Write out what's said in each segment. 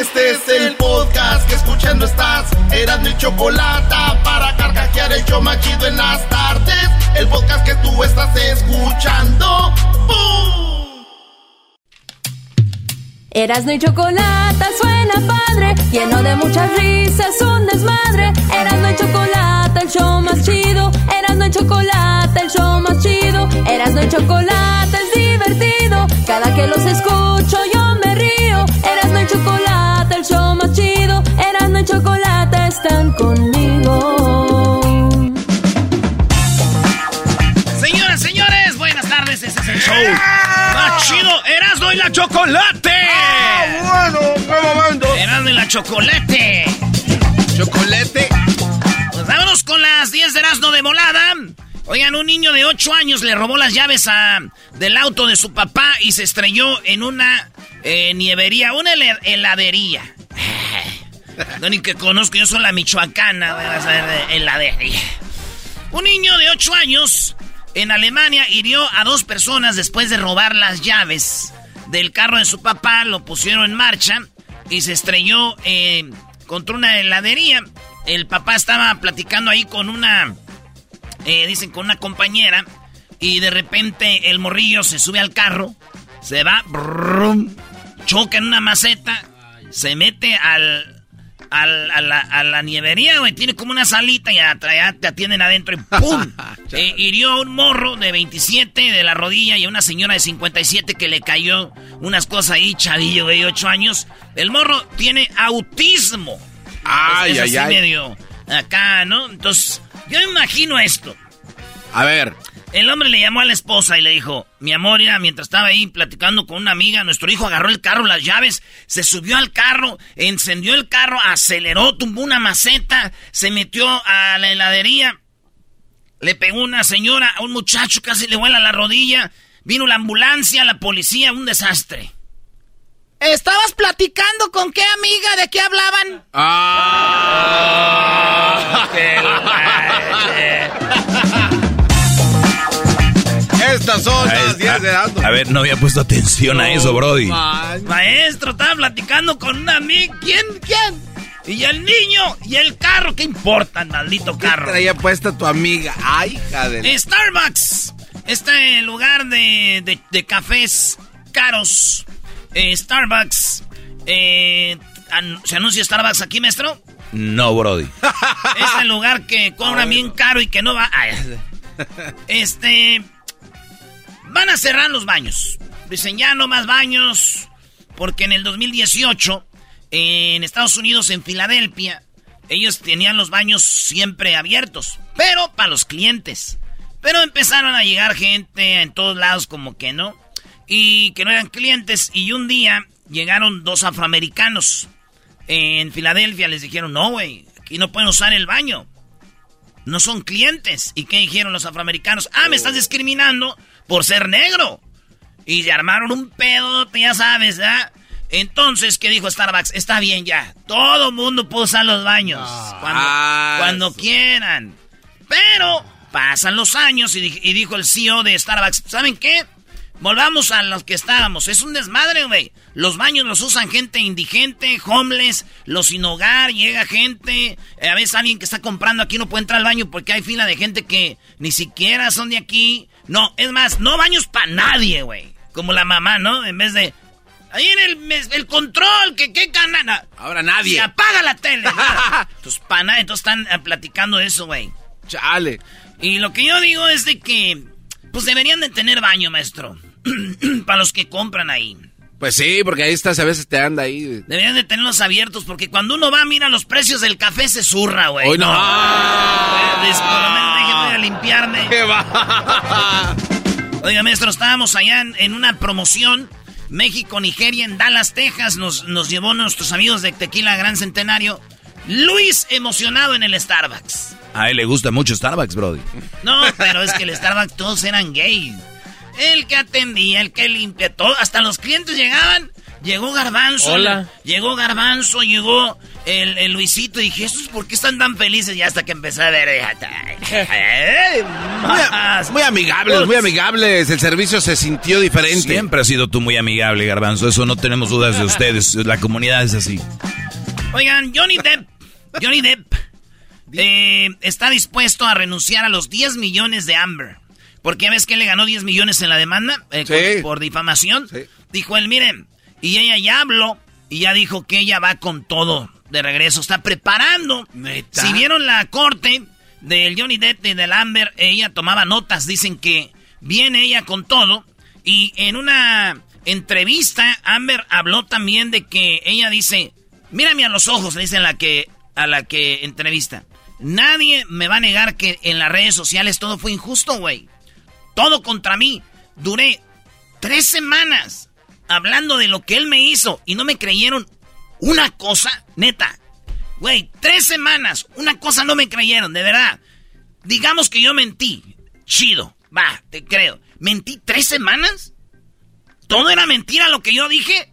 Este es el podcast que escuchando estás. Eran mi chocolate para carcajear el yo machido en las tardes. El podcast que tú estás escuchando. ¡Bum! Erasno y chocolate suena padre, lleno de muchas risas, un desmadre. Erasno y chocolate, el show más chido. Erasno y chocolate, el show más chido. Erasno y chocolate es divertido. Cada que los escucho yo están conmigo. Señoras, señores, buenas tardes. Este es el show más chido. Erasmo y la chocolate. ¡Ah, bueno! ¡Qué momento! Erasmo y la chocolate. ¿Chocolate? Pues vámonos con las 10 de Erasmo de volada. Oigan, un niño de 8 años le robó las llaves a, del auto de su papá y se estrelló en una eh, nievería, una hel- heladería. No ni que conozco, yo soy la michoacana, voy a saber de heladería. Un niño de 8 años en Alemania hirió a dos personas después de robar las llaves del carro de su papá, lo pusieron en marcha y se estrelló eh, contra una heladería. El papá estaba platicando ahí con una, eh, dicen, con una compañera y de repente el morrillo se sube al carro, se va, choca en una maceta, se mete al, a, la, a la nievería, güey. Tiene como una salita y ya te atienden adentro y ¡pum! Eh, hirió a un morro de 27 de la rodilla y a una señora de 57 que le cayó unas cosas ahí, chavillo, de 8 años. El morro tiene autismo. Ay, ay, ay. medio acá, ¿no? Entonces, yo me imagino esto. A ver. El hombre le llamó a la esposa y le dijo, mi amor, mira, mientras estaba ahí platicando con una amiga, nuestro hijo agarró el carro, las llaves, se subió al carro, encendió el carro, aceleró, tumbó una maceta, se metió a la heladería, le pegó una señora, a un muchacho casi le vuela la rodilla, vino la ambulancia, la policía, un desastre. ¿Estabas platicando con qué amiga? ¿De qué hablaban? Ah. Estas son las 10 de. A ver, no había puesto atención a eso, Brody. Maestro, estaba platicando con una amiga. ¿Quién? ¿Quién? Y el niño y el carro. ¿Qué importa, maldito carro? Traía puesta tu amiga. Ay, hija de... Starbucks. Este lugar de, de- de cafés caros. Eh, Starbucks. eh, an- ¿Se anuncia Starbucks aquí, maestro? No, Brody. Este lugar que cobra bien caro y que no va. Ay, este. Van a cerrar los baños. Dicen ya no más baños. Porque en el 2018, en Estados Unidos, en Filadelfia, ellos tenían los baños siempre abiertos. Pero para los clientes. Pero empezaron a llegar gente en todos lados, como que no. Y que no eran clientes. Y un día llegaron dos afroamericanos. En Filadelfia les dijeron, no, güey, aquí no pueden usar el baño. No son clientes. ¿Y qué dijeron los afroamericanos? Ah, me estás discriminando por ser negro. Y se armaron un pedo, ya sabes, ¿ah? Entonces, ¿qué dijo Starbucks? Está bien ya. Todo mundo puede usar los baños. cuando, Ah, cuando eso. quieran. Pero pasan los años y, y dijo el CEO de Starbucks, ¿saben qué? Volvamos a los que estábamos. Es un desmadre, güey. Los baños los usan gente indigente, homeless, los sin hogar, llega gente. eh, a veces alguien que está comprando aquí no puede entrar al baño porque hay fila de gente que ni siquiera son de aquí. No, es más, no baños para nadie, güey. Como la mamá, ¿no? En vez de Ahí en el, el control, que qué canana. Ahora nadie. Se apaga la tele. Tus panas, entonces están eh, platicando eso, güey. Chale. Y lo que yo digo es de que, pues deberían de tener baño, maestro. Para los que compran ahí. Pues sí, porque ahí estás, a veces te anda ahí. Deberían de tenerlos abiertos, porque cuando uno va, mira los precios del café, se zurra, güey. Hoy no. déjeme a limpiarme. ¿Qué va? Oiga, maestro, estábamos allá en, una promoción. México, Nigeria, en Dallas, Texas. Nos, nos llevó nuestros amigos de Tequila Gran Centenario. Luis emocionado en el Starbucks. A él le gusta mucho Starbucks, Brody. No, pero es que el Starbucks todos eran gays. El que atendía, el que limpia, todo. Hasta los clientes llegaban. Llegó Garbanzo. Hola. Llegó Garbanzo, llegó el, Luisito. Y dije, ¿estos por qué están tan felices? Y hasta que empecé a ver. muy, muy amigables, muy amigables. El servicio se sintió diferente. Siempre has sido tú muy amigable, Garbanzo. Eso no tenemos dudas de ustedes. La comunidad es así. Oigan, Johnny Depp. Johnny Depp eh, está dispuesto a renunciar a los 10 millones de Amber. Porque ves que le ganó 10 millones en la demanda eh, por, difamación. Dijo él, miren, y ella ya habló y ya dijo que ella va con todo de regreso. Está preparando. Si vieron la corte del Johnny Depp y del Amber, ella tomaba notas. Dicen que viene ella con todo. Y en una entrevista, Amber habló también de que ella dice, mírame a los ojos, le dice la que, a la que entrevista. Nadie me va a negar que en las redes sociales todo fue injusto, güey. Todo contra mí. Duré tres semanas hablando de lo que él me hizo y no me creyeron una cosa, neta. Güey, tres semanas, una cosa no me creyeron, de verdad. Digamos que yo mentí. Chido, va, te creo. ¿Mentí tres semanas? ¿Todo era mentira lo que yo dije?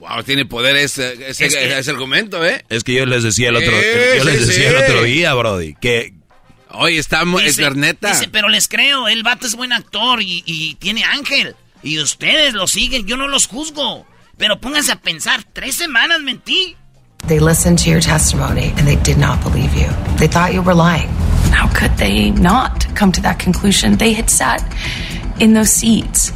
Wow, tiene poder ese, ese, argumento, ¿eh? Es que yo les decía el otro, yo les decía el otro día, Brody, que Oye, está es neta. Dice, pero les creo, el vato es buen actor y, y, tiene ángel. Y ustedes lo siguen, yo no los juzgo. Pero pónganse a pensar, tres semanas mentí. They listened to your testimony and they did not believe you. They thought you were lying. How could they not come to that conclusion? They had sat in those seats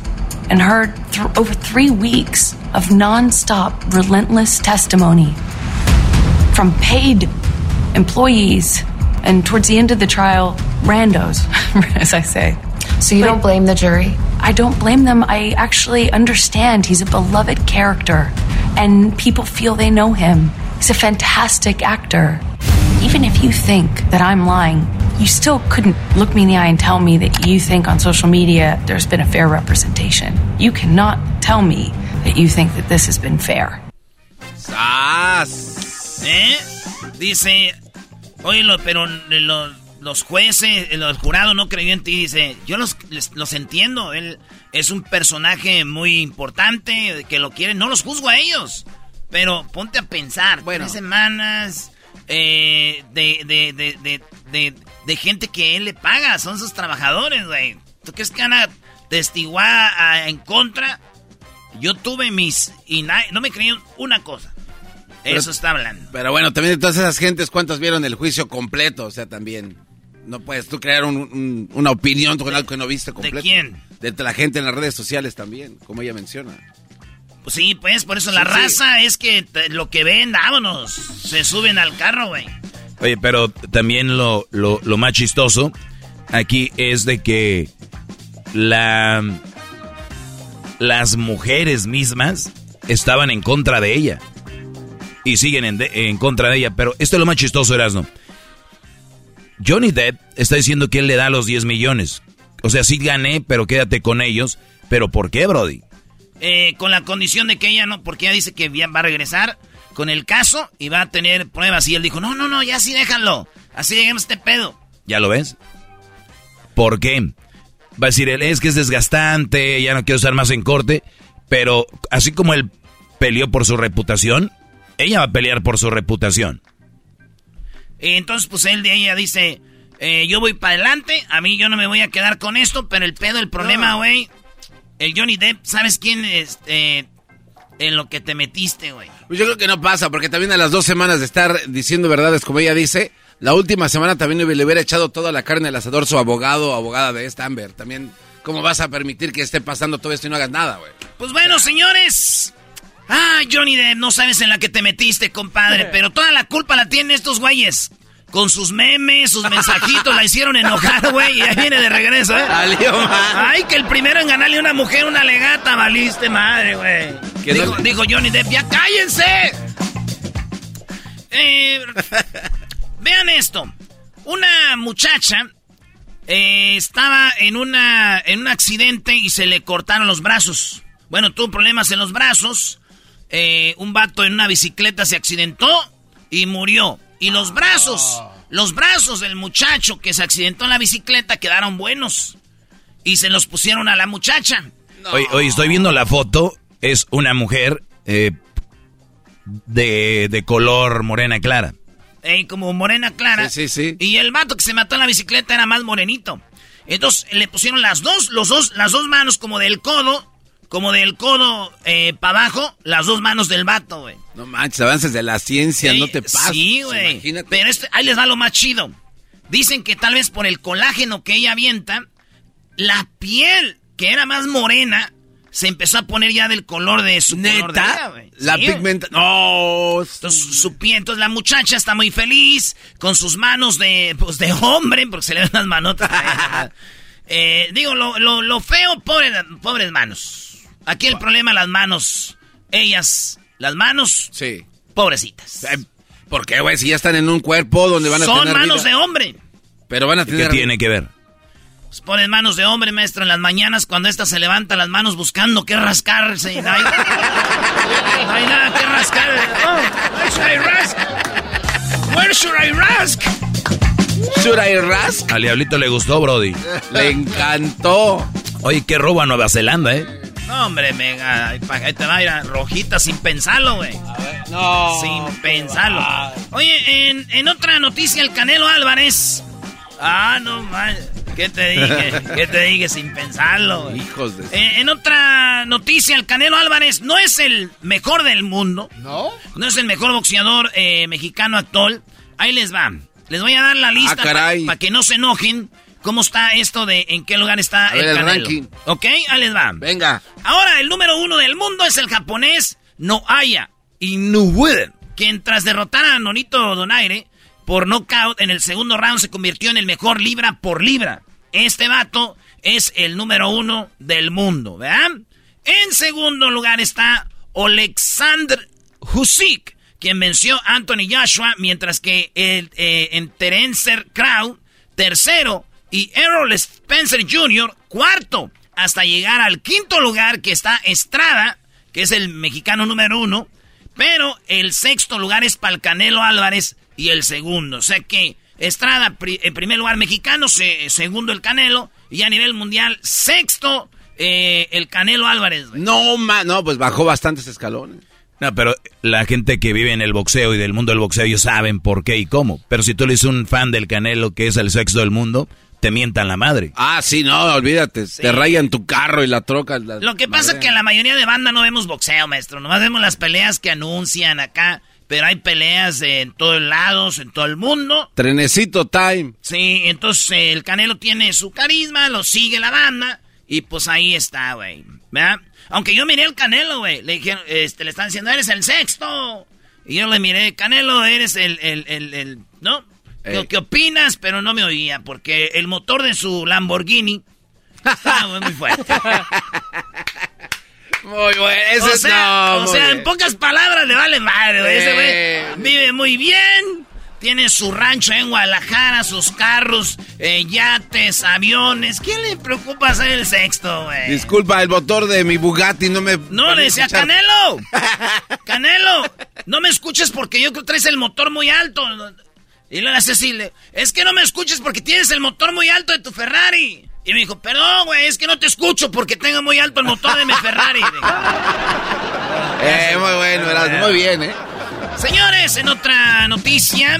and heard th over three weeks of nonstop, relentless testimony from paid employees and towards the end of the trial, randos, as I say. So you but don't blame the jury? I don't blame them. I actually understand he's a beloved character, and people feel they know him. He's a fantastic actor. Even if you think that I'm lying, you still couldn't look me in the eye and tell me that you think on social media there's been a fair representation. You cannot tell me that you think that this has been fair. Sas. ¿Eh? Dice, Oye, pero los jueces, el jurado no creyó en ti. Dice, yo los, los entiendo. Él es un personaje muy importante, que lo quieren. No los juzgo a ellos. Pero ponte a pensar. Bueno. Tres semanas eh, de, de, de, de, gente que él le paga. Son sus trabajadores, güey. ¿Tú crees que van a testiguar en contra? Yo tuve mis... Y no me creyeron una cosa. Eso está hablando. Pero bueno, también de todas esas gentes, ¿cuántos vieron el juicio completo? O sea, también. No puedes tú crear una opinión con algo que no viste completo. ¿De quién? De la gente en las redes sociales también, como ella menciona. Pues sí, pues por eso la raza es que lo que ven, vámonos. Se suben al carro, güey. Oye, pero también lo, lo, lo más chistoso aquí es de que la, las mujeres mismas estaban en contra de ella y siguen en, contra de ella. Pero esto es lo más chistoso, Erasno. Johnny Depp está diciendo que él le da los 10 millones. O sea, sí gané, pero quédate con ellos. ¿Pero por qué, Brody? Eh, con la condición de que ella no, porque ella dice que va a regresar con el caso y va a tener pruebas. Y él dijo, no, no, no, ya sí déjalo. Así lleguemos a este pedo. ¿Ya lo ves? ¿Por qué? Va a decir, él es que es desgastante, ya no quiero estar más en corte. Pero así como él peleó por su reputación, ella va a pelear por su reputación. Entonces, pues él de ella dice, eh, yo voy para adelante, a mí yo no me voy a quedar con esto, pero el pedo, el problema, güey, el Johnny Depp, ¿sabes quién es? Eh, en lo que te metiste, güey. Pues yo creo que no pasa, porque también a las dos semanas de estar diciendo verdades como ella dice, la última semana también le hubiera echado toda la carne al asador su abogado o abogada de esta Amber. También, ¿cómo vas a permitir que esté pasando todo esto y no hagas nada, güey? Pues bueno, señores, Ah, Johnny Depp, no sabes en la que te metiste, compadre, pero toda la culpa la tienen estos güeyes. Con sus memes, sus mensajitos, la hicieron enojar, güey, y ahí viene de regreso, ¿eh? Ay, que el primero en ganarle a una mujer una legata, valiste madre, güey. Dijo, dijo Johnny Depp, ya cállense. Eh, vean esto. Una muchacha eh, estaba en, una, en un accidente y se le cortaron los brazos. Bueno, tuvo problemas en los brazos. Eh, un vato en una bicicleta se accidentó y murió. Y los brazos, los brazos del muchacho que se accidentó en la bicicleta quedaron buenos. Y se los pusieron a la muchacha. Hoy, estoy viendo la foto. Es una mujer eh, de, de color morena clara como morena clara. Sí, sí, sí. Y el vato que se mató en la bicicleta era más morenito. Entonces le pusieron las dos, los dos, las dos manos como del codo, como del codo eh, para abajo, las dos manos del vato, güey. No manches, avances de la ciencia, no te pases. Sí, güey. Pero este, ahí les da lo más chido. Dicen que tal vez por el colágeno que ella avienta, la piel que era más morena se empezó a poner ya del color de su ¿Neta? la pigmenta... No. Entonces, su piel, entonces la muchacha está muy feliz con sus manos de, pues, de hombre, porque se le ven las manotas. eh, digo, lo, lo, feo, pobre, pobres manos. Aquí el problema, las manos. Ellas, las manos. Sí. Pobrecitas. Eh, ¿Por qué, güey? Si ya están en un cuerpo donde van a Son manos de hombre. Pero van a tener... ¿Qué tiene que ver? Pues ponen manos de hombre, maestro, en las mañanas cuando esta se levanta las manos buscando qué rascarse. No, hay, nada que rascar. Oh, where should I rask? Where should I rask? Should I rask? Al diablito le gustó, Brody. le encantó. Oye, qué roba Nueva Zelanda, ¿eh? No, hombre, mega. Ahí te va a ir a rojita sin pensarlo, güey. No. Sin pensarlo. Oye, en, en otra noticia, el Canelo Álvarez. Ah, no, man. ¿Qué te dije? ¿Qué te dije sin pensarlo? Hijos de... Eh, en otra noticia, el Canelo Álvarez no es el mejor del mundo. ¿No? No es el mejor boxeador eh, mexicano actual. Ahí les va. Les voy a dar la lista ah, para que no se enojen. ¿Cómo está esto de en qué lugar está el, Canelo? ranking. ¿Ok? Ahí les va. Venga. Ahora, el número uno del mundo es el japonés Noaya Inoue, quien tras derrotar a Nonito Donaire por nocaut en el segundo round se convirtió en el mejor libra por libra. Este vato es el número uno del mundo, ¿verdad? En segundo lugar está Alexander Husik, quien venció a Anthony Joshua, mientras que el, eh, en Terencer Crow, tercero, y Errol Spencer Jr., cuarto, hasta llegar al quinto lugar que está Estrada, que es el mexicano número uno, pero el sexto lugar es Palcanelo Álvarez, y el segundo. O sea que Estrada, en primer lugar mexicano, segundo el Canelo, y a nivel mundial, sexto eh, el Canelo Álvarez. No, no, pues bajó bastantes escalones. No, pero la gente que vive en el boxeo y del mundo del boxeo, ellos saben por qué y cómo. Pero si tú le dices un fan del Canelo que es el sexto del mundo, te mientan la madre. Ah, sí, no, olvídate. Te rayan tu carro y la troca. Lo que pasa es que en la mayoría de banda no vemos boxeo, maestro. Nomás vemos las peleas que anuncian acá pero hay peleas en todos lados, en todo el mundo. Trenecito time. Sí, entonces el Canelo tiene su carisma, lo sigue la banda, y pues ahí está, güey. ¿Verdad? Aunque yo miré al Canelo, güey, le dijeron, este, le están diciendo, eres el sexto. Y yo le miré, Canelo, eres el, el, el, el ¿no? ¿Qué, ¿Qué, opinas? Pero no me oía, porque el motor de su Lamborghini estaba muy fuerte. Muy bueno. Ese o sea, o sea en pocas palabras le vale madre, güey. Ese güey vive muy bien. Tiene su rancho en Guadalajara, sus carros, eh, yates, aviones. ¿Quién le preocupa ser el sexto, güey? Disculpa, el motor de mi Bugatti no me... No, le decía, Canelo. Canelo, no me escuches porque yo creo que traes el motor muy alto. Y le hace así, es que no me escuches porque tienes el motor muy alto de tu Ferrari. Y me dijo, perdón, güey, es que no te escucho porque tengo muy alto el motor de mi Ferrari. eh, muy bueno, muy bien, ¿eh? Señores, en otra noticia,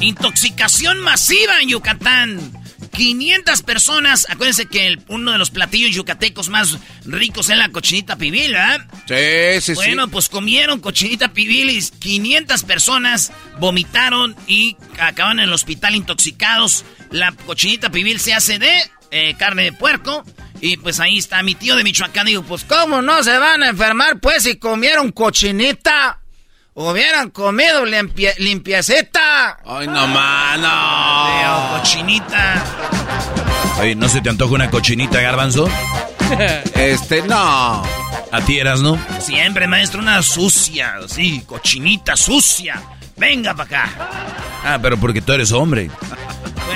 intoxicación masiva en Yucatán. 500 personas, acuérdense que uno de los platillos yucatecos más ricos es la cochinita pibil, ¿verdad? Sí, sí, sí. Bueno, pues comieron cochinita pibil y 500 personas vomitaron y acaban en el hospital intoxicados. La cochinita pibil se hace de eh, carne de puerco Y pues ahí está mi tío de Michoacán. Digo, pues ¿cómo no se van a enfermar pues si comieron cochinita? Hubieran comido limpia, limpieceta. Ay, no, mano. cochinita. Oye, ¿no se te antoja una cochinita, garbanzo? Este, no. ¿A ti eras, no? Siempre, maestro, una sucia. Sí, cochinita sucia. Venga para acá. Ah, pero porque tú eres hombre.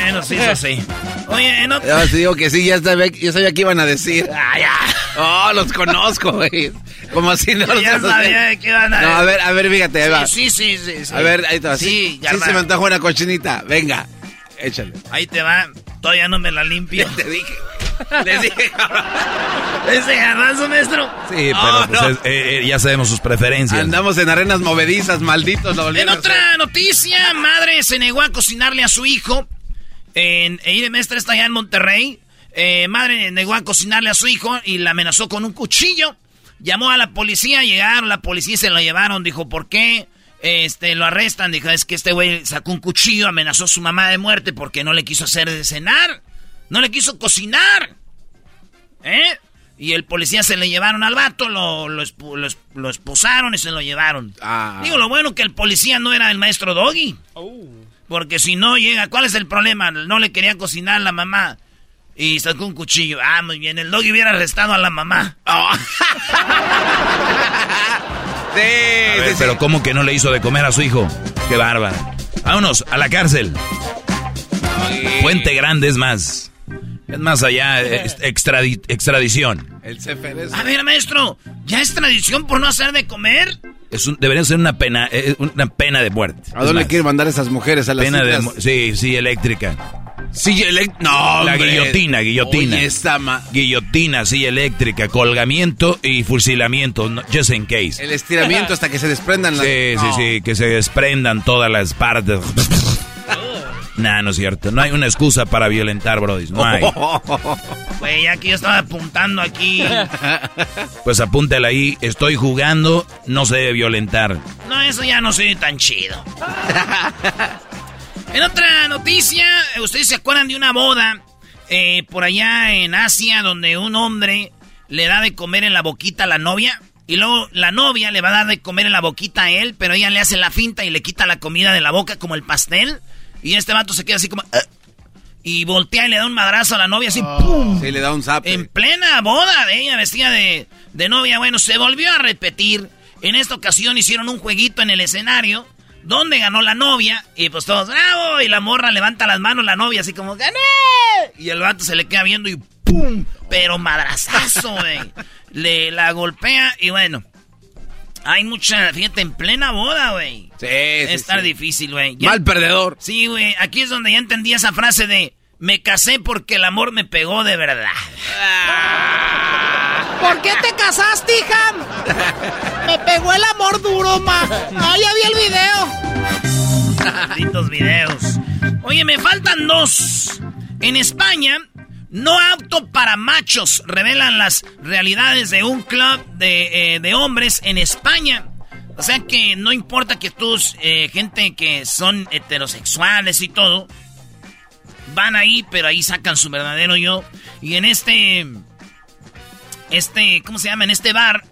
Bueno, sí, eso sí. Oye, no... Ya te digo que sí, ya sabía, ya sabía qué iban a decir. Ah, ya. Oh, los conozco, güey. Como si no Ya los sabía que iban a No, a ver, a ver, fíjate, ahí va. Sí, sí, sí, sí. A ver, ahí te va. Sí, ya sí va. se me antoja una cochinita. Venga, échale. Ahí te va. Todavía no me la limpio. Te dije. Les dije. Ese garbanzo, maestro. Sí, pero Oh, pues no. es- eh, eh, ya sabemos sus preferencias. Andamos en arenas movedizas, malditos. Lo En otra noticia, madre se negó a cocinarle a su hijo. En Eide Mestre está allá en Monterrey. Eh, madre negó a cocinarle a su hijo y la amenazó con un cuchillo. Llamó a la policía, llegaron, la policía y se lo llevaron. Dijo, ¿por qué? Este, lo arrestan. Dijo, es que este güey sacó un cuchillo, amenazó a su mamá de muerte porque no le quiso hacer de cenar. No le quiso cocinar. ¿Eh? Y el policía se le llevaron al vato, lo, lo, esposaron y se lo llevaron. Ah. Digo, lo bueno que el policía no era el maestro Doggy. Porque si no llega, ¿cuál es el problema? No le quería cocinar a la mamá. Y sacó un cuchillo. Ah, muy bien, el Doggy hubiera arrestado a la mamá. Sí, ver, sí, sí. pero ¿cómo que no le hizo de comer a su hijo? Qué bárbaro. Vámonos, a la cárcel. Puente Grande es más. Es más allá, es extradi- extradición. El es... A ver, maestro, ¿ya es tradición por no hacer de comer? Es un- debería ser una pena, eh, una pena de muerte. ¿A dónde quieren mandar esas mujeres? ¿A las Pena de Sí, sí, eléctrica. Silla elect- No, La hombre. guillotina, guillotina. Oye, esta ma- Guillotina, silla eléctrica, colgamiento y fusilamiento, no- just in case. El estiramiento hasta que se desprendan las... Sí, sí, sí, que se desprendan todas las partes. nah, no es cierto. No hay una excusa para violentar, Brody. No hay. Güey, ya que yo estaba apuntando aquí. Pues apúntale ahí. Estoy jugando, no se debe violentar. No, eso ya no soy tan chido. En otra noticia, ¿ustedes se acuerdan de una boda eh, por allá en Asia donde un hombre le da de comer en la boquita a la novia? Y luego la novia le va a dar de comer en la boquita a él, pero ella le hace la finta y le quita la comida de la boca como el pastel. Y este vato se queda así como... "Ah", y voltea y le da un madrazo a la novia así, ¡pum! Sí, le da un zap. En plena boda de ella, vestida de, de novia. Bueno, se volvió a repetir. En esta ocasión hicieron un jueguito en el escenario donde ganó la novia. Y pues todos, ¡bravo! Y la morra levanta las manos, la novia, así como, ¡gané! Y el vato se le queda viendo y ¡pum! Pero madrazazo, güey. Le la golpea y bueno. Hay mucha, fíjate, en plena boda, güey. Sí, sí, Estar sí. difícil, güey. Ya- Mal perdedor. Sí, güey, aquí es donde ya entendí esa frase de me casé porque el amor me pegó de verdad. ¿Por qué te casaste, hija? Me pegó el amor duro, ma. Ah, ya vi el video. Malditos videos. Oye, me faltan dos. En España, no apto para machos. Revelan las realidades de un club de, eh, de hombres en España. O sea que no importa que tú, eh, gente que son heterosexuales y todo, van ahí, pero ahí sacan su verdadero yo. Y en este, este, ¿cómo se llama? En este bar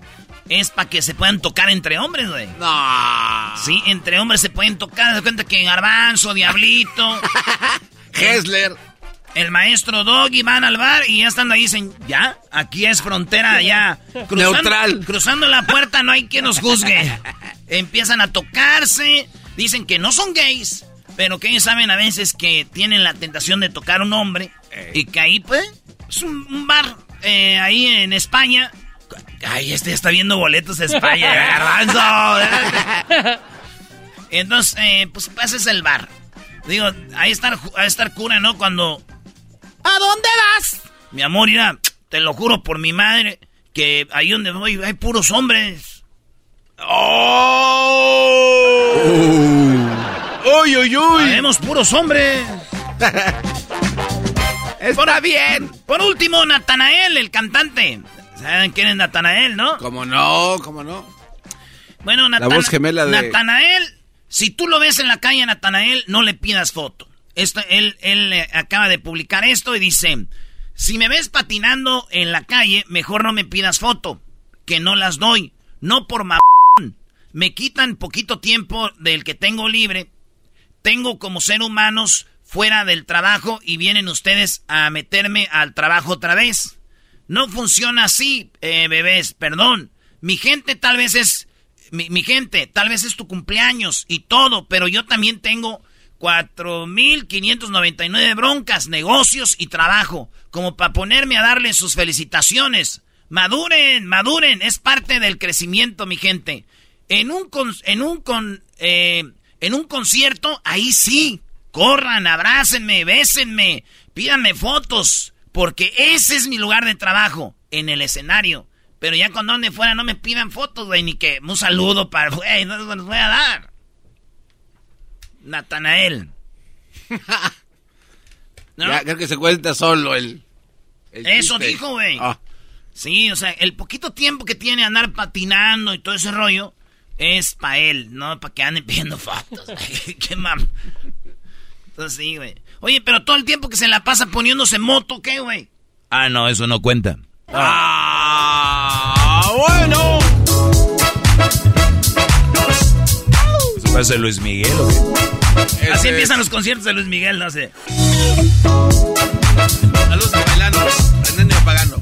es para que se puedan tocar entre hombres, güey. No. Sí, entre hombres se pueden tocar. De cuenta que Garbanzo, Diablito, Hessler. El maestro Doggy van al bar y ya estando ahí dicen, ya, aquí es frontera, ya. Neutral. Cruzando la puerta no hay quien nos juzgue. Empiezan a tocarse, dicen que no son gays, pero que ellos saben a veces que tienen la tentación de tocar a un hombre y que ahí, pues, es un, un bar eh, ahí en España. Ay, este ya está viendo boletos a España, Garbanzo. Entonces, eh, pues ese es el bar. Digo, ahí estar, ahí estar cura, ¿no? Cuando, ¿A dónde vas? mi amor, mira, te lo juro por mi madre, que ahí donde voy hay puros hombres. Uy, uy, uy. Vemos puros hombres. Está bien. Por último, Natanael, el cantante. ¿Saben quién es Natanael, no? ¿Cómo no? ¿Cómo no? Bueno, Natana- voz gemela de- Natanael, si tú lo ves en la calle, Natanael, no le pidas foto. Esto, él él eh, acaba de publicar esto y dice, Si me ves patinando en la calle, mejor no me pidas foto, que no las doy. No por ma... Me quitan poquito tiempo del que tengo libre. Tengo como ser humanos fuera del trabajo y vienen ustedes a meterme al trabajo otra vez. No funciona así, eh, bebés, perdón. Mi gente tal vez es... Mi, mi gente, tal vez es tu cumpleaños y todo, pero yo también tengo 4.599 broncas, negocios y trabajo, como para ponerme a darle sus felicitaciones. Maduren, maduren, es parte del crecimiento, mi gente. En un, en un, con, eh, en un concierto, ahí sí, corran, abrácenme, bésenme, pídanme fotos, porque ese es mi lugar de trabajo, en el escenario. Pero ya cuando ande fuera no me pidan fotos, güey, ni que un saludo para, güey, no los voy a dar. Natanael. Ya, creo que se cuenta solo el. Eso dijo, güey. Ah. Sí, o sea, el poquito tiempo que tiene andar patinando y todo ese rollo es para él, no para que ande pidiendo fotos. Qué mam. Entonces sí, güey. Oye, pero todo el tiempo que se la pasa poniéndose moto, ¿qué, güey? Ah, no, eso no cuenta. Ah, bueno. Luis Miguel, ¿o qué? Así empiezan los conciertos de Luis Miguel, no sé. Saludos a bailando, andando y apagando.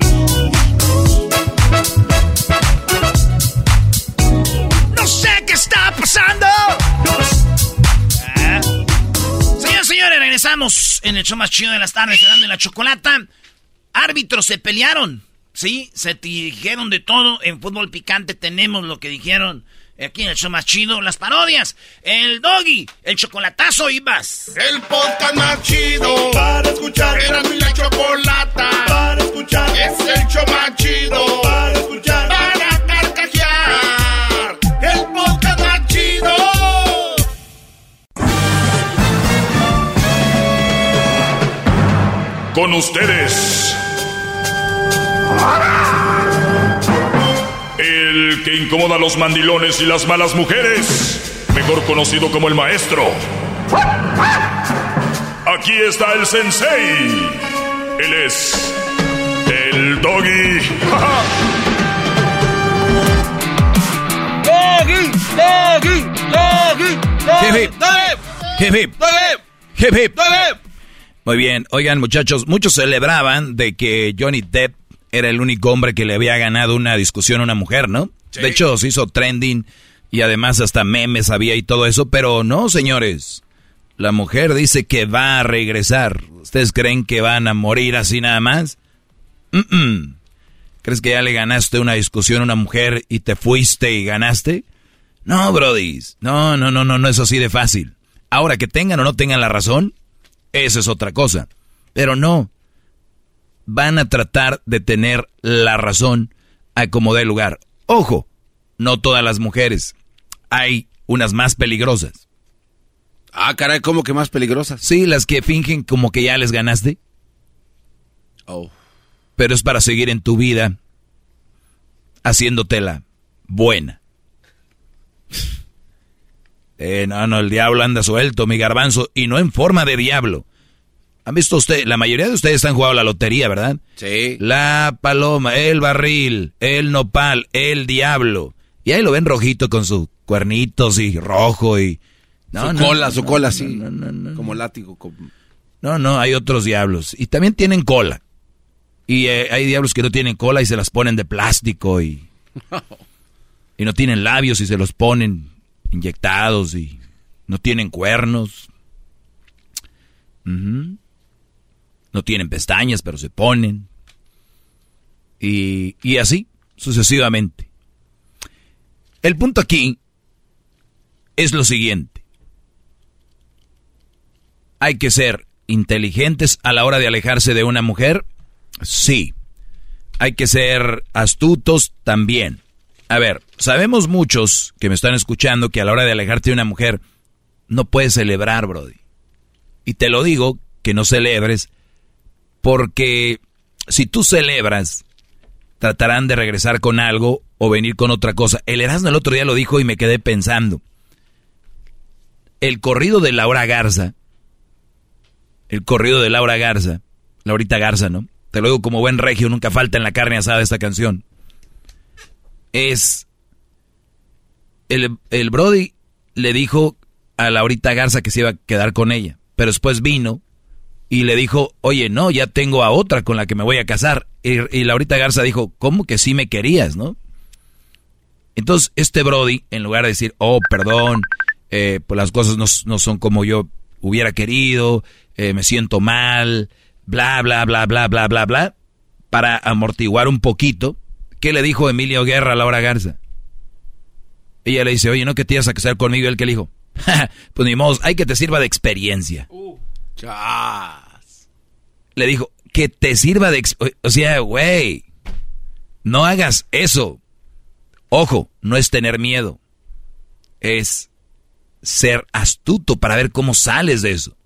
No sé qué está pasando. Ah. Señores, señores, regresamos en el show más chido de las tardes, dando la chocolata. Árbitros se pelearon, ¿sí? Se dijeron de todo. En fútbol picante tenemos lo que dijeron aquí en el show más chido, las parodias, el doggy, el chocolatazo y más. El podcast más chido para escuchar. Era mi la chocolata para escuchar. Es el show más chido para escuchar. Para carcajear. El podcast más chido. Con ustedes. El que incomoda a los mandilones y las malas mujeres, mejor conocido como el maestro. Aquí está el sensei. Él es el doggy. Doggy, doggy, doggy, doggy. Hip hip. Hip hip. Muy bien, oigan muchachos, muchos celebraban de que Johnny Depp era el único hombre que le había ganado una discusión a una mujer, ¿no? De hecho, se hizo trending y además hasta memes había y todo eso, pero no, señores. La mujer dice que va a regresar. ¿Ustedes creen que van a morir así nada más? ¿Crees que ya le ganaste una discusión a una mujer y te fuiste y ganaste? No, Brody. No, no, no, no, no es así de fácil. Ahora que tengan o no tengan la razón, esa es otra cosa. Pero no, van a tratar de tener la razón a como dé lugar. Ojo, no todas las mujeres. Hay unas más peligrosas. Ah, caray, ¿cómo que más peligrosas? Sí, las que fingen como que ya les ganaste. Oh. Pero es para seguir en tu vida haciéndotela buena. Eh, no, no, el diablo anda suelto, mi garbanzo, y no en forma de diablo. ¿Han visto usted? La mayoría de ustedes han jugado la lotería, ¿verdad? Sí. La paloma, el barril, el nopal, el diablo. Y ahí lo ven rojito con sus cuernitos y rojo y... No, su cola, su cola, sí. como látigo. No, no, hay otros diablos. Y también tienen cola. Y eh, hay diablos que no tienen cola y se las ponen de plástico y... y no tienen labios y se los ponen inyectados y no tienen cuernos. No tienen pestañas, pero se ponen. Y, y así, sucesivamente. El punto aquí es lo siguiente. ¿Hay que ser inteligentes a la hora de alejarse de una mujer? Sí. ¿Hay que ser astutos? También. A ver, sabemos muchos que me están escuchando que a la hora de alejarte de una mujer no puedes celebrar, Brody. Y te lo digo que no celebres porque si tú celebras, tratarán de regresar con algo o venir con otra cosa. El Erasmo el otro día lo dijo y me quedé pensando. El corrido de Laura Garza, el corrido de Laura Garza, Laurita Garza, ¿no? te lo digo como buen regio, nunca falta en la carne asada esta canción. Es. El, el Brody le dijo a Laurita Garza que se iba a quedar con ella, pero después vino y le dijo, oye, no, ya tengo a otra con la que me voy a casar. Y, y Laurita Garza dijo, ¿cómo que sí me querías, no? Entonces, este Brody, en lugar de decir, oh, perdón, eh, pues las cosas no, son como yo hubiera querido, eh, me siento mal, bla, bla, bla, bla, bla, bla, bla, para amortiguar un poquito, ¿qué le dijo Emilio Guerra a Laura Garza? Ella le dice, oye, ¿no que te ibas a casar conmigo? Y él que le dijo, pues ni modo, hay que te sirva de experiencia. Uh, le dijo, que te sirva de... O sea, güey, no hagas eso. Ojo, no es tener miedo. Es ser astuto para ver cómo sales de eso.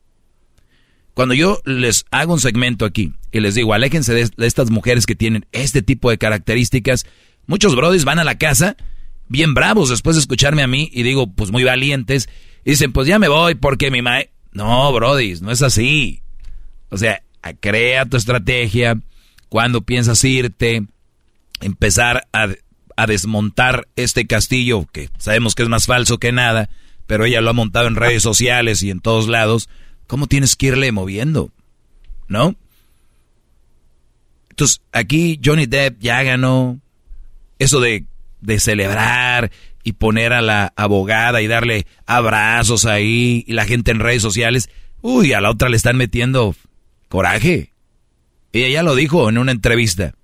Cuando yo les hago un segmento aquí y les digo, aléjense de, estas mujeres que tienen este tipo de características, muchos brodis van a la casa bien bravos después de escucharme a mí y digo, pues muy valientes, y dicen, pues ya me voy porque mi mae... No, brodis, no es así. O sea, crea tu estrategia, cuando piensas irte, empezar a a desmontar este castillo, que sabemos que es más falso que nada, pero ella lo ha montado en redes sociales y en todos lados, ¿cómo tienes que irle moviendo? ¿No? Entonces, aquí Johnny Depp ya ganó eso de, de celebrar y poner a la abogada y darle abrazos ahí y la gente en redes sociales. Uy, a la otra le están metiendo coraje. Ella ya lo dijo en una entrevista.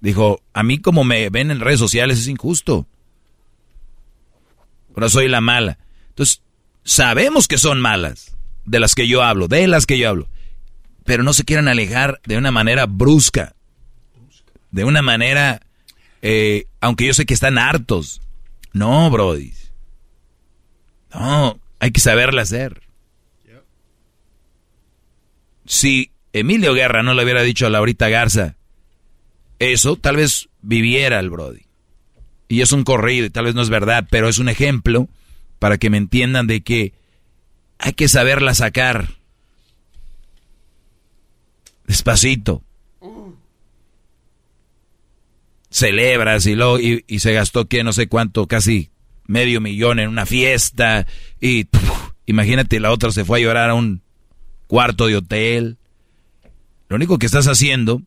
Dijo, a mí como me ven en redes sociales es injusto. Pero soy la mala. Entonces, sabemos que son malas, de las que yo hablo, de las que yo hablo. Pero no se quieran alejar de una manera brusca. De una manera, eh, aunque yo sé que están hartos. No, Brody. No, hay que saberla hacer. Si Emilio Guerra no le hubiera dicho a Laurita Garza, eso, tal vez viviera el Brody. Y es un corrido y tal vez no es verdad, pero es un ejemplo para que me entiendan de que hay que saberla sacar. Despacito. Celebras y, lo, y, se gastó que no sé cuánto, casi medio millón en una fiesta. Y imagínate, la otra se fue a llorar a un cuarto de hotel. Lo único que estás haciendo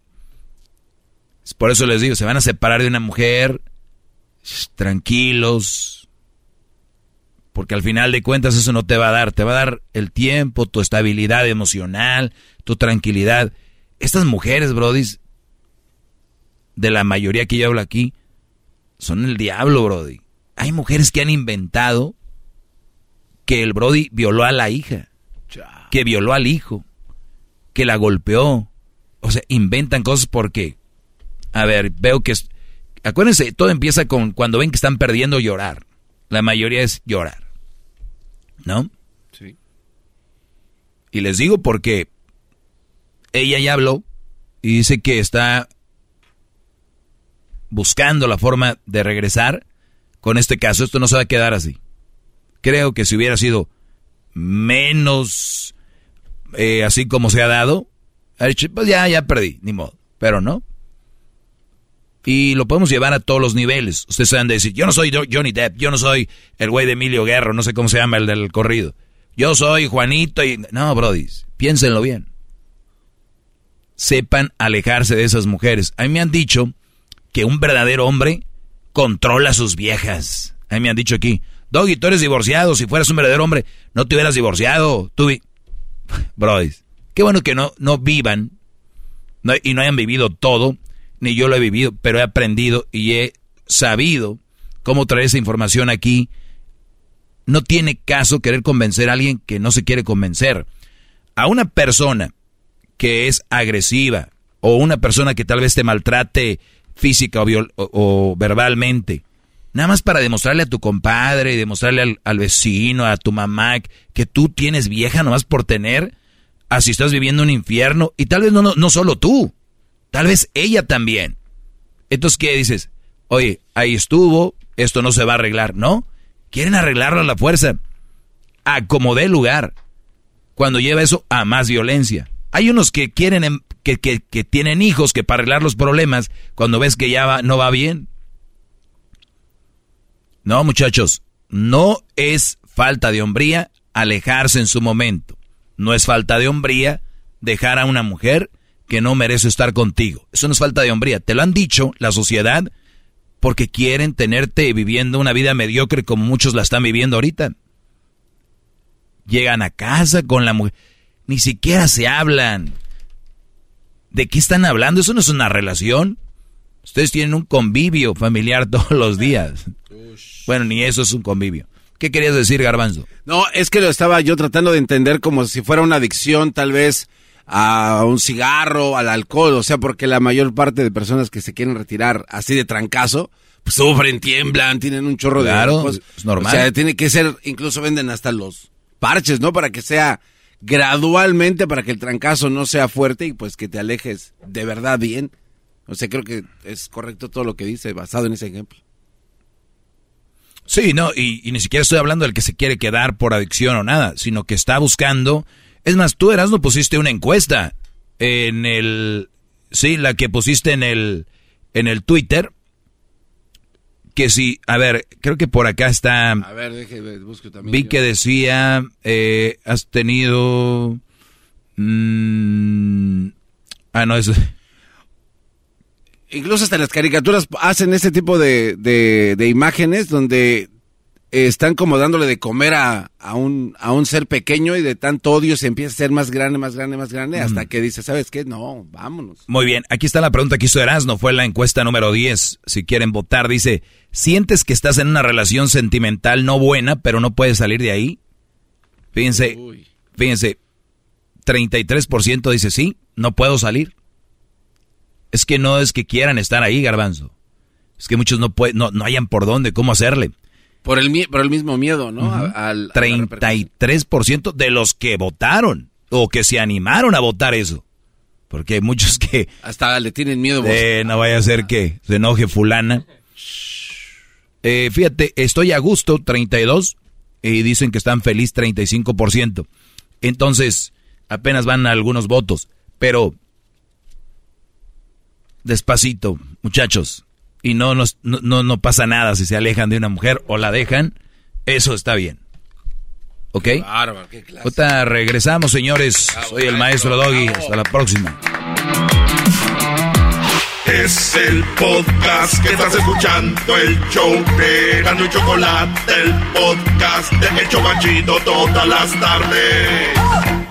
por eso les digo, se van a separar de una mujer tranquilos, porque al final de cuentas eso no te va a dar, te va a dar el tiempo, tu estabilidad emocional, tu tranquilidad. Estas mujeres, Brody, de la mayoría que yo hablo aquí, son el diablo, Brody. Hay mujeres que han inventado que el Brody violó a la hija, que violó al hijo, que la golpeó. O sea, inventan cosas porque a ver, veo que... Acuérdense, todo empieza con cuando ven que están perdiendo llorar. La mayoría es llorar. ¿No? Sí. Y les digo porque ella ya habló y dice que está buscando la forma de regresar con este caso. Esto no se va a quedar así. Creo que si hubiera sido menos eh, así como se ha dado, pues ya, ya perdí, ni modo. Pero no. Y lo podemos llevar a todos los niveles. Ustedes saben decir, yo no soy Johnny Depp, yo no soy el güey de Emilio Guerro, no sé cómo se llama el del corrido. Yo soy Juanito y... No, Brody, piénsenlo bien. Sepan alejarse de esas mujeres. A mí me han dicho que un verdadero hombre controla a sus viejas. A mí me han dicho aquí, Doggy, tú eres divorciado, si fueras un verdadero hombre, no te hubieras divorciado. Tú vi... Brody, qué bueno que no, no vivan y no hayan vivido todo ni yo lo he vivido, pero he aprendido y he sabido cómo traer esa información aquí. No tiene caso querer convencer a alguien que no se quiere convencer. A una persona que es agresiva o una persona que tal vez te maltrate física o, verbalmente, nada más para demostrarle a tu compadre y demostrarle al, vecino, a tu mamá, que tú tienes vieja nomás por tener, así estás viviendo un infierno y tal vez no, solo tú, Tal vez ella también. Entonces, ¿qué dices? Oye, ahí estuvo, esto no se va a arreglar, ¿no? Quieren arreglarlo a la fuerza. A como dé lugar. Cuando lleva eso a más violencia. Hay unos que quieren, em, que, que, que tienen hijos, que para arreglar los problemas, cuando ves que ya va, no va bien. No, muchachos, no es falta de hombría alejarse en su momento. No es falta de hombría dejar a una mujer que no merece estar contigo. Eso no es falta de hombría. Te lo han dicho la sociedad porque quieren tenerte viviendo una vida mediocre como muchos la están viviendo ahorita. Llegan a casa con la mujer. Ni siquiera se hablan. ¿De qué están hablando? Eso no es una relación. Ustedes tienen un convivio familiar todos los días. Bueno, ni eso es un convivio. ¿Qué querías decir, Garbanzo? No, es que lo estaba yo tratando de entender como si fuera una adicción, tal vez a un cigarro, al alcohol, o sea, porque la mayor parte de personas que se quieren retirar así de trancazo, pues sufren, tiemblan, tienen un chorro de... Claro, es normal. O sea, tiene que ser, incluso venden hasta los parches, ¿no? Para que sea gradualmente, para que el trancazo no sea fuerte y pues que te alejes de verdad bien. O sea, creo que es correcto todo lo que dice, basado en ese ejemplo. Sí, no, y, ni siquiera estoy hablando del que se quiere quedar por adicción o nada, sino que está buscando. Es más, tú eras no pusiste una encuesta en el, sí, la que pusiste en el, en el Twitter, que sí, a ver, creo que por acá está. A ver, déjeme, busco también. Vi que decía, eh, has tenido. Mm, ah, no, eso. Incluso hasta las caricaturas hacen ese tipo de, de, imágenes donde están como dándole de comer a, a, un, a un ser pequeño y de tanto odio se empieza a ser más grande, más grande, más grande, hasta que dice, ¿sabes qué? No, vámonos. Muy bien, aquí está la pregunta que hizo Erasmo, fue la encuesta número 10, si quieren votar, dice, ¿sientes que estás en una relación sentimental no buena, pero no puedes salir de ahí? Fíjense, fíjense, 33% dice sí, no puedo salir. Es que no es que quieran estar ahí, garbanzo. Es que muchos no pueden, no, no hayan por dónde, cómo hacerle. Por el, por el mismo miedo, ¿no? Al, 33% de los que votaron o que se animaron a votar eso. Porque hay muchos que... Hasta le tienen miedo. Eh, no vaya a ser que se enoje fulana. Eh, fíjate, estoy a gusto, 32, y dicen que están feliz, 35%. Entonces, apenas van algunos votos. Pero despacito, muchachos. Y no, no, no, pasa nada si se alejan de una mujer o la dejan. Eso está bien. ¿Ok? Qué regresamos, señores. Soy el maestro Doggy. Hasta la próxima. Es el podcast que estás escuchando, el show de Gano y Chocolate, el podcast de Hecho Machito todas las tardes.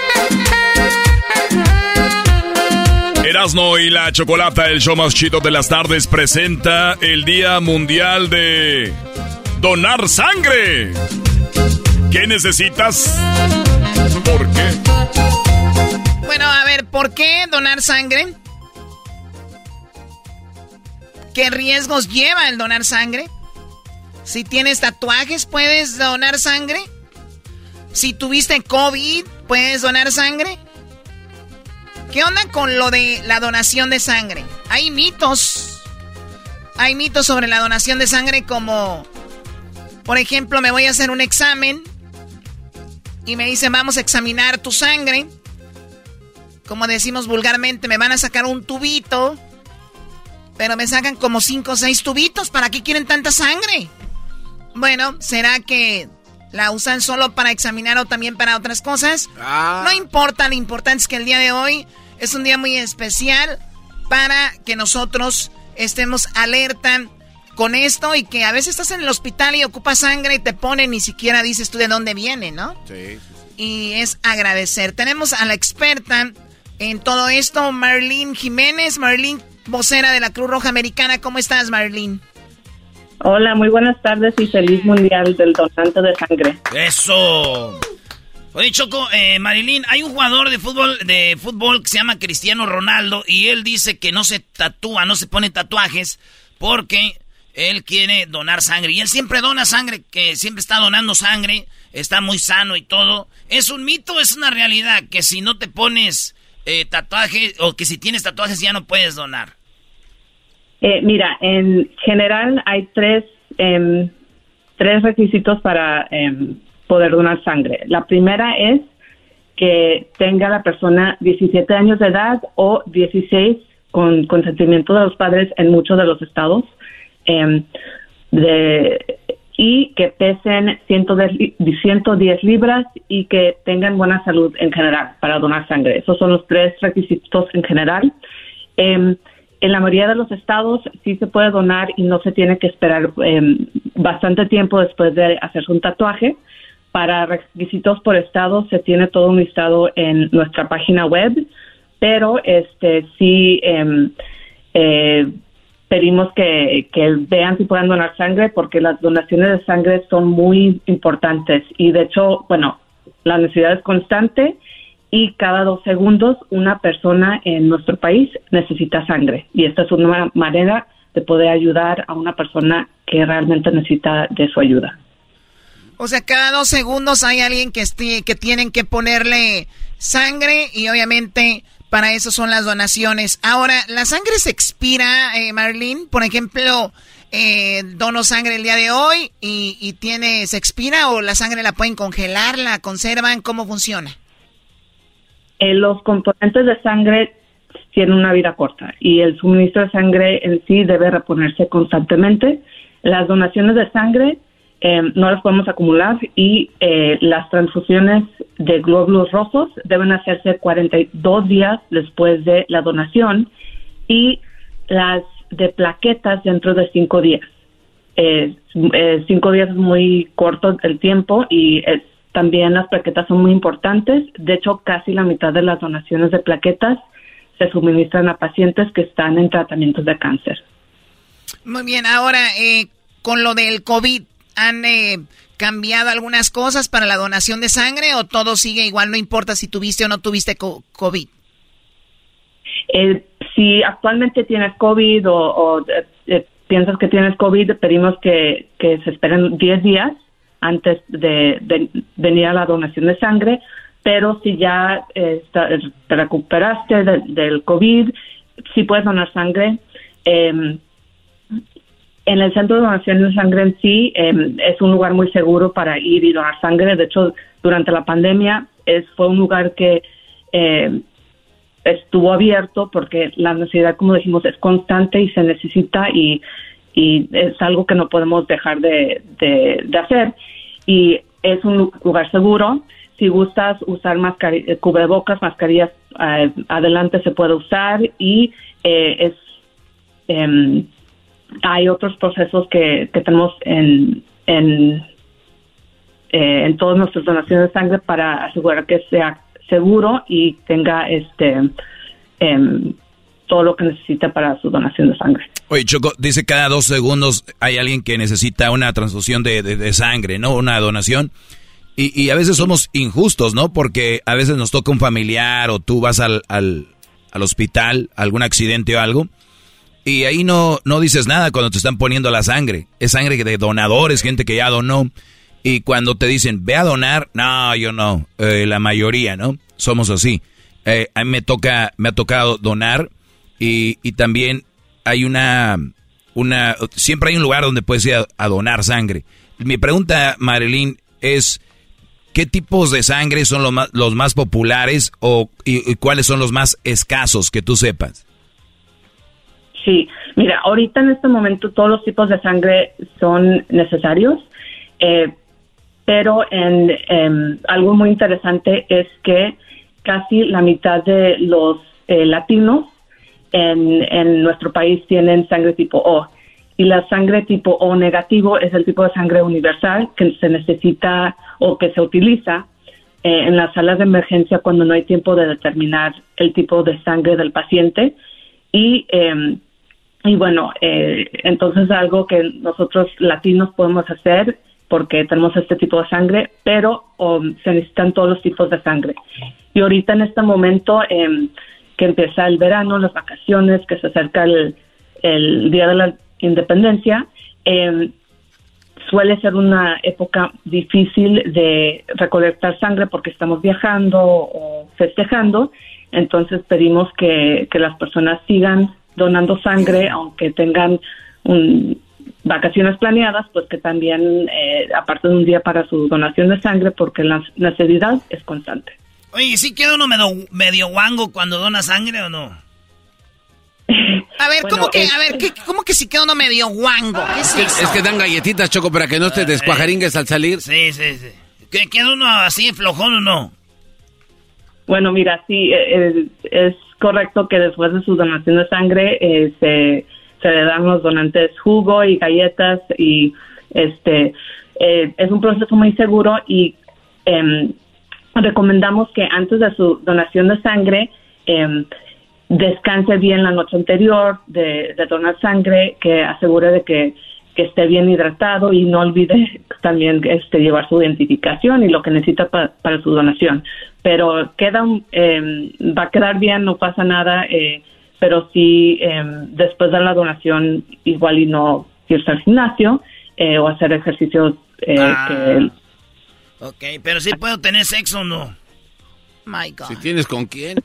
Erasno y la Chocolata, el show más chido de las tardes, presenta el Día Mundial de Donar Sangre. ¿Qué necesitas? ¿Por qué? Bueno, a ver, ¿por qué donar sangre? ¿Qué riesgos lleva el donar sangre? Si tienes tatuajes, ¿puedes donar sangre? Si tuviste COVID, ¿puedes donar sangre? ¿Qué onda con lo de la donación de sangre? Hay mitos. Hay mitos sobre la donación de sangre como, por ejemplo, me voy a hacer un examen y me dicen, vamos a examinar tu sangre. Como decimos vulgarmente, me van a sacar un tubito, pero me sacan como cinco o seis tubitos. ¿Para qué quieren tanta sangre? Bueno, ¿será que la usan solo para examinar o también para otras cosas? Ah. No importa, lo importante es que el día de hoy es un día muy especial para que nosotros estemos alerta con esto y que a veces estás en el hospital y ocupas sangre y te ponen, ni siquiera dices tú de dónde viene, ¿no? Sí. Y es agradecer. Tenemos a la experta en todo esto, Marlene Jiménez. Marlene, vocera de la Cruz Roja Americana. ¿Cómo estás, Marlene? Hola, muy buenas tardes y feliz mundial del donante de sangre. ¡Eso! Oye, Choco, eh, Marilyn, hay un jugador de fútbol, de fútbol que se llama Cristiano Ronaldo y él dice que no se tatúa, no se pone tatuajes porque él quiere donar sangre. Y él siempre dona sangre, que siempre está donando sangre, está muy sano y todo. ¿Es un mito es una realidad que si no te pones eh, tatuajes o que si tienes tatuajes ya no puedes donar? Eh, mira, en general hay tres, em, tres requisitos para em, poder donar sangre. La primera es que tenga la persona 17 años de edad o 16 con consentimiento de los padres en muchos de los estados. em, de, y que pesen 110, li- 110 libras y que tengan buena salud en general para donar sangre. Esos son los tres requisitos en general. En la mayoría de los estados sí se puede donar y no se tiene que esperar em, bastante tiempo después de hacerse un tatuaje. Para requisitos por estado se tiene todo un listado en nuestra página web, pero este sí em, eh, pedimos que, que vean si pueden donar sangre porque las donaciones de sangre son muy importantes y de hecho, bueno, la necesidad es constante y cada dos segundos una persona en nuestro país necesita sangre y esta es una manera de poder ayudar a una persona que realmente necesita de su ayuda. O sea, cada dos segundos hay alguien que, esté, que tienen que ponerle sangre y obviamente para eso son las donaciones. Ahora, ¿la sangre se expira, eh? Por ejemplo, eh, dono sangre el día de hoy y, y tiene se expira o la sangre la pueden congelar, la conservan, ¿cómo funciona? Eh, los componentes de sangre tienen una vida corta y el suministro de sangre en sí debe reponerse constantemente. Las donaciones de sangre eh, no las podemos acumular y eh, las transfusiones de glóbulos rojos deben hacerse 42 días después de la donación y las de plaquetas dentro de 5 días. Eh, eh, cinco días es muy corto el tiempo y es, también las plaquetas son muy importantes. De hecho, casi la mitad de las donaciones de plaquetas se suministran a pacientes que están en tratamientos de cáncer. Muy bien, ahora eh, con lo del COVID, ¿han eh, cambiado algunas cosas para la donación de sangre o todo sigue igual, no importa si tuviste o no tuviste co- COVID? Eh, si actualmente tienes COVID o, o, eh, eh, piensas que tienes COVID, pedimos que, que se esperen 10 días antes de, venir a la donación de sangre, pero si ya eh, te recuperaste de- del COVID, sí puedes donar sangre. Eh, en el centro de donación de sangre en sí eh, es un lugar muy seguro para ir y donar sangre. De hecho, durante la pandemia es, fue un lugar que eh, estuvo abierto porque la necesidad, como dijimos, es constante y se necesita y, y es algo que no podemos dejar de, de, hacer. Y es un lu- lugar seguro. Si gustas usar mascari- eh, cubrebocas, mascarillas, eh, adelante se puede usar y eh, es em, hay otros procesos que, que tenemos en, en, eh, en todas nuestras donaciones de sangre para asegurar que sea seguro y tenga este em, todo lo que necesita para su donación de sangre. Oye, Choco, dice cada dos segundos hay alguien que necesita una transfusión de, de- sangre, ¿no? Una donación. Y, a veces somos injustos, ¿no? Porque a veces nos toca un familiar o tú vas al, al, al hospital, algún accidente o algo, y ahí no, no dices nada cuando te están poniendo la sangre. Es sangre de donadores, gente que ya donó. Y cuando te dicen, ve a donar, no, yo no. Eh, la mayoría, ¿no? Somos así. Eh, a mí me, toca, me ha tocado donar y, y también hay una, una, siempre hay un lugar donde puedes ir a, donar sangre. Mi pregunta, Marilyn, es, ¿qué tipos de sangre son los más, los más populares o y cuáles son los más escasos que tú sepas? Sí, mira, ahorita en este momento todos los tipos de sangre son necesarios, eh, pero en, em, algo muy interesante es que casi la mitad de los eh, latinos en, en nuestro país tienen sangre tipo O. Y la sangre tipo O negativo es el tipo de sangre universal que se necesita o que se utiliza eh, en las salas de emergencia cuando no hay tiempo de determinar el tipo de sangre del paciente. Y eh, y bueno, eh, entonces algo que nosotros latinos podemos hacer porque tenemos este tipo de sangre, pero um, se necesitan todos los tipos de sangre. Y ahorita en este momento em, que empieza el verano, las vacaciones, que se acerca el, Día de la Independencia, em, suele ser una época difícil de recolectar sangre porque estamos viajando o festejando. Entonces pedimos que, las personas sigan donando sangre, aunque tengan vacaciones planeadas, pues que también eh, aparte de un día para su donación de sangre, porque la necesidad es constante. Oye, ¿sí queda uno medio, medio guango cuando dona sangre o no? A ver, ¿cómo que, a ver, ¿cómo que si queda uno medio guango? es, que dan galletitas, Choco, para que no te eh, descuajaringues al salir. Sí, sí, sí. ¿Que queda uno así flojón o no? Bueno, mira, sí, eh, es correcto que después de su donación de sangre eh, se, se le dan los donantes jugo y galletas y este eh, es un proceso muy seguro y em, recomendamos que antes de su donación de sangre em, descanse bien la noche anterior de, donar sangre, que asegure de que, esté bien hidratado y no olvide también este, llevar su identificación y lo que necesita para su donación pero queda eh, va a quedar bien, no pasa nada, eh, pero sí em, después de la donación igual y no irse al gimnasio eh, o hacer ejercicios ah. que... Ok, pero sí puedo tener sexo o no. My God. Si tienes con quién.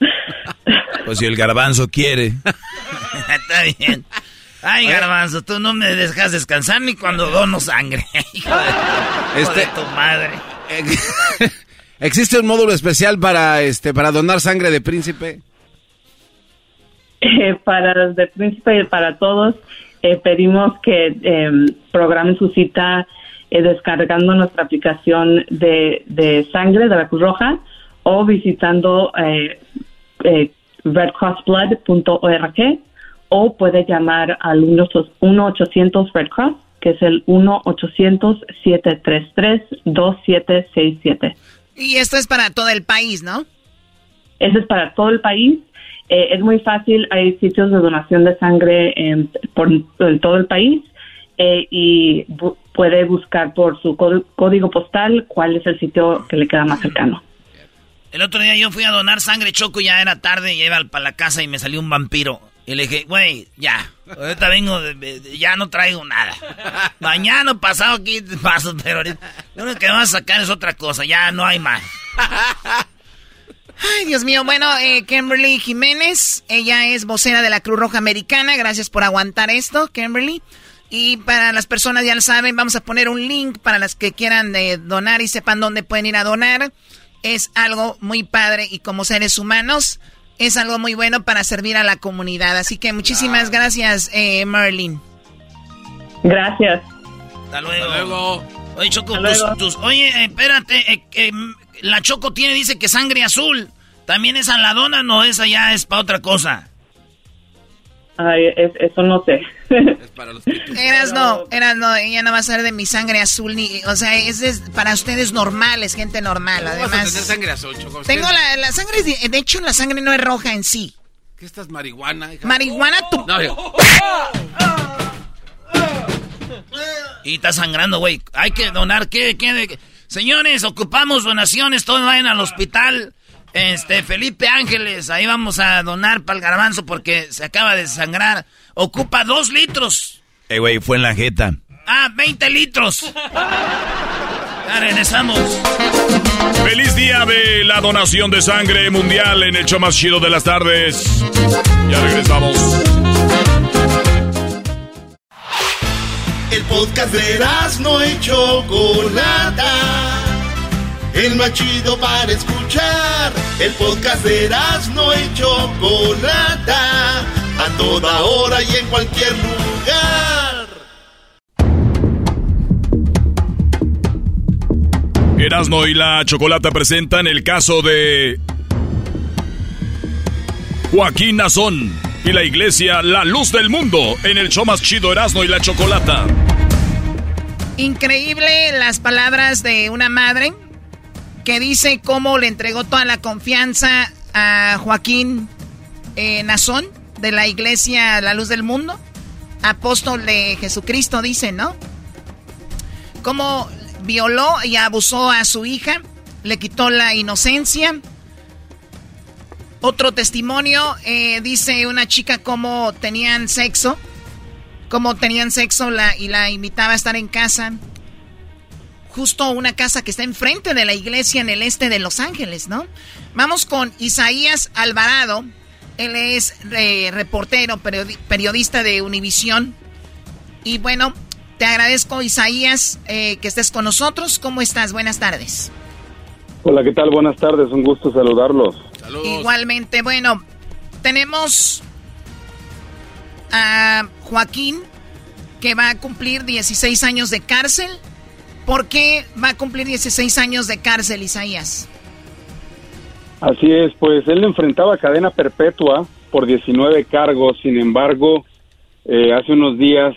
pues si el garbanzo quiere. Está bien. Ay, garbanzo, tú no me dejas descansar ni cuando dono sangre. Hijo de, este, tu madre. ¿Existe un módulo especial para este para donar sangre de príncipe? Eh, para los de príncipe y para todos eh, pedimos que em, programen su cita eh, descargando nuestra aplicación de, de, sangre de la Cruz Roja o visitando redcrossblood.org o puede llamar al 1-800 Red Cross que es el 1-800-733-2767. Y esto es para todo el país, ¿no? Eso es para todo el país. Eh, es muy fácil, hay sitios de donación de sangre en, por todo el país eh, y puede buscar por su código postal cuál es el sitio que le queda más cercano. El otro día yo fui a donar sangre choco, ya era tarde, y iba para la casa y me salió un vampiro. Y le dije, güey, ya, ahorita vengo, ya no traigo nada. Mañana pasado aquí paso, pero ahorita lo único que vamos a sacar es otra cosa, ya no hay más. Ay, Dios mío, bueno, eh, Kimberly Jiménez, ella es vocera de la Cruz Roja Americana, gracias por aguantar esto, Kimberly. Y para las personas ya lo saben, vamos a poner un link para las que quieran eh, donar y sepan dónde pueden ir a donar. Es algo muy padre y como seres humanos es algo muy bueno para servir a la comunidad. Así que muchísimas gracias, eh, Merlin. Gracias. Hasta luego. Oye, Choco, oye, espérate, eh, eh, la Choco tiene, dice que sangre azul. ¿También es a la dona no esa ya es para otra cosa? Ay, eso no sé. Es para los Eras no, eras no, ella no va a ser de mi sangre azul ni, o sea, es, para ustedes normales, gente normal, además. Vas a tener sangre azul, Tengo la, la sangre, de hecho la sangre no es roja en sí. ¿Qué estás marihuana? Marihuana tú. No, Y está sangrando, güey. Hay que donar, ¿qué, qué, Señores, ocupamos donaciones, todos vayan al hospital. Este, Felipe Ángeles, ahí vamos a donar para el garbanzo porque se acaba de sangrar. Ocupa dos litros. Eh, güey, fue en la jeta. Ah, 20 litros. Ya regresamos. Feliz día de la donación de sangre mundial en el show más chido de las tardes. Ya regresamos. El podcast de no y Chocolata. El más chido para escuchar. El podcast de no y Chocolata. A toda hora y en cualquier lugar. Erasmo y la Chocolata presentan el caso de Joaquín Nazón y la iglesia La Luz del Mundo en el show más chido Erasmo y la Chocolata. Increíble las palabras de una madre que dice cómo le entregó toda la confianza a Joaquín eh, Nazón de la iglesia La Luz del Mundo, apóstol de Jesucristo, dice, ¿no? Cómo violó y abusó a su hija, le quitó la inocencia otro testimonio, eh, dice una chica cómo tenían sexo, cómo tenían sexo la, y la invitaba a estar en casa. Justo una casa que está enfrente de la iglesia en el este de Los Ángeles, ¿no? Vamos con Isaías Alvarado. Él es eh, reportero, periodista de Univisión. Y bueno, te agradezco, Isaías, eh, que estés con nosotros. ¿Cómo estás? Buenas tardes. Hola, ¿qué tal? Buenas tardes. Un gusto saludarlos. Igualmente, bueno, tenemos a Joaquín que va a cumplir 16 años de cárcel. ¿Por qué va a cumplir 16 años de cárcel, Isaías? Así es, pues él enfrentaba cadena perpetua por 19 cargos, sin embargo, eh, hace unos días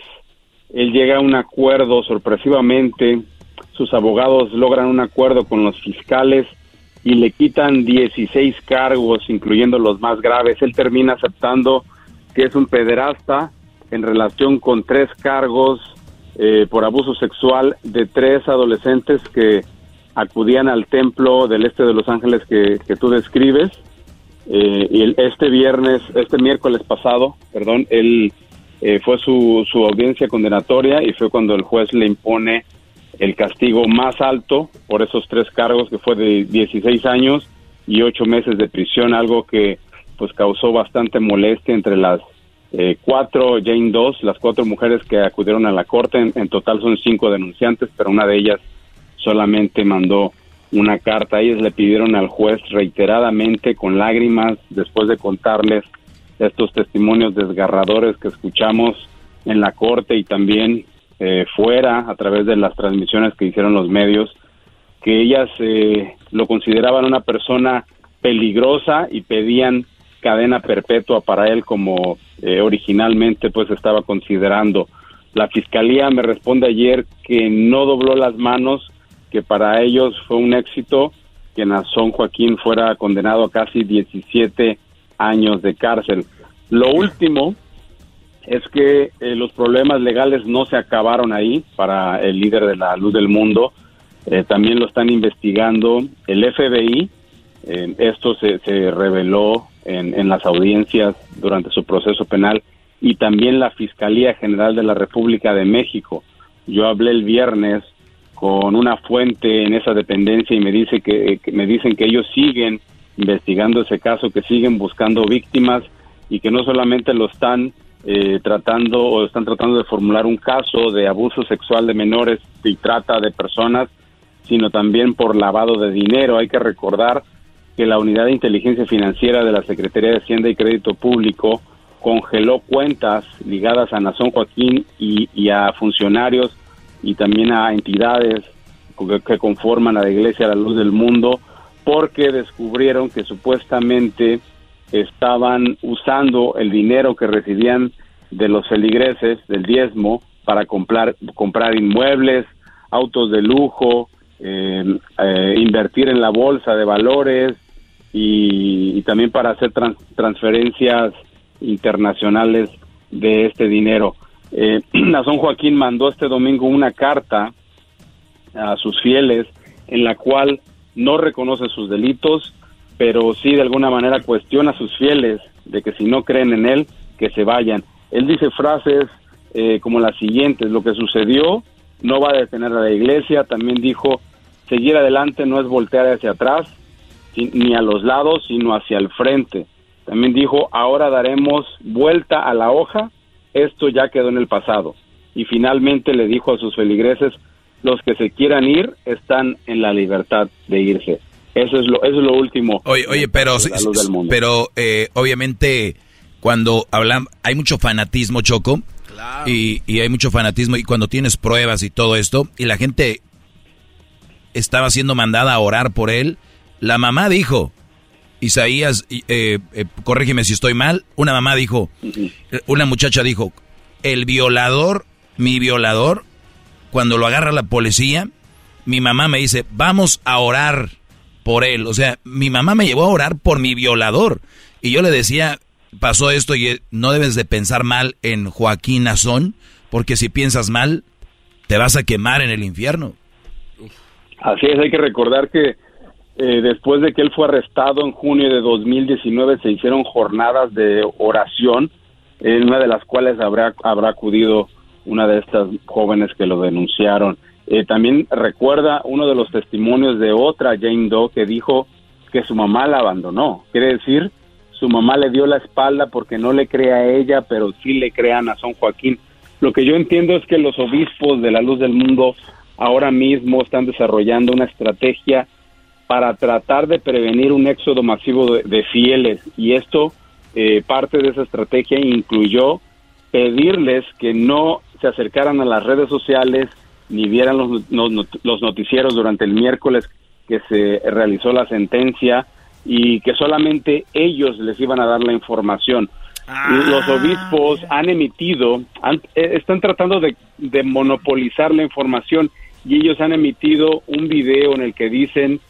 él llega a un acuerdo sorpresivamente, sus abogados logran un acuerdo con los fiscales y le quitan 16 cargos, incluyendo los más graves. Él termina aceptando que es un pederasta en relación con tres cargos eh, por abuso sexual de tres adolescentes que acudían al templo del este de Los Ángeles que, tú describes. Eh, y este viernes, este miércoles pasado, perdón, él eh, fue su, su audiencia condenatoria y fue cuando el juez le impone el castigo más alto por esos tres cargos que fue de 16 años y ocho meses de prisión, algo que pues causó bastante molestia entre las eh, cuatro Jane dos, las cuatro mujeres que acudieron a la corte. En, total son cinco denunciantes, pero una de ellas solamente mandó una carta. Ellos le pidieron al juez reiteradamente con lágrimas después de contarles estos testimonios desgarradores que escuchamos en la corte y también eh, fuera a través de las transmisiones que hicieron los medios, que ellas eh, lo consideraban una persona peligrosa y pedían cadena perpetua para él como eh, originalmente pues estaba considerando. La fiscalía me responde ayer que no dobló las manos, que para ellos fue un éxito que Nazón Joaquín fuera condenado a casi 17 años de cárcel. Lo último es que eh, los problemas legales no se acabaron ahí para el líder de la luz del mundo. Eh, también lo están investigando el FBI. Eh, esto se, se reveló en, en, las audiencias durante su proceso penal y también la Fiscalía General de la República de México. Yo hablé el viernes con una fuente en esa dependencia y me dice que me dicen que ellos siguen investigando ese caso, que siguen buscando víctimas y que no solamente lo están eh, tratando o están tratando de formular un caso de abuso sexual de menores y trata de personas, sino también por lavado de dinero. Hay que recordar que la Unidad de Inteligencia Financiera de la Secretaría de Hacienda y Crédito Público congeló cuentas ligadas a Nazón Joaquín y, a funcionarios y también a entidades que conforman a la Iglesia a la Luz del Mundo porque descubrieron que supuestamente estaban usando el dinero que recibían de los feligreses, del diezmo, para comprar, comprar inmuebles, autos de lujo, em, eh, invertir en la bolsa de valores y, también para hacer transferencias internacionales de este dinero. Eh, Joaquín mandó este domingo una carta a sus fieles en la cual no reconoce sus delitos, pero sí de alguna manera cuestiona a sus fieles de que si no creen en él, que se vayan. Él dice frases eh, como las siguientes, lo que sucedió no va a detener a la iglesia, también dijo, seguir adelante no es voltear hacia atrás, ni a los lados, sino hacia el frente. También dijo, ahora daremos vuelta a la hoja, esto ya quedó en el pasado. Y finalmente le dijo a sus feligreses, los que se quieran ir están en la libertad de irse. Eso es lo, eso es lo último. Oye, oye pero, pero eh, obviamente cuando hablan, hay mucho fanatismo, Choco, y, y hay mucho fanatismo, y cuando tienes pruebas y todo esto, y la gente estaba siendo mandada a orar por él, la mamá dijo, Isaías, eh, eh, corrígeme si estoy mal, una mamá dijo, una muchacha dijo, el violador, mi violador, cuando lo agarra la policía, mi mamá me dice, vamos a orar por él. O sea, mi mamá me llevó a orar por mi violador. Y yo le decía, pasó esto y no debes de pensar mal en Joaquín Azón, porque si piensas mal, te vas a quemar en el infierno. Así es, hay que recordar que eh, después de que él fue arrestado en junio de 2019 se hicieron jornadas de oración, en una de las cuales habrá, habrá acudido una de estas jóvenes que lo denunciaron. Eh, también recuerda uno de los testimonios de otra Jane Doe que dijo que su mamá la abandonó. Quiere decir, su mamá le dio la espalda porque no le cree a ella, pero sí le crean a San Joaquín. Lo que yo entiendo es que los obispos de la luz del mundo ahora mismo están desarrollando una estrategia para tratar de prevenir un éxodo masivo de, fieles y esto eh, parte de esa estrategia incluyó pedirles que no se acercaran a las redes sociales ni vieran los, los, noticieros durante el miércoles que se realizó la sentencia y que solamente ellos les iban a dar la información. Los ah. obispos han emitido, eh, están tratando de, de, monopolizar la información y ellos han emitido un video en el que dicen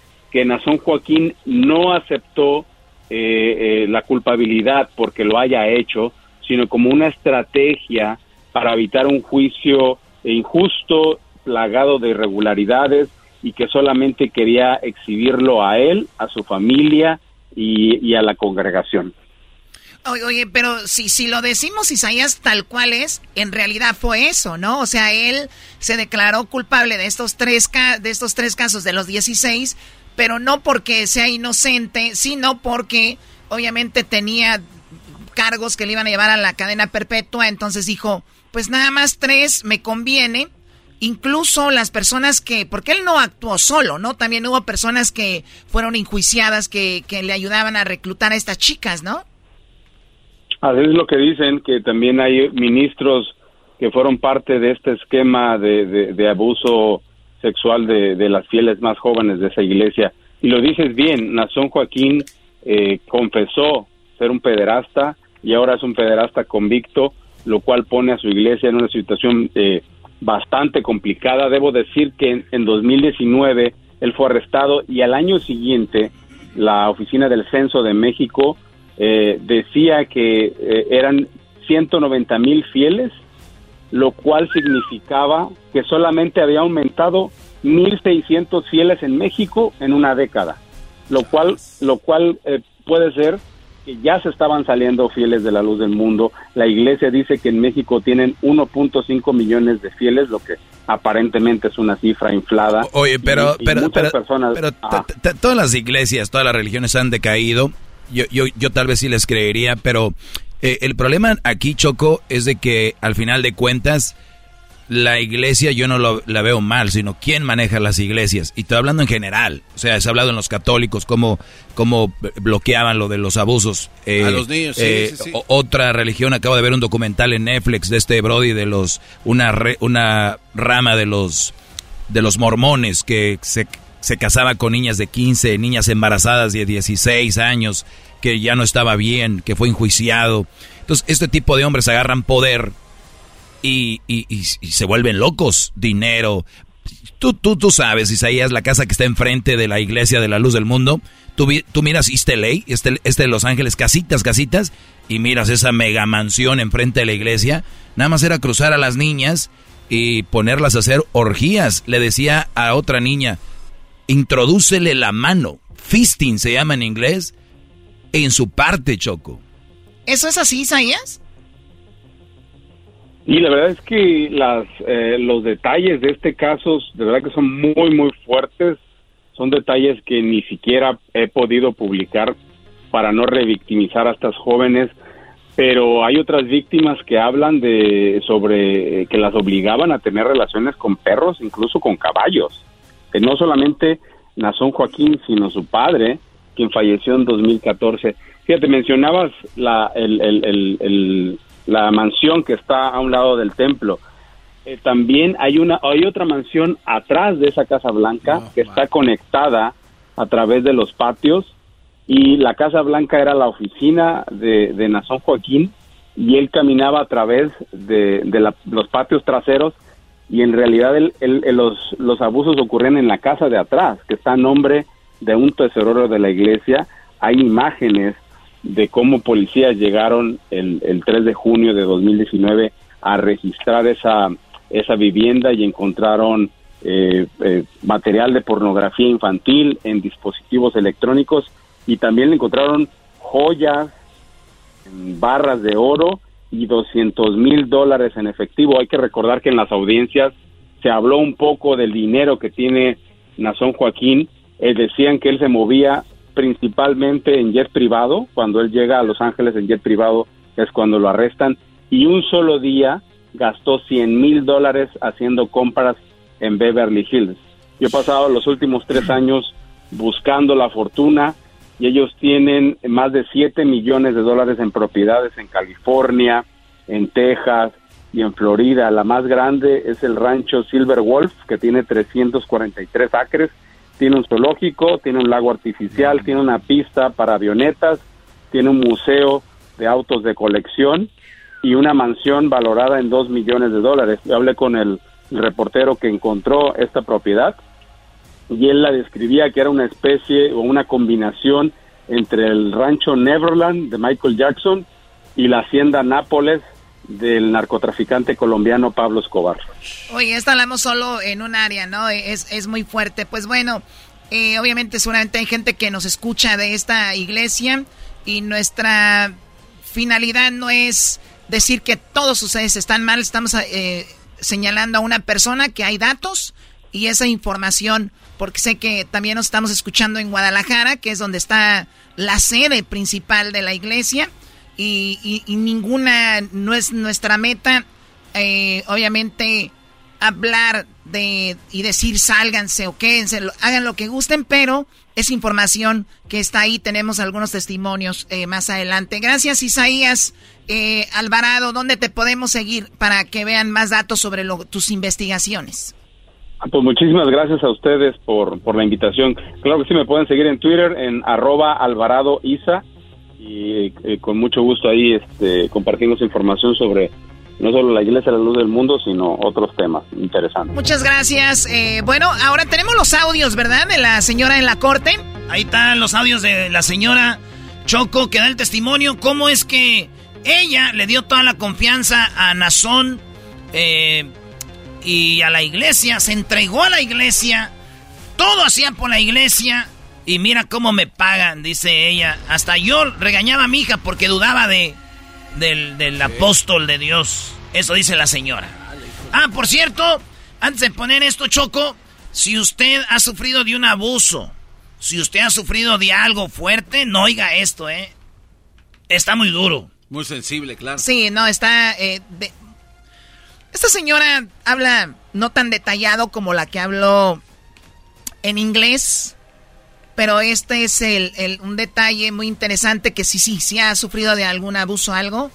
que Joaquín no aceptó eh, eh, la culpabilidad porque lo haya hecho, sino como una estrategia para evitar un juicio injusto, plagado de irregularidades y que solamente quería exhibirlo a él, a su familia y, a la congregación. Oye, pero si, si lo decimos Isaías tal cual es, en realidad fue eso, ¿no? O sea, él se declaró culpable de estos tres, de estos tres casos de los 16, pero no porque sea inocente, sino porque obviamente tenía cargos que le iban a llevar a la cadena perpetua, entonces dijo, pues nada más tres me conviene. Incluso las personas que, porque él no actuó solo, ¿no? También hubo personas que fueron enjuiciadas que, que le ayudaban a reclutar a estas chicas, ¿no? Así es lo que dicen, que también hay ministros que fueron parte de este esquema de, de, abuso sexual de, de, las fieles más jóvenes de esa iglesia. Y lo dices bien, Nazón Joaquín eh, confesó ser un pederasta y ahora es un pederasta convicto lo cual pone a su iglesia en una situación eh, bastante complicada. Debo decir que en, 2019 él fue arrestado y al año siguiente la oficina del censo de México eh, decía que eh, eran 190 mil fieles, lo cual significaba que solamente había aumentado 1.600 fieles en México en una década, lo cual, lo cual puede ser que ya se estaban saliendo fieles de la luz del mundo. La iglesia dice que en México tienen 1.5 millones de fieles, lo que aparentemente es una cifra inflada. Oye, pero, pero, personas, todas las iglesias, todas las religiones han decaído. Yo, yo, yo tal vez sí les creería, pero eh, el problema aquí, Choco, es de que al final de cuentas la iglesia yo no la veo mal, sino quién maneja las iglesias. Y estoy hablando en general. O sea, se ha hablado en los católicos, cómo, cómo bloqueaban lo de los abusos. Eh, a los niños, sí, eh, Otra religión, acabo de ver un documental en Netflix de este Brody de los, una, una rama de los, de los mormones que se, se casaba con niñas de 15, niñas embarazadas de 16 años, que ya no estaba bien, que fue enjuiciado. Entonces, este tipo de hombres agarran poder y, y, se vuelven locos. Dinero. Tú, tú, tú sabes, Isaías, la casa que está enfrente de la iglesia de la luz del mundo. Tú, tú miras East LA, este, este de Los Ángeles, casitas, casitas, y miras esa mega mansión enfrente de la iglesia. nada más era cruzar a las niñas y ponerlas a hacer orgías. Le decía a otra niña, introdúcele la mano, fisting se llama en inglés, en su parte, Choco. ¿Eso es así, Isaías? Y la verdad es que las, eh, los detalles de este caso, de verdad que son muy, muy fuertes. Son detalles que ni siquiera he podido publicar para no revictimizar a estas jóvenes. Pero hay otras víctimas que hablan de sobre que las obligaban a tener relaciones con perros, incluso con caballos. Que no solamente Nazón Joaquín, sino su padre, quien falleció en 2014. Fíjate, mencionabas la, el, el, el, la mansión que está a un lado del templo. Eh, también hay una hay otra mansión atrás de esa Casa Blanca que está conectada a través de los patios y la Casa Blanca era la oficina de, de Nazón Joaquín y él caminaba a través de, de los patios traseros y en realidad los, los abusos ocurren en la casa de atrás, que está a nombre de un tesorero de la iglesia. Hay imágenes de cómo policías llegaron el, el 3 de junio de 2019 a registrar esa, esa vivienda y encontraron eh, eh, material de pornografía infantil en dispositivos electrónicos y también encontraron joyas, barras de oro y 200 mil dólares en efectivo. Hay que recordar que en las audiencias se habló un poco del dinero que tiene Nazón Joaquín. Eh, decían que él se movía principalmente en jet privado. Cuando él llega a Los Ángeles en jet privado es cuando lo arrestan. Y un solo día gastó 100 mil dólares haciendo compras en Beverly Hills. Yo he pasado los últimos tres años buscando la fortuna y ellos tienen más de 7 millones de dólares en propiedades en California, en Texas y en Florida. La más grande es el rancho Silver Wolf, que tiene 343 acres tiene un zoológico, tiene un lago artificial, tiene una pista para avionetas, tiene un museo de autos de colección y una mansión valorada en dos millones de dólares. Yo hablé con el, reportero que encontró esta propiedad y él la describía que era una especie o una combinación entre el rancho Neverland de Michael Jackson y la hacienda Nápoles del narcotraficante colombiano Pablo Escobar. Oye, esto hablamos solo en un área, ¿no? Es, es muy fuerte. Pues bueno, eh, obviamente seguramente hay gente que nos escucha de esta iglesia y nuestra finalidad no es decir que todos ustedes están mal, estamos eh, señalando a una persona que hay datos y esa información, porque sé que también nos estamos escuchando en Guadalajara, que es donde está la sede principal de la iglesia y, ninguna, no es nuestra meta, eh, obviamente, hablar de y decir sálganse o quédense, hagan lo que gusten, pero es información que está ahí, tenemos algunos testimonios eh, más adelante. Gracias Isaías eh, Alvarado, ¿dónde te podemos seguir para que vean más datos sobre tus investigaciones? Ah, pues muchísimas gracias a ustedes por, por la invitación. Claro que sí, me pueden seguir en Twitter en arroba Alvarado y eh, con mucho gusto ahí este, compartimos información sobre no solo la Iglesia de la Luz del Mundo, sino otros temas interesantes. Muchas gracias. Eh, bueno, ahora tenemos los audios, ¿verdad? De la señora en la corte. Ahí están los audios de la señora Choco que da el testimonio. ¿Cómo es que ella le dio toda la confianza a Nazón eh, y a la iglesia? Se entregó a la iglesia. Todo hacían por la iglesia. Y mira cómo me pagan, dice ella. Hasta yo regañaba a mi hija porque dudaba de del, apóstol de Dios. Eso dice la señora. Ah, por cierto, antes de poner esto, Choco, si usted ha sufrido de un abuso, si usted ha sufrido de algo fuerte, no oiga esto, ¿eh? Está muy duro. Muy sensible, claro. Sí, no, está... Eh, esta señora habla no tan detallado como la que habló en inglés, pero este es el, un detalle muy interesante que sí, sí, sí ha sufrido de algún abuso o algo,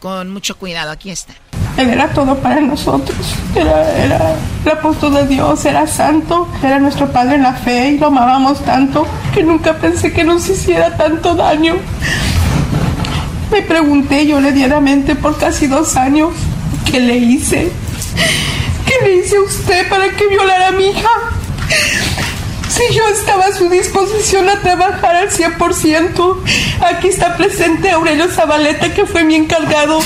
con mucho cuidado. Aquí está. Él era todo para nosotros. Era, era el apóstol de Dios, era santo, era nuestro padre en la fe y lo amábamos tanto que nunca pensé que nos hiciera tanto daño. Me pregunté yo mente por casi dos años qué le hice. ¿Qué le hice a usted para que violara a mi hija? Si yo estaba a su disposición a trabajar al 100%, aquí está presente Aurelio Zabaleta, que fue mi encargado.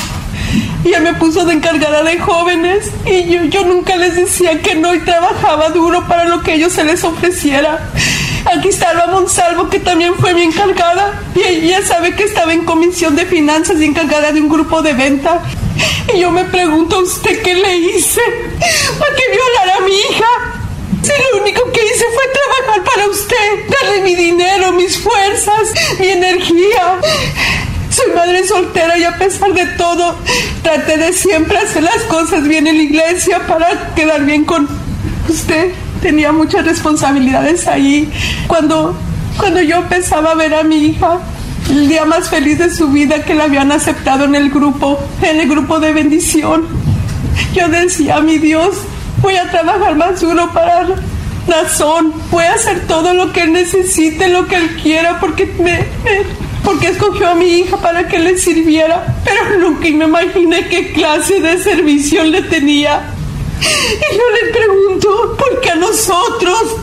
y me puso de encargada de jóvenes y yo, yo nunca les decía que no y trabajaba duro para lo que ellos se les ofreciera. Aquí está Alba Monsalvo, que también fue mi encargada. Y ella sabe que estaba en comisión de finanzas y encargada de un grupo de venta. Y yo me pregunto a usted qué le hice para que violara a mi hija. Si lo único que hice fue trabajar para usted, darle mi dinero, mis fuerzas, mi energía. Soy madre soltera y a pesar de todo, traté de siempre hacer las cosas bien en la iglesia para quedar bien con usted. Tenía muchas responsabilidades ahí. Cuando, cuando yo empezaba a ver a mi hija, el día más feliz de su vida que la habían aceptado en el grupo, en el grupo de bendición, yo decía, mi Dios, voy a trabajar más duro para razón, voy a hacer todo lo que él necesite, lo que él quiera, porque me, porque escogió a mi hija para que le sirviera, pero nunca me imaginé qué clase de servicio le tenía. Y yo le pregunto, ¿por qué a nosotros?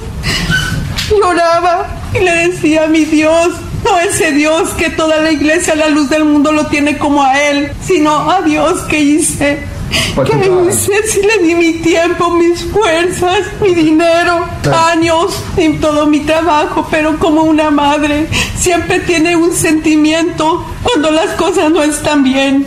Lloraba y le decía a mi Dios, no ese Dios que toda la iglesia la luz del mundo lo tiene como a Él, sino a Dios que hice ¿Qué hice si le di mi tiempo, mis fuerzas, mi dinero, años y todo mi trabajo? Pero como una madre siempre tiene un sentimiento cuando las cosas no están bien.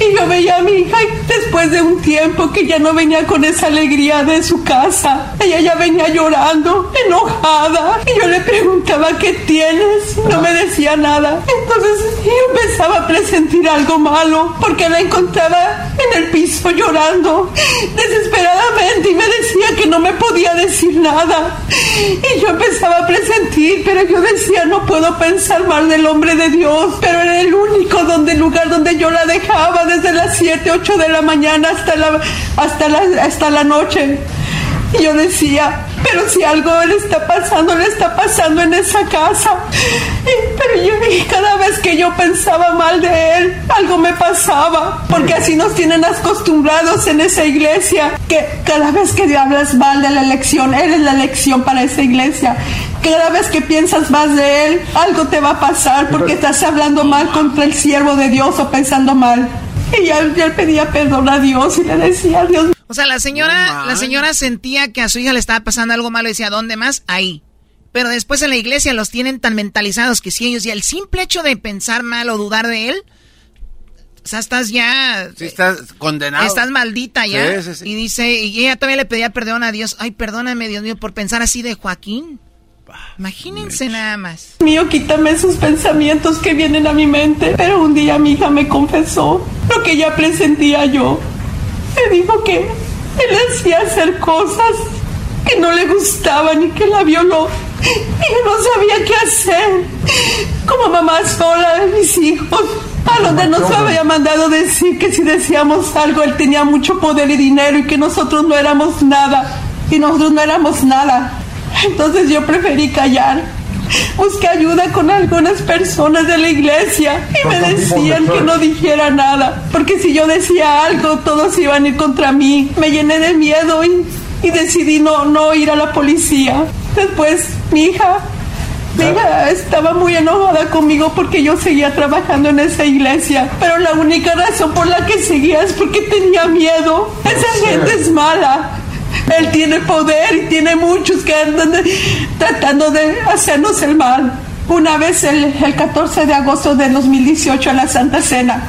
Y yo veía a mi hija después de un tiempo que ya no venía con esa alegría de su casa. Ella ya venía llorando, enojada. Y yo le preguntaba, ¿qué tienes? No me decía nada. Entonces yo empezaba a presentir algo malo porque la encontraba en el piso llorando desesperadamente y me decía que no me podía decir nada. Y yo empezaba a presentir, pero yo decía, no puedo pensar mal del hombre de Dios, pero era el único donde, lugar donde yo la dejaba desde las 7, 8 de la mañana hasta la, hasta la, hasta la noche. Y yo decía, pero si algo le está pasando, le está pasando en esa casa. pero yo cada vez que yo pensaba mal de él, algo me pasaba. Porque así nos tienen acostumbrados en esa iglesia. Que cada vez que hablas mal de la elección, eres la elección para esa iglesia. Cada vez que piensas más de él, algo te va a pasar porque estás hablando mal contra el siervo de Dios o pensando mal. Y ya, ya pedía perdón a Dios y le decía, Dios o sea, la señora, la señora sentía que a su hija le estaba pasando algo malo y decía, ¿dónde más? Ahí. Pero después en la iglesia los tienen tan mentalizados que si ellos, y el simple hecho de pensar mal o dudar de él, o sea, estás ya. Sí, estás condenado. Estás maldita ya. Y dice, y ella todavía le pedía perdón a Dios. Ay, perdóname, Dios mío, por pensar así de Joaquín. Imagínense nada más. Mío, quítame esos pensamientos que vienen a mi mente. Pero un día mi hija me confesó lo que ya presentía yo. Me dijo que él hacía hacer cosas que no le gustaban y que la violó. Y yo no sabía qué hacer. Como mamá sola de mis hijos. A donde nos había mandado decir que si decíamos algo, él tenía mucho poder y dinero y que nosotros no éramos nada. Y nosotros no éramos nada. Entonces yo preferí callar. Busqué ayuda con algunas personas de la iglesia y me decían que no dijera nada, porque si yo decía algo, todos iban a ir contra mí. Me llené de miedo y, y decidí no, no ir a la policía. Después mi hija mi hija estaba muy enojada conmigo porque yo seguía trabajando en esa iglesia, pero la única razón por la que seguía es porque tenía miedo. Esa gente es mala. Él tiene poder y tiene muchos que andan tratando de hacernos el mal. Una vez, el, 14 de agosto de 2018, en la Santa Cena,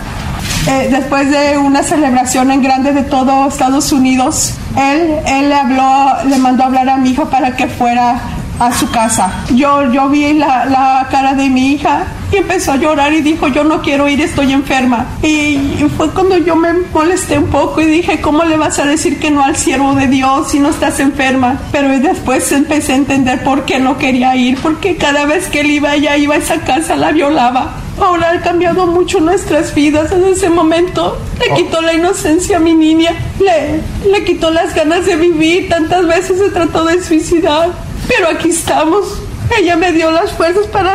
eh, después de una celebración en grande de todo Estados Unidos, él, él le habló, le mandó a hablar a mi hija para que fuera a su casa. Yo, yo vi la, la, cara de mi hija y empezó a llorar y dijo, yo no quiero ir, estoy enferma. Y, fue cuando yo me molesté un poco y dije, ¿cómo le vas a decir que no al siervo de Dios si no estás enferma? Pero después empecé a entender por qué no quería ir, porque cada vez que él iba, ella iba a esa casa, la violaba. Ahora ha cambiado mucho nuestras vidas en ese momento. Le oh. quitó la inocencia a mi niña, le, le quitó las ganas de vivir. Tantas veces se trató de suicidar. Pero aquí estamos. Ella me dio las fuerzas para,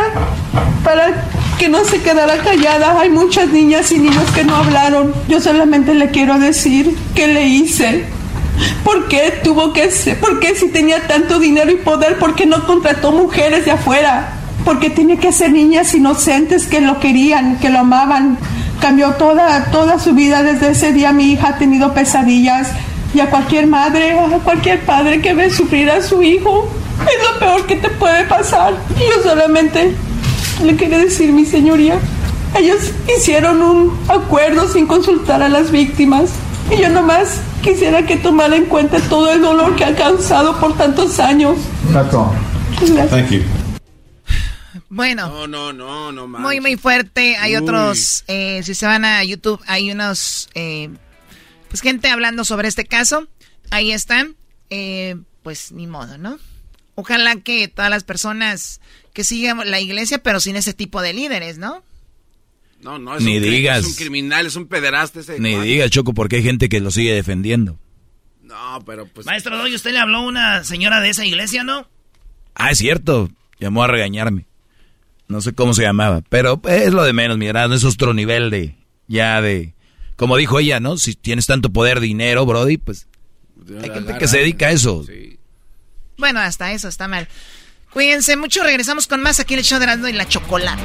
para que no se quedara callada. Hay muchas niñas y niños que no hablaron. Yo solamente le quiero decir que le hice. ¿Por qué tuvo que ser? ¿Por qué si tenía tanto dinero y poder? ¿Por qué no contrató mujeres de afuera? Porque tiene que ser niñas inocentes que lo querían, que lo amaban. cambió toda, toda su vida. Desde ese día mi hija ha tenido pesadillas y a cualquier madre, a cualquier padre que ve sufrir a su hijo, es lo peor que te puede pasar. Y yo solamente le quería decir, mi señoría, ellos hicieron un acuerdo sin consultar a las víctimas. Y yo nomás quisiera que tomara en cuenta todo el dolor que ha causado por tantos años. Thank you. Bueno. No, no, no, no manches. Muy, muy fuerte. Hay Uy. otros, eh, si se van a YouTube, hay unos, eh, pues gente hablando sobre este caso. Ahí están. Eh, pues ni modo, ¿no? Ojalá que todas las personas que sigan la iglesia, pero sin ese tipo de líderes, ¿no? No, no, es Ni un, digas. Es un criminal, es un pederasta ese. Ni cuate. diga, Choco, porque hay gente que lo sigue defendiendo. No, pero pues. Maestro Doy, ¿usted le habló a una señora de esa iglesia, no? Ah, es cierto. Llamó a regañarme. No sé cómo se llamaba. Pero pues, es lo de menos, mi hermano. Es otro nivel de. Ya de. Como dijo ella, ¿no? Si tienes tanto poder, dinero, Brody, pues. Hay gente que se dedica a eso. Bueno, hasta eso está mal. Cuídense mucho, regresamos con más aquí en el show de Erasmo y la Chocolata.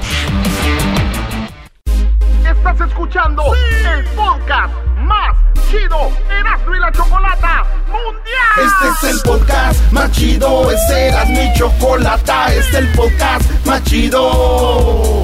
Estás escuchando el podcast más chido Erasmo y la Chocolata Mundial. Este es el podcast más chido, es Erasmo y Chocolata, este es el podcast más chido.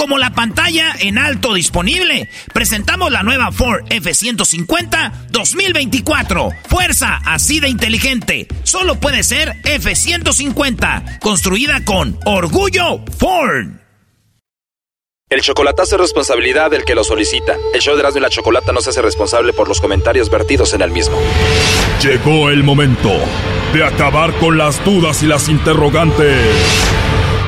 Como la pantalla en alto disponible, presentamos la nueva Ford F-150 2024. Fuerza así de inteligente. Solo puede ser F-150, construida con orgullo Ford. El chocolatazo es responsabilidad del que lo solicita. El show de Erasmo y la Chocolata no se hace responsable por los comentarios vertidos en el mismo. Llegó el momento de acabar con las dudas y las interrogantes.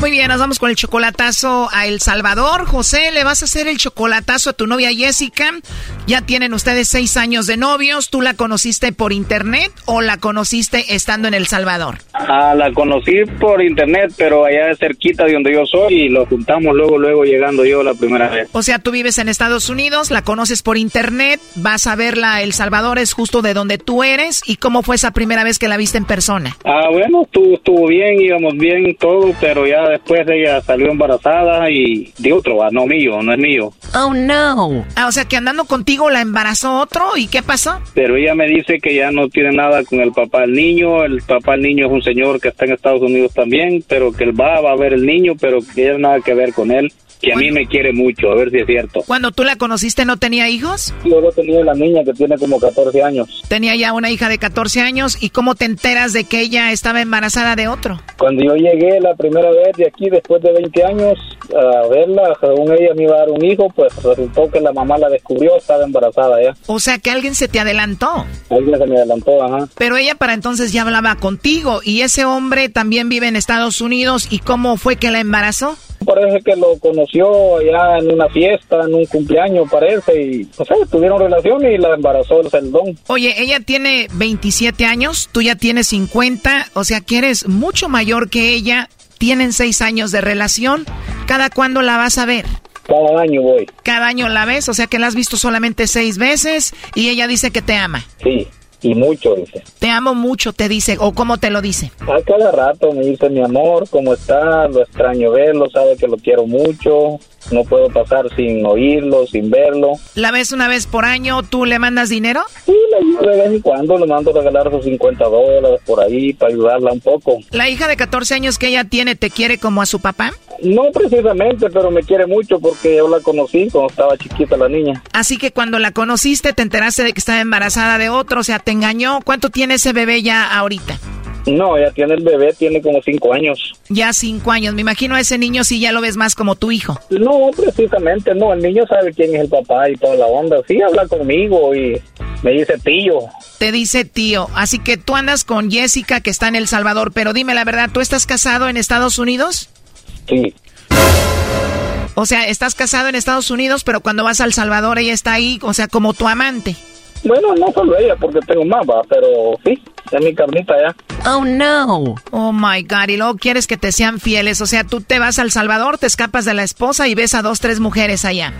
Muy bien, nos vamos con el chocolatazo a El Salvador. José, le vas a hacer el chocolatazo a tu novia Jessica. Ya tienen ustedes seis años de novios. ¿Tú la conociste por internet o la conociste estando en El Salvador? Ah, la conocí por internet, pero allá cerquita de donde yo soy y lo juntamos luego, luego llegando yo la primera vez. O sea, tú vives en Estados Unidos, la conoces por internet, vas a verla El Salvador, es justo de donde tú eres. ¿Y cómo fue esa primera vez que la viste en persona? Ah, bueno, estuvo, estuvo bien, íbamos bien todo, pero ya después ella salió embarazada y de otro, no mío, no es mío. Oh, no. Ah, o sea, que andando contigo la embarazó otro y ¿qué pasó? Pero ella me dice que ya no tiene nada con el papá del niño, el papá del niño es un señor que está en Estados Unidos también, pero que él va, va a ver el niño, pero que ella nada que ver con él, que a mí me quiere mucho, a ver si es cierto. Cuando tú la conociste no tenía hijos? Luego tenía la niña que tiene como 14 años. Tenía ya una hija de 14 años y ¿cómo te enteras de que ella estaba embarazada de otro? Cuando yo llegué la primera vez de aquí, después de 20 años, a verla, según ella me iba a dar un hijo, pues resultó que la mamá la descubrió, estaba embarazada ya. O sea que alguien se te adelantó. Alguien se me adelantó, ajá. Pero ella para entonces ya hablaba contigo y ese hombre también vive en Estados Unidos y ¿cómo fue que la embarazó? Parece que lo conoció allá en una fiesta, en un cumpleaños, parece, y, no sé, tuvieron relación y la embarazó el celdón. Oye, ella tiene 27 años, tú ya tienes 50, o sea que eres mucho mayor que ella, tienen 6 años de relación, ¿cada cuándo la vas a ver? Cada año voy. Cada año la ves, o sea que la has visto solamente seis veces y ella dice que te ama. Sí, y mucho, dice. Te amo mucho, te dice, o cómo te lo dice. A cada rato me dice mi amor, ¿cómo está? Lo extraño verlo, sabe que lo quiero mucho, no puedo pasar sin oírlo, sin verlo. ¿La ves una vez por año? ¿Tú le mandas dinero? Sí, le de vez en cuando, le mando a regalar sus 50 dólares por ahí para ayudarla un poco. ¿La hija de 14 años que ella tiene te quiere como a su papá? No precisamente, pero me quiere mucho porque yo la conocí cuando estaba chiquita la niña. Así que cuando la conociste te enteraste de que estaba embarazada de otro, o sea, te engañó. ¿Cuánto tiene ese bebé ya ahorita? No, ya tiene el bebé, tiene como cinco años. Ya cinco años. Me imagino a ese niño si ya lo ves más como tu hijo. No, precisamente no. El niño sabe quién es el papá y toda la onda. Sí, habla conmigo y me dice tío. Te dice tío. Así que tú andas con Jessica que está en El Salvador. Pero dime la verdad, ¿tú estás casado en Estados Unidos? Sí. O sea, estás casado en Estados Unidos, pero cuando vas al Salvador ella está ahí, o sea, como tu amante. Bueno, no solo ella, porque tengo más, pero sí, es mi carnita ya. Oh, no. Oh, my God. Y luego quieres que te sean fieles. O sea, tú te vas al Salvador, te escapas de la esposa y ves a dos, tres mujeres allá.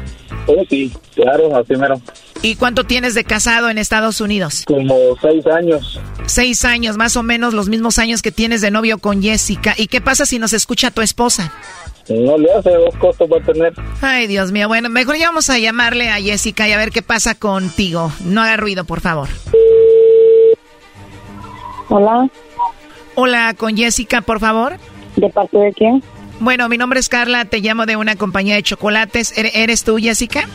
Oh, sí, claro, así mero. ¿Y cuánto tienes de casado en Estados Unidos? Como seis años. Seis años, más o menos los mismos años que tienes de novio con Jessica. ¿Y qué pasa si nos escucha tu esposa? No le hace dos costos va a tener. Ay, Dios mío. Bueno, mejor ya vamos a llamarle a Jessica y a ver qué pasa contigo. No haga ruido, por favor. Hola. Hola, con Jessica, por favor. ¿De parte de quién? Bueno, mi nombre es Carla, te llamo de una compañía de chocolates. ¿Eres tú, Jessica?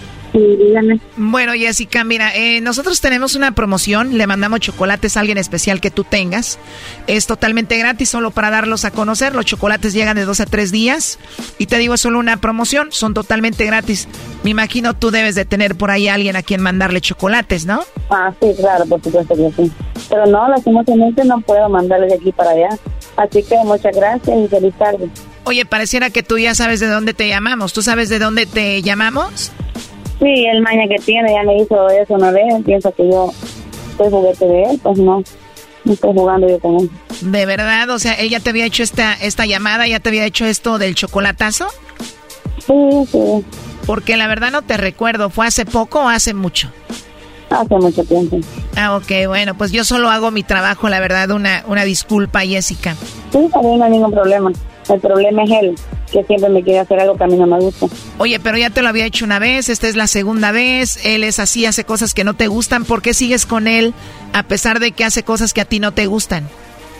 Bueno, Jessica, mira, eh, nosotros tenemos una promoción, le mandamos chocolates a alguien especial que tú tengas. Es totalmente gratis, solo para darlos a conocer. Los chocolates llegan de dos a tres días. Y te digo, es solo una promoción, son totalmente gratis. Me imagino tú debes de tener por ahí a alguien a quien mandarle chocolates, ¿no? Ah, sí, claro, por supuesto que sí. Pero no, lastimosamente no puedo mandarle de aquí para allá. Así que muchas gracias y feliz tarde. Oye, pareciera que tú ya sabes de dónde te llamamos. ¿Tú sabes de dónde te llamamos? Sí, el maña que tiene ya me hizo eso una vez. Piensa que yo soy juguete de él, pues no. No estoy jugando yo con él. ¿De verdad? O sea, ¿él ya te había hecho esta, esta llamada? ¿Ya te había hecho esto del chocolatazo? Sí, sí. Porque la verdad no te recuerdo. ¿Fue hace poco o hace mucho? Hace mucho tiempo. Ah, ok, bueno, pues yo solo hago mi trabajo, la verdad, una, una disculpa, Jessica. Sí, también no hay ningún problema. El problema es él, que siempre me quiere hacer algo que a mí no me gusta. Oye, pero ya te lo había hecho una vez, esta es la segunda vez, él es así, hace cosas que no te gustan, ¿por qué sigues con él a pesar de que hace cosas que a ti no te gustan?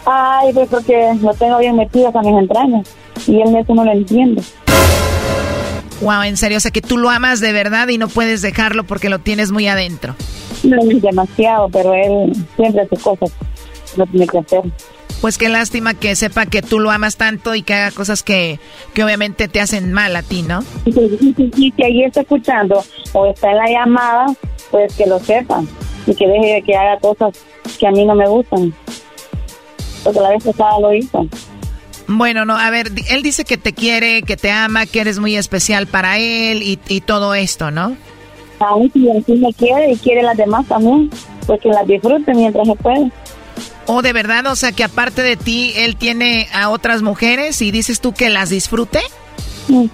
Ay, pues porque lo tengo bien metido a mis entrañas y él eso no lo entiende. Wow, en serio, o sea que tú lo amas de verdad y no puedes dejarlo porque lo tienes muy adentro. No es demasiado, pero él siempre hace cosas, no tiene que hacer. Pues qué lástima que sepa que tú lo amas tanto y que haga cosas que, que obviamente te hacen mal a ti, ¿no? Y si ahí está escuchando o está en la llamada, pues que lo sepa y que deje de que haga cosas que a mí no me gustan. Porque la vez pasada lo hizo. Bueno, no, a ver, él dice que te quiere, que te ama, que eres muy especial para él y, y todo esto, ¿no? Aún si sí me quiere y quiere las demás también, pues que las disfrute mientras se puede. ¿O de verdad, o sea, que aparte de ti, él tiene a otras mujeres y dices tú que las disfrute?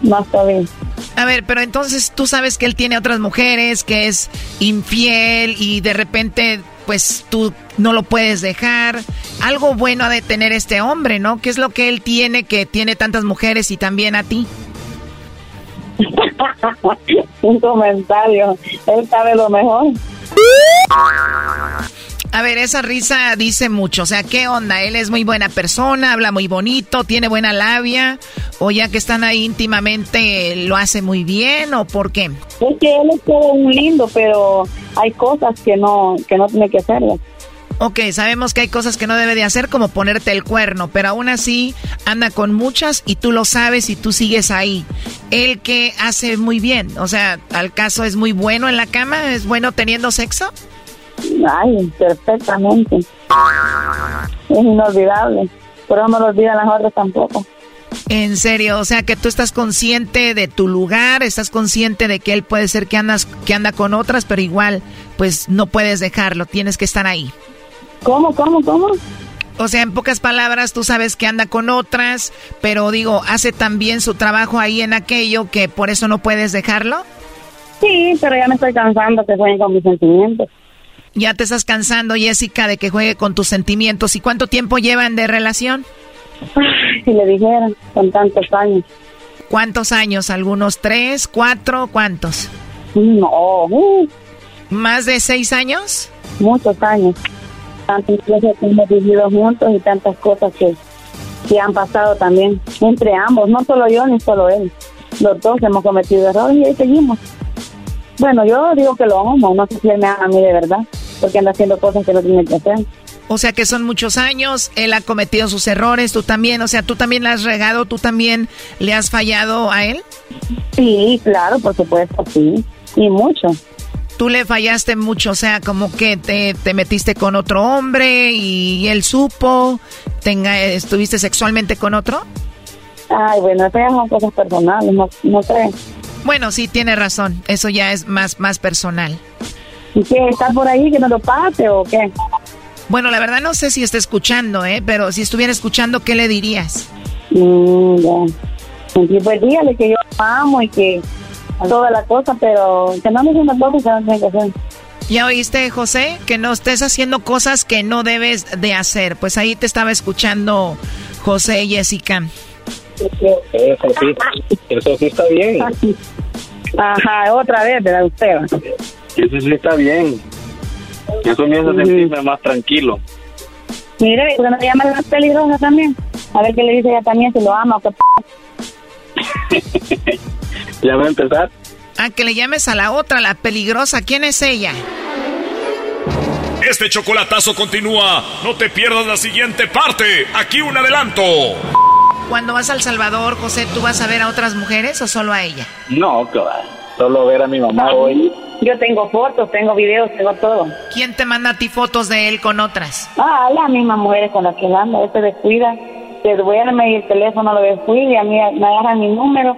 Más bien. A ver, pero entonces tú sabes que él tiene otras mujeres, que es infiel y de repente, pues tú no lo puedes dejar. Algo bueno ha de tener este hombre, ¿no? ¿Qué es lo que él tiene que tiene tantas mujeres y también a ti? Un comentario. Él sabe lo mejor. A ver, esa risa dice mucho. O sea, ¿qué onda? Él es muy buena persona, habla muy bonito, tiene buena labia. O ya que están ahí íntimamente, ¿lo hace muy bien o por qué? Es que él es todo un lindo, pero hay cosas que no, que no tiene que hacerlas. Ok, sabemos que hay cosas que no debe de hacer como ponerte el cuerno, pero aún así anda con muchas y tú lo sabes y tú sigues ahí. Él que hace muy bien, o sea, al caso es muy bueno en la cama, es bueno teniendo sexo. Ay, perfectamente. Es inolvidable. Pero no me lo olvidan las otras tampoco. En serio, o sea que tú estás consciente de tu lugar, estás consciente de que él puede ser que andas que anda con otras, pero igual pues no puedes dejarlo, tienes que estar ahí. ¿Cómo, cómo, cómo? O sea, en pocas palabras, tú sabes que anda con otras, pero digo, hace también su trabajo ahí en aquello que por eso no puedes dejarlo. Sí, pero ya me estoy cansando que jueguen con mis sentimientos. Ya te estás cansando, Jessica, de que juegue con tus sentimientos. ¿Y cuánto tiempo llevan de relación? Si le dijeran, con tantos años. ¿Cuántos años? ¿Algunos tres, cuatro, cuántos? No. uh, ¿Más de seis años? muchos años. Tantas cosas que hemos vivido juntos y tantas cosas que, que han pasado también entre ambos, no solo yo ni solo él. Los dos hemos cometido errores y ahí seguimos. Bueno, yo digo que lo amo, no sé si él me ama a mí de verdad, porque anda haciendo cosas que no tiene que hacer. O sea que son muchos años, él ha cometido sus errores, tú también, o sea, tú también le has regado, tú también le has fallado a él. Sí, claro, por supuesto, sí, y mucho. Tú le fallaste mucho, o sea, como que te, te metiste con otro hombre y él supo, tenga, estuviste sexualmente con otro. Ay, bueno, esas son cosas personales, no, no crees. Bueno, sí, tiene razón, eso ya es más, más personal. ¿Y qué? ¿Está por ahí que no lo pase o qué? Bueno, la verdad no sé si está escuchando, ¿eh? Pero si estuviera escuchando, ¿qué le dirías? Mm, ya. Pues dígale que yo amo y que toda la cosa, pero que no me haciendo cosas que no tiene que hacer. ¿Ya oíste, José? Que no estés haciendo cosas que no debes de hacer. Pues ahí te estaba escuchando José y Jessica. Eso sí, eso sí está bien. Ajá, otra vez, ¿verdad usted? Eso sí está bien. Eso me hace sentirme más tranquilo. Mire, ¿por qué no le llama a la peligrosa también? A ver qué le dice ella también, si lo ama o qué p- ¿Ya va a empezar? Ah, que le llames a la otra, la peligrosa. ¿Quién es ella? Este chocolatazo continúa. No te pierdas la siguiente parte. Aquí un adelanto. Cuando vas al Salvador, José, ¿tú vas a ver a otras mujeres o solo a ella? No, va. Solo ver a mi mamá hoy. Yo tengo fotos, tengo videos, tengo todo. ¿Quién te manda a ti fotos de él con otras? Ah, las mismas mujeres con las que él anda, él se descuida, se duerme y el teléfono lo descuida y a mí me agarran mi número.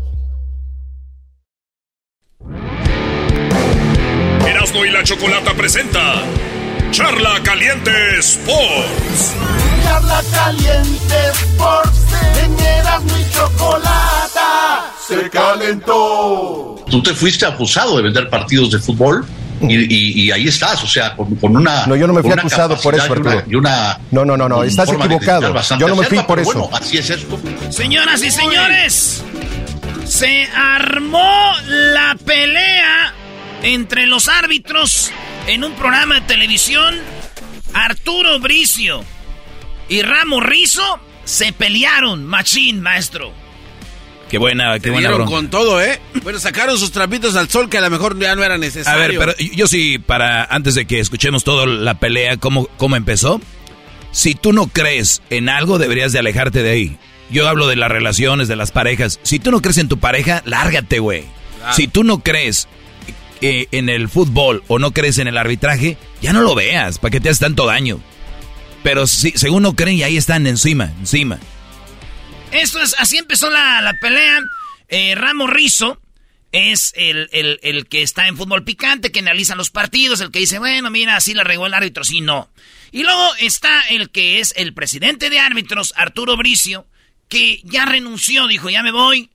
Erasno y la chocolata presenta Charla Caliente Sports. Charla Caliente Sports en Erasmo y Chocolata se calentó. Tú te fuiste acusado de vender partidos de fútbol y, y- y ahí estás, o sea, con, con una. No, yo no me fui acusado por eso, capacidad y una- Arturo. Y una, No, no, no, no, estás equivocado. Yo no me fui acerca, por eso. Bueno, así es esto. Señoras y señores, se armó la pelea entre los árbitros en un programa de televisión. Arturo Bricio y Ramo Rizo se pelearon, machín, maestro. Qué buena, qué Se buena dieron con todo, ¿eh? Bueno, sacaron sus trapitos al sol que a lo mejor ya no era necesario. A ver, pero yo sí, para antes de que escuchemos toda la pelea, cómo, cómo empezó. Si tú no crees en algo, deberías de alejarte de ahí. Yo hablo de las relaciones, de las parejas. Si tú no crees en tu pareja, lárgate, güey. Claro. Si tú no crees eh, en el fútbol o no crees en el arbitraje, ya no lo veas. ¿Para qué te haces tanto daño? Pero si, según no creen, y ahí están encima, encima. Esto es, así empezó la, la pelea. Eh, Ramo Rizo es el, el, el, que está en fútbol picante, que analiza los partidos, el que dice, bueno, mira, así la regó el árbitro, sí, no. Y luego está el que es el presidente de árbitros, Arturo Bricio, que ya renunció, dijo, ya me voy.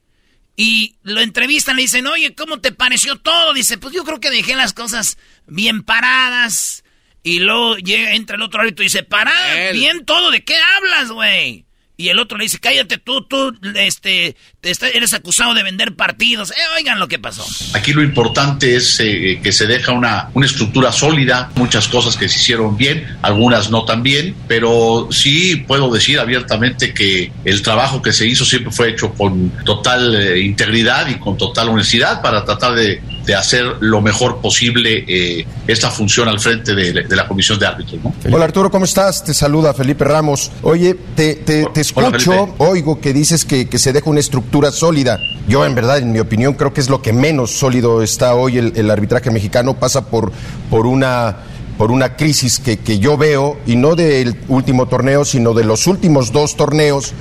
Y lo entrevistan, le dicen, oye, ¿cómo te pareció todo? Dice, pues yo creo que dejé las cosas bien paradas. Y luego llega, entra el otro árbitro y dice, para, bien todo, ¿de qué hablas, güey? Y el otro le dice, cállate tú, tú, este, eres acusado de vender partidos. Eh, oigan lo que pasó. Aquí lo importante es eh, que se deja una, una estructura sólida, muchas cosas que se hicieron bien, algunas no tan bien, pero sí puedo decir abiertamente que el trabajo que se hizo siempre fue hecho con total eh, integridad y con total honestidad para tratar de, de hacer lo mejor posible eh, esta función al frente de, de la comisión de árbitros. ¿no? Hola Arturo, ¿cómo estás? Te saluda Felipe Ramos. Oye, te, te, te escucho, oigo que dices que, que, se deja una estructura sólida. Yo, en verdad, en mi opinión, creo que es lo que menos sólido está hoy el, el arbitraje mexicano. Pasa por, por una por una crisis que, que yo veo, y no del último torneo, sino de los últimos dos torneos,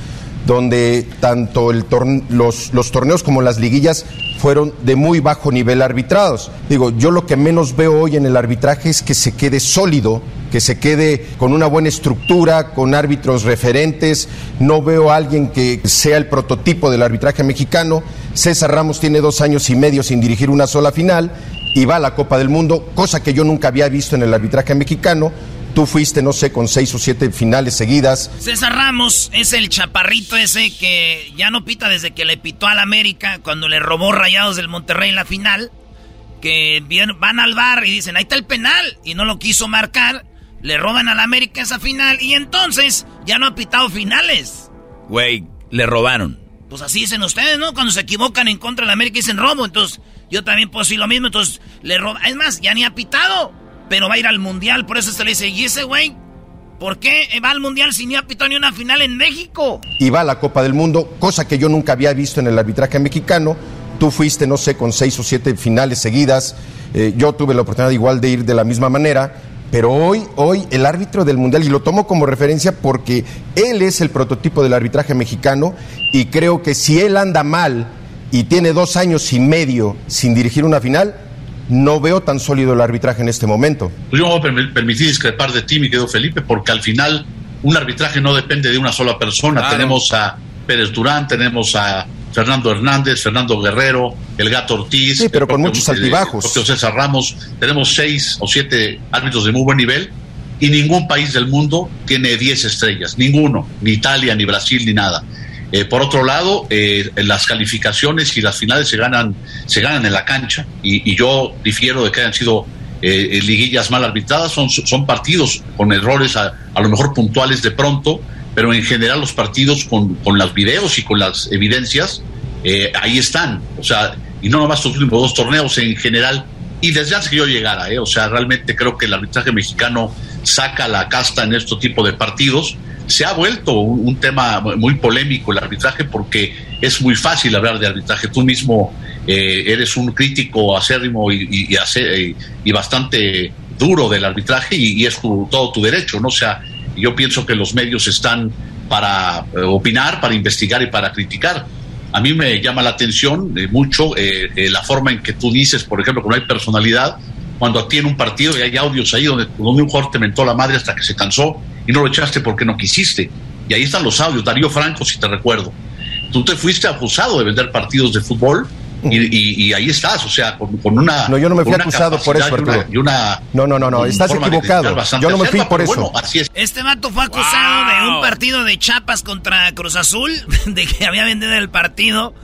donde tanto los torneos como las liguillas fueron de muy bajo nivel arbitrados. Digo, yo lo que menos veo hoy en el arbitraje es que se quede sólido, que se quede con una buena estructura, con árbitros referentes. No veo a alguien que sea el prototipo del arbitraje mexicano. César Ramos tiene dos años y medio sin dirigir una sola final y va a la Copa del Mundo, cosa que yo nunca había visto en el arbitraje mexicano. Tú fuiste, no sé, con seis o siete finales seguidas. César Ramos es el chaparrito ese que ya no pita desde que le pitó al América cuando le robó rayados del Monterrey en la final. Que van al bar y dicen, ahí está el penal. Y no lo quiso marcar. Le roban al América esa final. Y entonces ya no ha pitado finales. Güey, le robaron. Pues así dicen ustedes, ¿no? Cuando se equivocan en contra del América dicen robo. Entonces yo también puedo decir lo mismo. Entonces le roban. Es más, ya ni ha pitado pero va a ir al mundial. Por eso se le dice, ¿y ese güey? ¿Por qué va al mundial si ni ha pitado ni una final en México? Y va a la Copa del Mundo, cosa que yo nunca había visto en el arbitraje mexicano. Tú fuiste, no sé, con seis o siete finales seguidas. Eh, yo tuve la oportunidad igual de ir de la misma manera. Pero hoy, hoy el árbitro del Mundial, y lo tomo como referencia porque él es el prototipo del arbitraje mexicano y creo que si él anda mal y tiene dos años y medio sin dirigir una final, no veo tan sólido el arbitraje en este momento. Pues yo me voy a permitir discrepar de ti, mi querido Felipe, porque al final un arbitraje no depende de una sola persona. Tenemos a Pérez Durán, tenemos a Fernando Hernández, Fernando Guerrero, el Gato Ortiz. Sí, pero con muchos altibajos. César Ramos. Tenemos seis o siete árbitros de muy buen nivel y ningún país del mundo tiene diez estrellas. Ninguno. Ni Italia, ni Brasil, ni nada. Eh, por otro lado, eh, las calificaciones y las finales se ganan, se ganan en la cancha y, yo difiero de que hayan sido eh, liguillas mal arbitradas, son, son partidos con errores a, lo mejor puntuales de pronto, pero en general los partidos con, con los videos y con las evidencias, ahí están. O sea, y no nomás los últimos dos torneos en general, y desde antes que yo llegara, o sea, realmente creo que el arbitraje mexicano saca la casta en este tipo de partidos se ha vuelto un, tema muy polémico el arbitraje porque es muy fácil hablar de arbitraje. Tú mismo eh, eres un crítico acérrimo y, bastante duro del arbitraje y, es tu, todo tu derecho, ¿no? Sea, yo pienso que los medios están para eh, opinar, para investigar y para criticar. A mí me llama la atención eh, mucho eh, la forma en que tú dices, por ejemplo, que no hay personalidad, cuando a ti en un partido y hay audios ahí donde, donde un jugador te mentó la madre hasta que se cansó y no lo echaste porque no quisiste. Y ahí están los audios, Darío Franco, si te recuerdo. Tú te fuiste acusado de vender partidos de fútbol y, y, y ahí estás, o sea, con, con, una. No, yo no me fui acusado por eso, Arturo. Y una, no, no, no, no, estás equivocado. Yo no me fui por eso. Bueno, así es. Este vato fue acusado wow. de un partido de Chapas contra Cruz Azul, de que había vendido el partido.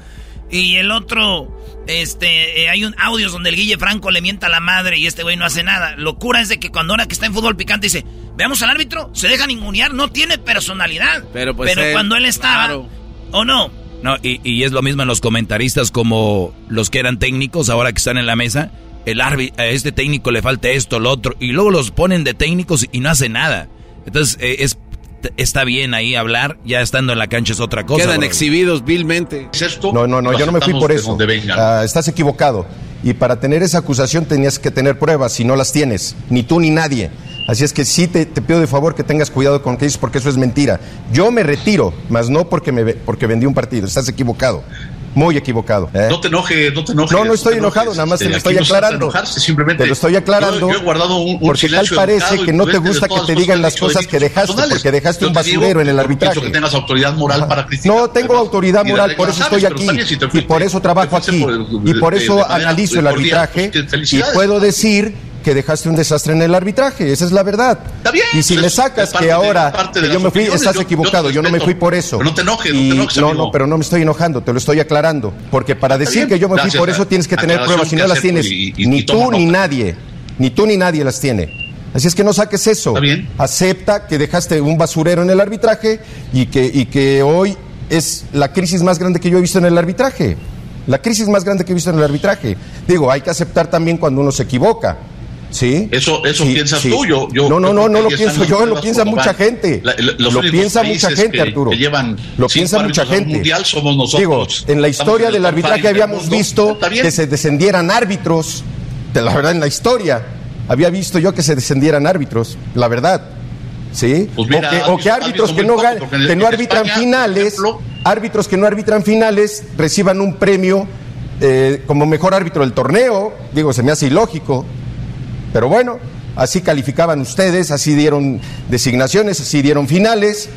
Y el otro, este, eh, hay un audios donde el Guille Franco le mienta a la madre y este güey no hace nada. Locura es de que cuando ahora que está en fútbol picante dice, veamos al árbitro, se deja ningunear, no tiene personalidad. Pero, pues Pero él, cuando él estaba, claro. ¿o no? No, y, y, es lo mismo en los comentaristas como los que eran técnicos, ahora que están en la mesa. El árbitro, a este técnico le falta esto, lo otro, y luego los ponen de técnicos y no hace nada. Entonces, eh, es está bien ahí hablar, ya estando en la cancha es otra cosa. Quedan bro. exhibidos vilmente. ¿Es esto? No, no, no, yo no me fui por eso. Uh, estás equivocado. Y para tener esa acusación tenías que tener pruebas, y no las tienes, ni tú ni nadie. Así es que sí te, te, pido de favor que tengas cuidado con lo que dices porque eso es mentira. Yo me retiro, más no porque, me, porque vendí un partido. Estás equivocado. Muy equivocado. ¿eh? No te enojes, no te enojes. No, no estoy te enojado, nada más te Este, lo estoy aclarando. enojarse, simplemente Te lo estoy aclarando. Yo, yo he guardado un, un porque tal parece que no te gusta que te digan las cosas que dejaste, porque dejaste un te basurero en el arbitraje. que tengas autoridad moral para criticar. No tengo autoridad moral, por eso estoy aquí. te Y por eso trabajo te aquí. Y por eso analizo el arbitraje. pues, que Y puedo decir que dejaste un desastre en el arbitraje, esa es la verdad. bien, y si le sacas que ahora de que yo me fui, opiniones, estás yo- equivocado, yo, no me fui por eso. Pero no te enojes, no te enojes, No, amigo. no, pero no me estoy enojando, te lo estoy aclarando. Porque para Está decir bien, que yo me fui por eso tienes que tener pruebas, si no las tienes, y- y- ni tú ni nadie, ni tú ni nadie las tiene. Así es que no saques eso. Acepta que dejaste un basurero en el arbitraje y que, y que hoy es la crisis más grande que yo he visto en el arbitraje. La crisis más grande que he visto en el arbitraje. Digo, hay que aceptar también cuando uno se equivoca. ¿Sí? Eso, eso Sí, piensas sí. tú, yo, yo no, no, no, no lo pienso yo, lo piensa mucha gente. La- la- los lo piensa mucha gente, que- Arturo. que llevan lo piensa mucha gente. mundial somos nosotros. Digo, en la historia del arbitraje habíamos mundo. visto que se descendieran árbitros. De la verdad, en la historia había visto yo que se descendieran árbitros, la verdad. ¿Sí? Pues mira, o que, o árbitros que no, poco, en- que no en arbitran España, finales, árbitros que no arbitran finales reciban un premio eh, como mejor árbitro del torneo. Digo, se me hace ilógico. Pero bueno, así calificaban ustedes, así dieron designaciones, así dieron finales.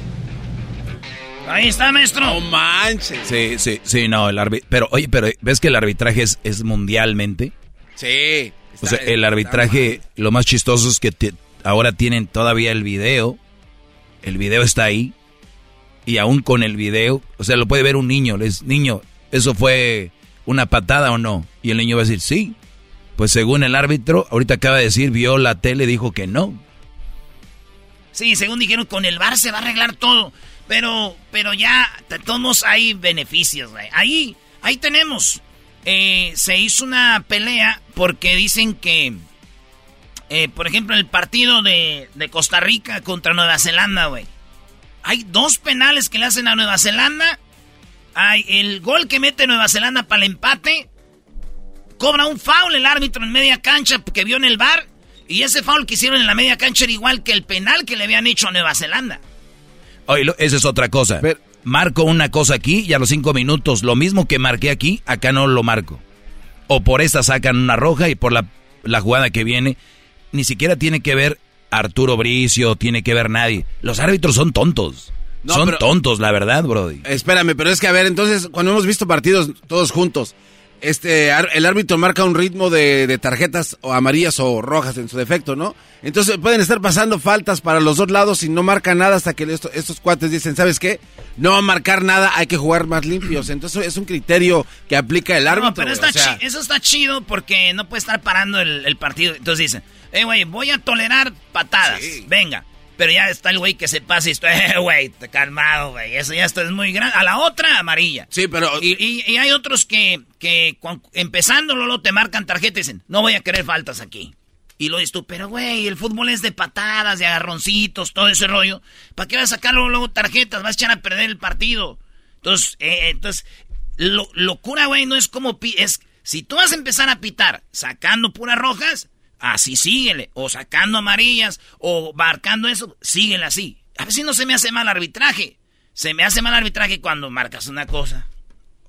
Ahí está, maestro. No manches. Sí, sí, sí, no, el arbi- Pero, oye, pero ¿ves que el arbitraje es, es mundialmente? Sí. O sea, el arbitraje, lo más chistoso es que te- ahora tienen todavía el video. El video está ahí. Y aún con el video, o sea, lo puede ver un niño. Les, niño, ¿eso fue una patada o no? Y el niño va a decir, sí. Pues según el árbitro, ahorita acaba de decir, vio la tele, dijo que no. Sí, según dijeron, con el bar se va a arreglar todo. Pero, pero ya, todos hay beneficios, güey. Ahí, ahí tenemos. Eh, se hizo una pelea porque dicen que, eh, por ejemplo, el partido de, de Costa Rica contra Nueva Zelanda, güey. Hay dos penales que le hacen a Nueva Zelanda. Hay el gol que mete Nueva Zelanda para el empate. Cobra un foul el árbitro en media cancha que vio en el bar. Y ese foul que hicieron en la media cancha era igual que el penal que le habían hecho a Nueva Zelanda. Oye, esa es otra cosa. marco una cosa aquí y a los cinco minutos, lo mismo que marqué aquí, acá no lo marco. O por esta sacan una roja y por la, la jugada que viene, ni siquiera tiene que ver Arturo Bricio, tiene que ver nadie. Los árbitros son tontos. No, son pero- tontos, la verdad, Brody. Espérame, pero es que a ver, entonces, cuando hemos visto partidos todos juntos, este, el árbitro marca un ritmo de, de tarjetas o amarillas o rojas en su defecto, ¿no? Entonces pueden estar pasando faltas para los dos lados y no marca nada hasta que esto- estos cuates dicen, ¿sabes qué? No va a marcar nada, hay que jugar más limpios. Entonces es un criterio que aplica el árbitro. No, pero está o sea, chi- eso está chido porque no puede estar parando el, el partido. Entonces dicen, eh, güey, voy a tolerar patadas. Venga. Pero ya está el güey que se pasa y esto, eh, güey, calmado, güey. Eso ya esto es muy grande. A la otra, amarilla. Sí, pero... Y, y- y hay otros que, que luego te marcan tarjeta y dicen, no voy a querer faltas aquí. Y lo dices tú, pero güey, el fútbol es de patadas, de agarroncitos, todo ese rollo. ¿Para qué vas a sacar luego, luego tarjetas? Vas a echar a perder el partido. Entonces, eh, entonces lo, locura, güey, no es como... pi- es Si tú vas a empezar a pitar sacando puras rojas, así síguele. O sacando amarillas, o marcando eso, síguele así. A ver si no se me hace mal arbitraje. Se me hace mal arbitraje cuando marcas una cosa,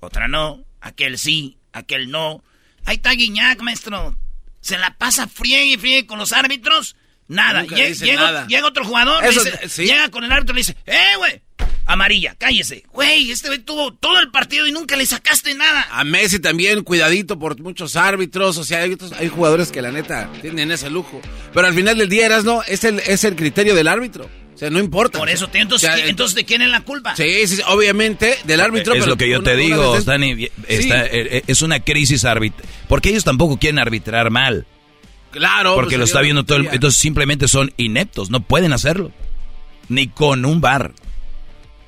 otra no, aquel sí, aquel no. Ahí está Guiñac, maestro. Se la pasa friegue y friegue con los árbitros. Nada. Llega, nada. llega otro jugador, le Eso- dice- sí. llega con el árbitro y le dice, ¡eh, güey! Amarilla, cállese. Güey, este güey tuvo todo el partido y nunca le sacaste nada. A Messi también, cuidadito por muchos árbitros. O sea, hay, otros- hay jugadores que la neta tienen ese lujo. Pero al final del día, eras no, es el, es el criterio del árbitro. O sea, no importa. Por eso, entonces, O sea, entonces ¿de quién es la culpa? Sí, sí, sí, obviamente del árbitro. es pero lo que yo una- te digo, vez- Dani, está- eh, eh, es una crisis arbitral. Porque ellos tampoco quieren arbitrar mal. Claro. Porque pues, lo está viendo todo el... Entonces simplemente son ineptos, no pueden hacerlo. Ni con un bar.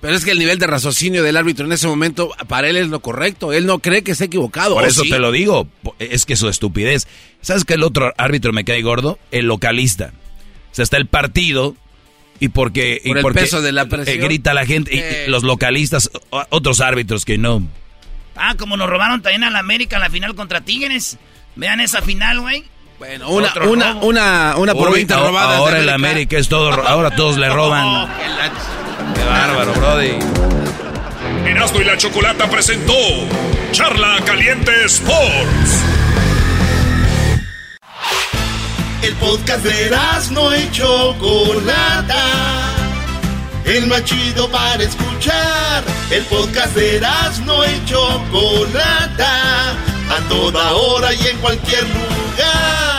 Pero es que el nivel de raciocinio del árbitro en ese momento, para él es lo correcto. Él no cree que esté equivocado. Por ¿o eso sí? te lo digo, es que su estupidez. ¿Sabes qué el otro árbitro me cae gordo? El localista. O sea, está el partido y porque, y Por el porque, peso de la eh, presión. grita la gente y- y Eh. los localistas, otros árbitros que no. Ah, como nos robaron también a la América en la final contra Tigres. Vean esa final, güey. Bueno, una, una, una, una por Uy, 20 ahora- el América es todo, ahora todos le roban. Qué bárbaro, Brody. Erasmo y la Chocolata presentó Charla Caliente Sports. El podcast de Erasmo y Chocolata. El más chido para escuchar. El podcast de Erasmo y Chocolata. A toda hora y en cualquier lugar.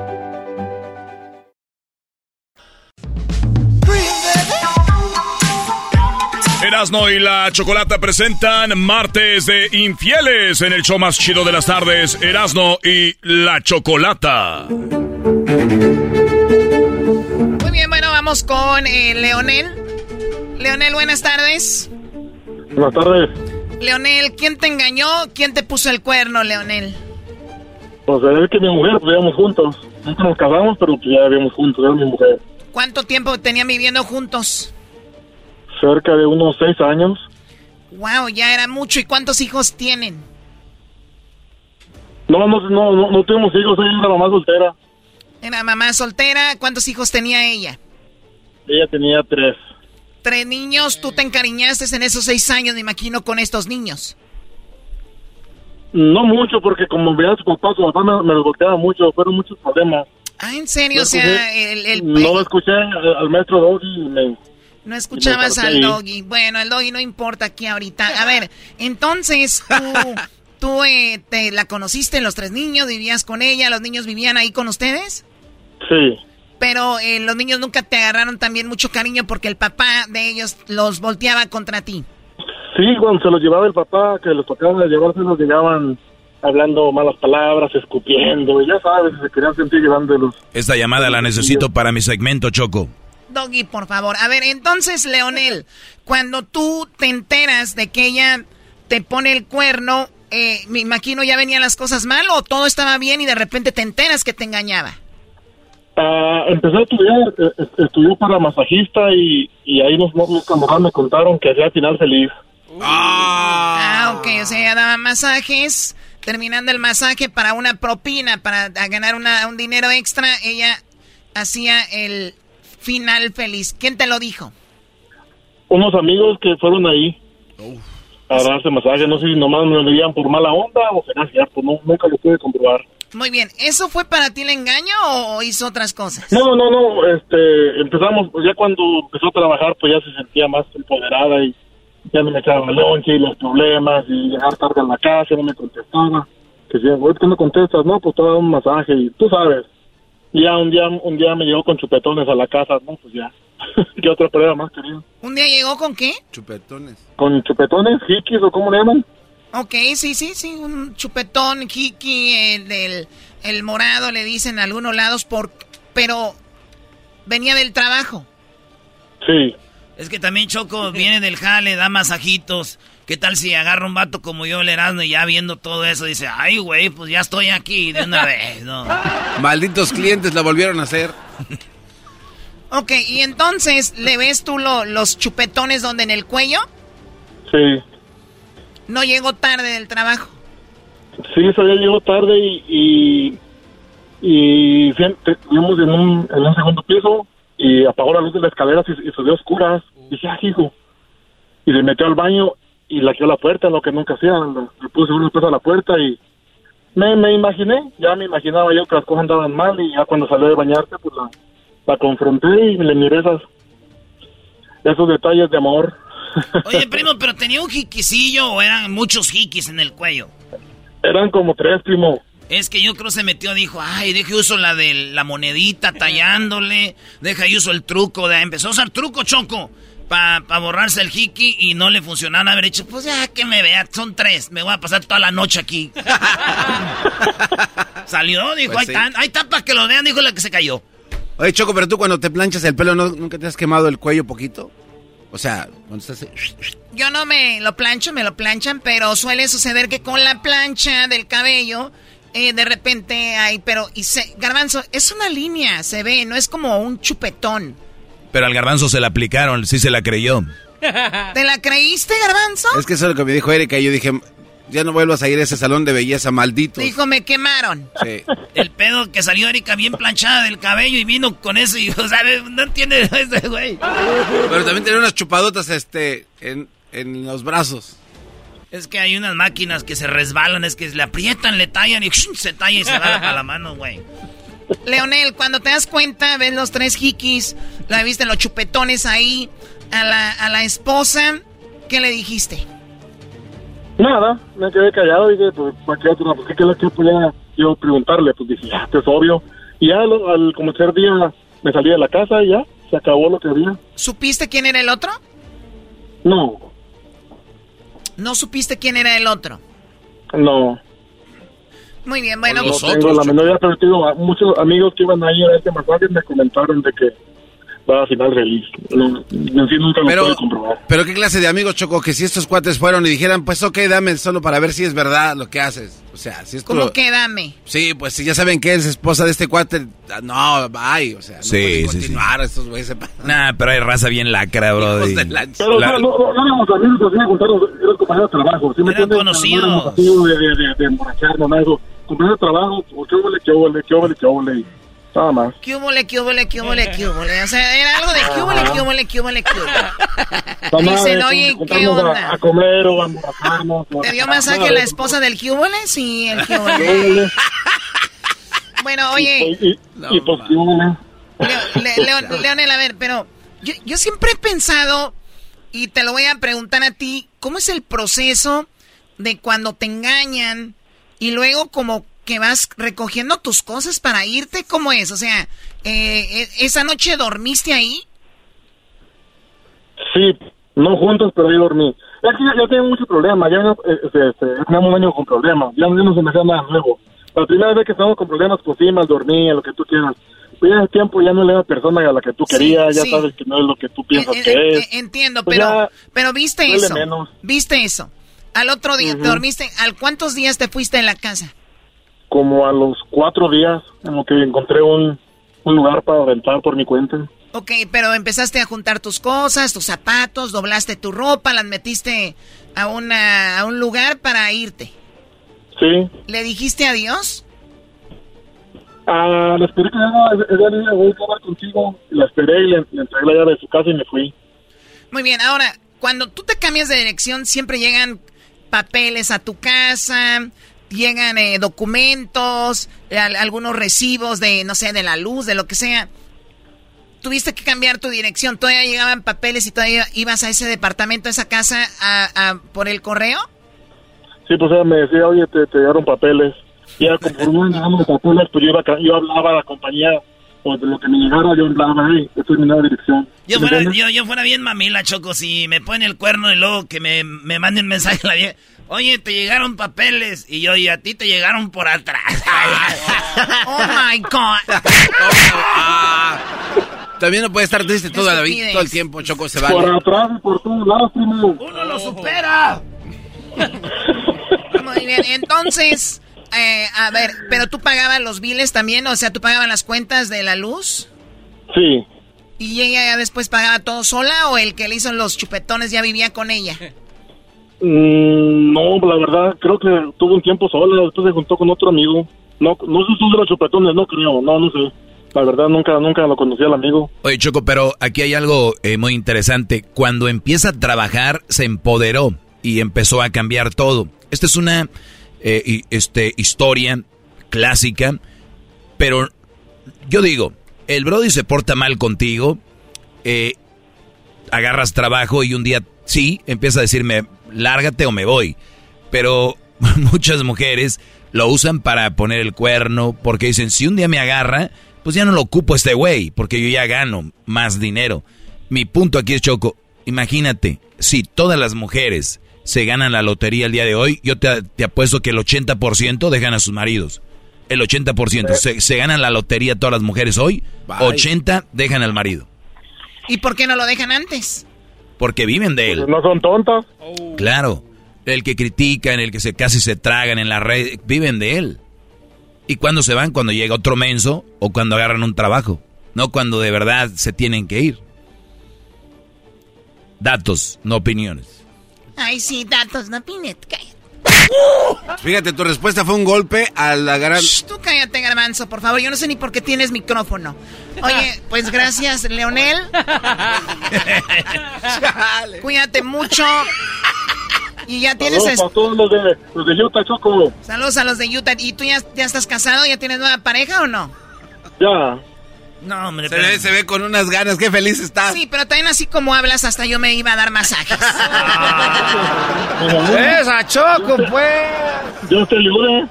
Erasmo y la Chocolata presentan Martes de Infieles en el show más chido de las tardes, Erasmo y la Chocolata. Muy bien, bueno, vamos con eh, Leonel. Leonel, buenas tardes. Buenas tardes. Leonel, ¿quién te engañó? ¿Quién te puso el cuerno, Leonel? Pues es que mi mujer, pues vivíamos juntos. Nunca nos casamos, pero pues ya vivíamos juntos, era mi mujer. ¿Cuánto tiempo tenían viviendo juntos? Cerca de unos seis años. Wow, ya era mucho. ¿Y cuántos hijos tienen? No, no, no, no, no tuvimos hijos, ella era mamá soltera. Era mamá soltera. ¿Cuántos hijos tenía ella? Ella tenía tres. Tres niños. ¿Tú te encariñaste en esos seis años, me imagino, con estos niños? No mucho, porque como veía a su papá, su papá me, me los golpeaba mucho, fueron muchos problemas. Ah, ¿en serio? No o sea, escuché- el, el- No escuché al, al maestro Doggy y me... No escuchabas al doggy. Bueno, el doggy no importa aquí ahorita. A ver, entonces tú, tú eh, te la conociste, los tres niños, vivías con ella, los niños vivían ahí con ustedes, Sí. pero eh, los niños nunca te agarraron también mucho cariño porque el papá de ellos los volteaba contra ti. Sí, cuando se los llevaba el papá, que les tocaba llevárselos, llegaban hablando malas palabras, escupiendo, y ya sabes, se querían sentir llevándolos. Esta llamada la necesito para mi segmento, Choco. Doggy, por favor. A ver, entonces, Leonel, cuando tú te enteras de que ella te pone el cuerno, eh, me imagino ya venían las cosas mal o todo estaba bien y de repente te enteras que te engañaba. Ah, empecé a estudiar, eh, estudié para masajista y, y ahí los camaradas me contaron que hacía final feliz. Ah, ok, o sea, ella daba masajes, terminando el masaje para una propina, para ganar una- un dinero extra, ella hacía el final feliz. ¿Quién te lo dijo? Unos amigos que fueron ahí a darse masaje, no sé si nomás me lo veían por mala onda o será cierto, no, nunca lo pude comprobar. Muy bien, ¿eso fue para ti el engaño o hizo otras cosas? No, no, no, este, empezamos, pues, ya cuando empezó a trabajar, pues ya se sentía más empoderada y ya no me echaba lonche y los problemas y llegar tarde a la casa, no me contestaba. Que decía, güey, ¿por qué no contestas? No, pues te voy a dar un masaje y tú sabes. Y ya un día, un día me llegó con chupetones a la casa, no, pues ya. ¿Qué otra prueba más quería? ¿Un día llegó con qué? Chupetones. ¿Con chupetones, hikis o cómo le llaman? Ok, sí, sí, sí, un chupetón, Kiki, el, el, el morado, le dicen a algunos lados, por, pero venía del trabajo. Sí. Es que también Choco viene del jale, da masajitos. ¿Qué tal si agarra un vato como yo, el Erasmo, y ya viendo todo eso dice, ay, güey, pues ya estoy aquí de una vez, ¿no? Malditos clientes la volvieron a hacer. Ok, y entonces, ¿le ves tú lo- los chupetones donde en el cuello? Sí. No llegó tarde del trabajo. Sí, ese día llegó tarde y, y, y en un, en un segundo piso y apagó la luz de las escaleras y, y se dio oscuras. Y dije, ah, hijo. Y se metió al baño y laqueó la puerta, lo que nunca hacía. Le, puse una peso a la puerta y me, me imaginé, ya me imaginaba yo que las cosas andaban mal y ya cuando salió de bañarse, pues la, la confronté y le miré esas, esos detalles de amor. Oye, primo, ¿pero tenía un jiquisillo o eran muchos jiquis en el cuello? Eran como tres, primo. Es que yo creo se metió, dijo, ay, deje uso la de la monedita tallándole, deja y uso el truco, de, empezó a usar truco, Choco, para borrarse el jiki y no le funcionaba haber dicho, pues ya que me vea, son tres, me voy a pasar toda la noche aquí. Salió, dijo, Pues ahí sí. está, ahí está para que lo vean, dijo la que se cayó. Oye, Choco, pero tú cuando te planchas el pelo, ¿no- ¿nunca te has quemado el cuello poquito? O sea, cuando estás... Yo no me lo plancho, me lo planchan, pero suele suceder que con la plancha del cabello, eh, de repente hay, pero, y se, garbanzo, es una línea, se ve, no es como un chupetón. Pero al garbanzo se la aplicaron, sí se la creyó. ¿Te la creíste, garbanzo? Es que eso es lo que me dijo Erika y yo dije, ya no vuelvas a ir a ese salón de belleza maldito. Dijo, me quemaron. Sí. El pedo que salió Erika bien planchada del cabello y vino con eso y, o sea, no entiende ese güey. Pero también tenía unas chupadotas, este, en, en los brazos. Es que hay unas máquinas que se resbalan, es que le aprietan, le tallan y se talla y se va para la mano, güey. Leonel, cuando te das cuenta, ves los tres hikis, la viste los chupetones ahí, a la, a la esposa, ¿qué le dijiste? Nada, me quedé callado y dije, pues, ¿para qué otra? Pues, ¿qué, qué, qué podía yo preguntarle? Pues dije, ya, pues obvio. Y ya al, al como tercer día me salí de la casa y ya, se acabó lo que había. ¿Supiste quién era el otro? No, ¿No supiste quién era el otro? no. Muy bien, bueno. no tengo la menor idea, pero digo, muchos amigos que iban a ir a este masaje me comentaron de que va a final feliz. No, en sí nunca lo Pero, comprobar. pero qué clase de amigos, Choco, que si estos cuates fueron y dijeran, pues ok, dame solo para ver si es verdad lo que haces. O sea, si esto... ¿Cómo que dame? Sí, pues si ya saben que es esposa de este cuate, no, bye, o sea, no Sí, continuar, estos güeyes se pasan. Nah, pero hay raza bien lacra, bro. Pero La- no, no, no, no éramos amigos, así me contaron, eran compañeros de trabajo. ¿sí me Eran entiendes? conocidos. No de, de, de, de emborracharnos, nada Compañeros de trabajo, pues, qué huele, qué huele, qué huele, qué huele. Nada más. ¿Qué hubole, qué hubole, qué hubole, qué hubole? O sea, era algo de qué hubole, qué hubole, qué hubole, qué hubole. Dicen, oye, ¿qué juntarnos a- onda? A, comer o a a- ¿Te dio masaje la esposa del qué hubole? Sí, el qué ¿Qué hubole. huele? Bueno, oye, Y, y, y pues, ¿qué? Leo- Leo- Leonel, a ver, pero yo, yo siempre he pensado, y te lo voy a preguntar a ti, ¿cómo es el proceso de cuando te engañan y luego como que vas recogiendo tus cosas para irte? ¿Cómo es? O sea, eh, e- ¿esa noche dormiste ahí? Sí, no juntos, pero yo dormí. Es que ya, ya tengo muchos problemas, ya no, eh, este, este, un año con problemas, ya, no se me hacía nada nuevo. La primera vez que estamos con problemas, pues sí, mal dormir, lo que tú quieras. Pero ya el tiempo ya no es la persona a la que tú Sí, querías, ya sí. sabes que no es lo que tú piensas Eh, que eh, es. eh, entiendo, Pues pero, pero viste eso. menos. Viste eso. Al otro día. ¿te dormiste? ¿Al cuántos días te fuiste de la casa? Como a los cuatro días, en lo que encontré un, un lugar para rentar por mi cuenta. Ok, pero empezaste a juntar tus cosas, tus zapatos, doblaste tu ropa, las metiste a, una, a un lugar para irte. Sí. ¿Le dijiste adiós? Ah, la esperé que niña voy a hablar contigo. La esperé y le, le entregué la llave de su casa y me fui. Muy bien, ahora, cuando tú te cambias de dirección, siempre llegan papeles a tu casa, llegan eh, documentos, al- algunos recibos de, no sé, de la luz, de lo que sea. Tuviste que cambiar tu dirección, todavía llegaban papeles y todavía ibas a ese departamento, a esa casa, a, por el correo. Sí, pues ella me decía, oye, te, te llegaron papeles. Y conforme iban llegando los papeles, pues yo, iba, yo hablaba a la compañía, pues de lo que me llegara, yo hablaba, hey, esta es mi nueva dirección. Yo ¿Me fuera, yo, yo fuera bien mamila, Choco, si me ponen el cuerno y luego que me, me manden mensaje a la vieja. Oye, te llegaron papeles. Y yo, y a ti te llegaron por atrás. Oh my God. También no puede estar triste toda la vida, todo el tiempo, Choco, se Por vale. atrás y por todos lados, primo. ¡Uno lo supera! Muy bien, entonces, eh, a ver, pero tú pagabas los biles también, o sea, tú pagabas las cuentas de la luz. Sí. ¿Y ella ya después pagaba todo sola o el que le hizo los chupetones ya vivía con ella? Mm, no, la verdad, creo que tuvo un tiempo sola, después se juntó con otro amigo. No, no sé si es de los chupetones, no creo, no, no sé. La verdad, nunca, nunca lo conocí al amigo. Oye, Choco, pero aquí hay algo eh, muy interesante. Cuando empieza a trabajar, se empoderó y empezó a cambiar todo. Esta es una eh, este, historia clásica, pero yo digo, el Brody se porta mal contigo, eh, agarras trabajo y un día sí, empieza a decirme, lárgate o me voy. Pero muchas mujeres lo usan para poner el cuerno, porque dicen, si un día me agarra, pues ya no lo ocupo este güey, porque yo ya gano más dinero. Mi punto aquí es, Choco, imagínate, si todas las mujeres se ganan la lotería el día de hoy, yo te, te apuesto que el 80% dejan a sus maridos. El 80%. Se, se ganan la lotería todas las mujeres hoy, Vaya. 80 dejan al marido. ¿Y por qué no lo dejan antes? Porque viven de él. No son tontos. Claro. El que critican, el que se casi se tragan en la red, viven de él. ¿Y cuando se van? Cuando llega otro menso o cuando agarran un trabajo. No cuando de verdad se tienen que ir. Datos, no opiniones. Ay, sí, datos, no opiniones. Fíjate, tu respuesta fue un golpe a la gran... tú cállate, garbanzo, por favor. Yo no sé ni por qué tienes micrófono. Oye, pues gracias, Leonel. Cuídate mucho. Y ya tienes... Saludos a todos los de, los de Utah, Choco. Saludos a los de Utah. ¿Y tú ya, ya estás casado? ¿Ya tienes nueva pareja o no? Ya. No, hombre, se, ve, se ve con unas ganas, qué feliz estás. Sí, pero también así como hablas, hasta yo me iba a dar masajes. Esa Choco, pues. Dios te ayude.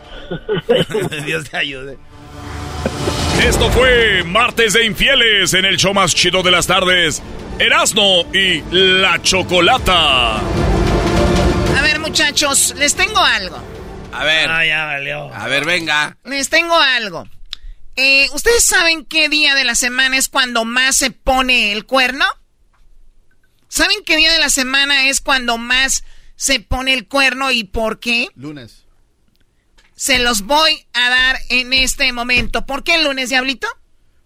Dios te ayude. Esto fue Martes de Infieles en el show más chido de las tardes. Erasno y la Chocolata. A ver, muchachos, les tengo algo. A ver. Ah, ya valió. A ver, venga. Les tengo algo. Eh, ¿Ustedes saben qué día de la semana es cuando más se pone el cuerno? ¿Saben qué día de la semana es cuando más se pone el cuerno y por qué? Lunes. Se los voy a dar en este momento. ¿Por qué el lunes, Diablito?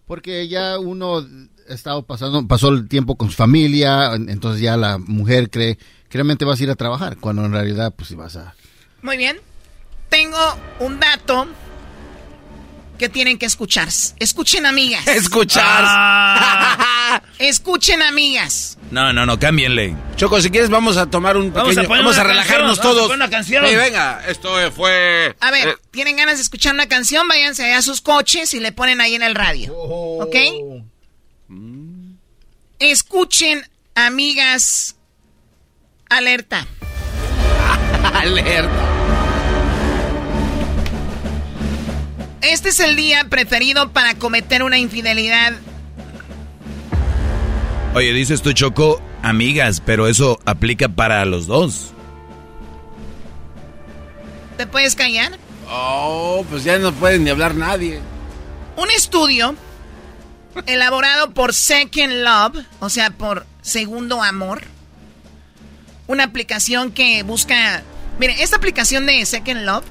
Porque ya uno ha estado pasando, pasó el tiempo con su familia, entonces ya la mujer cree que realmente vas a ir a trabajar, cuando en realidad pues si vas a... Muy bien. Tengo un dato que tienen que escuchar. Escuchen, amigas. Escuchar. Ah. Escuchen, amigas. No, no, no, cámbienle. Choco, si quieres vamos a tomar un Vamos a pequeño... poner Vamos a, relajarnos canción, vamos a todos. poner una canción. Sí, venga, esto fue... A ver, eh, ¿tienen ganas de escuchar una canción? Váyanse a sus coches y le ponen ahí en el radio. ¿Ok? Escuchen, amigas. Alerta. Alerta. Este es el día preferido para cometer una infidelidad. Oye, dices tú, Choco, amigas, pero eso aplica para los dos. ¿Te puedes callar? Oh, pues ya no puede ni hablar nadie. Un estudio elaborado por Second Love, o sea, por Segundo Amor. Una aplicación que busca... Mire, esta aplicación de Second Love,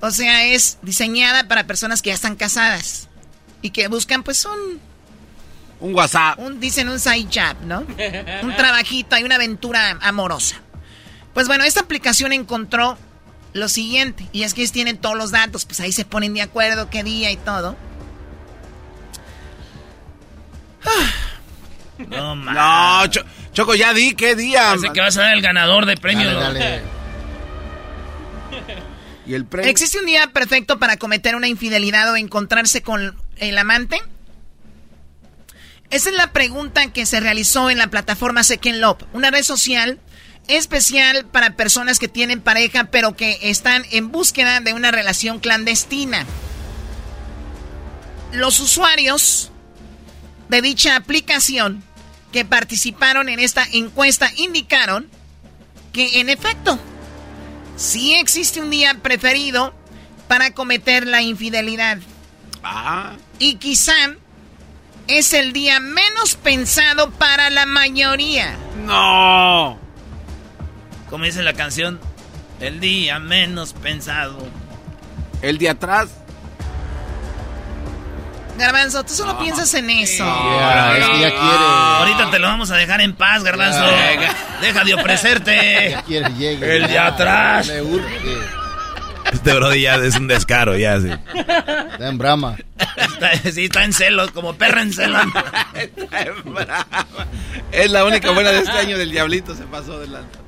o sea, es diseñada para personas que ya están casadas y que buscan pues un... Un WhatsApp. Un, dicen un side job, ¿no? un trabajito, hay una aventura amorosa. Pues bueno, esta aplicación encontró lo siguiente, y es que ellos tienen todos los datos, pues ahí se ponen de acuerdo qué día y todo. No, man. No, Cho- Choco, ya di, ¿qué día? Parece que vas a dar el ganador de premio. Dale, dale. ¿Existe un día perfecto para cometer una infidelidad o encontrarse con el amante? Esa es la pregunta que se realizó en la plataforma Second Love, una red social especial para personas que tienen pareja pero que están en búsqueda de una relación clandestina. Los usuarios de dicha aplicación que participaron en esta encuesta indicaron que en efecto sí existe un día preferido para cometer la infidelidad. Ah. Y quizá es el día menos pensado para la mayoría. No. Como dice la canción, el día menos pensado. El de atrás. Garbanzo, tú solo piensas en eso. Ya, es que ya quiere. Ahorita te lo vamos a dejar en paz, garbanzo. Deja de ofrecerte. Ya quiere, llegue. El de ya. atrás. Urge. Este brody ya es un descaro, ya sí. Está en brama. Está- sí, está en celos, como perra en celos. Es la única buena de este año del diablito, se pasó delante.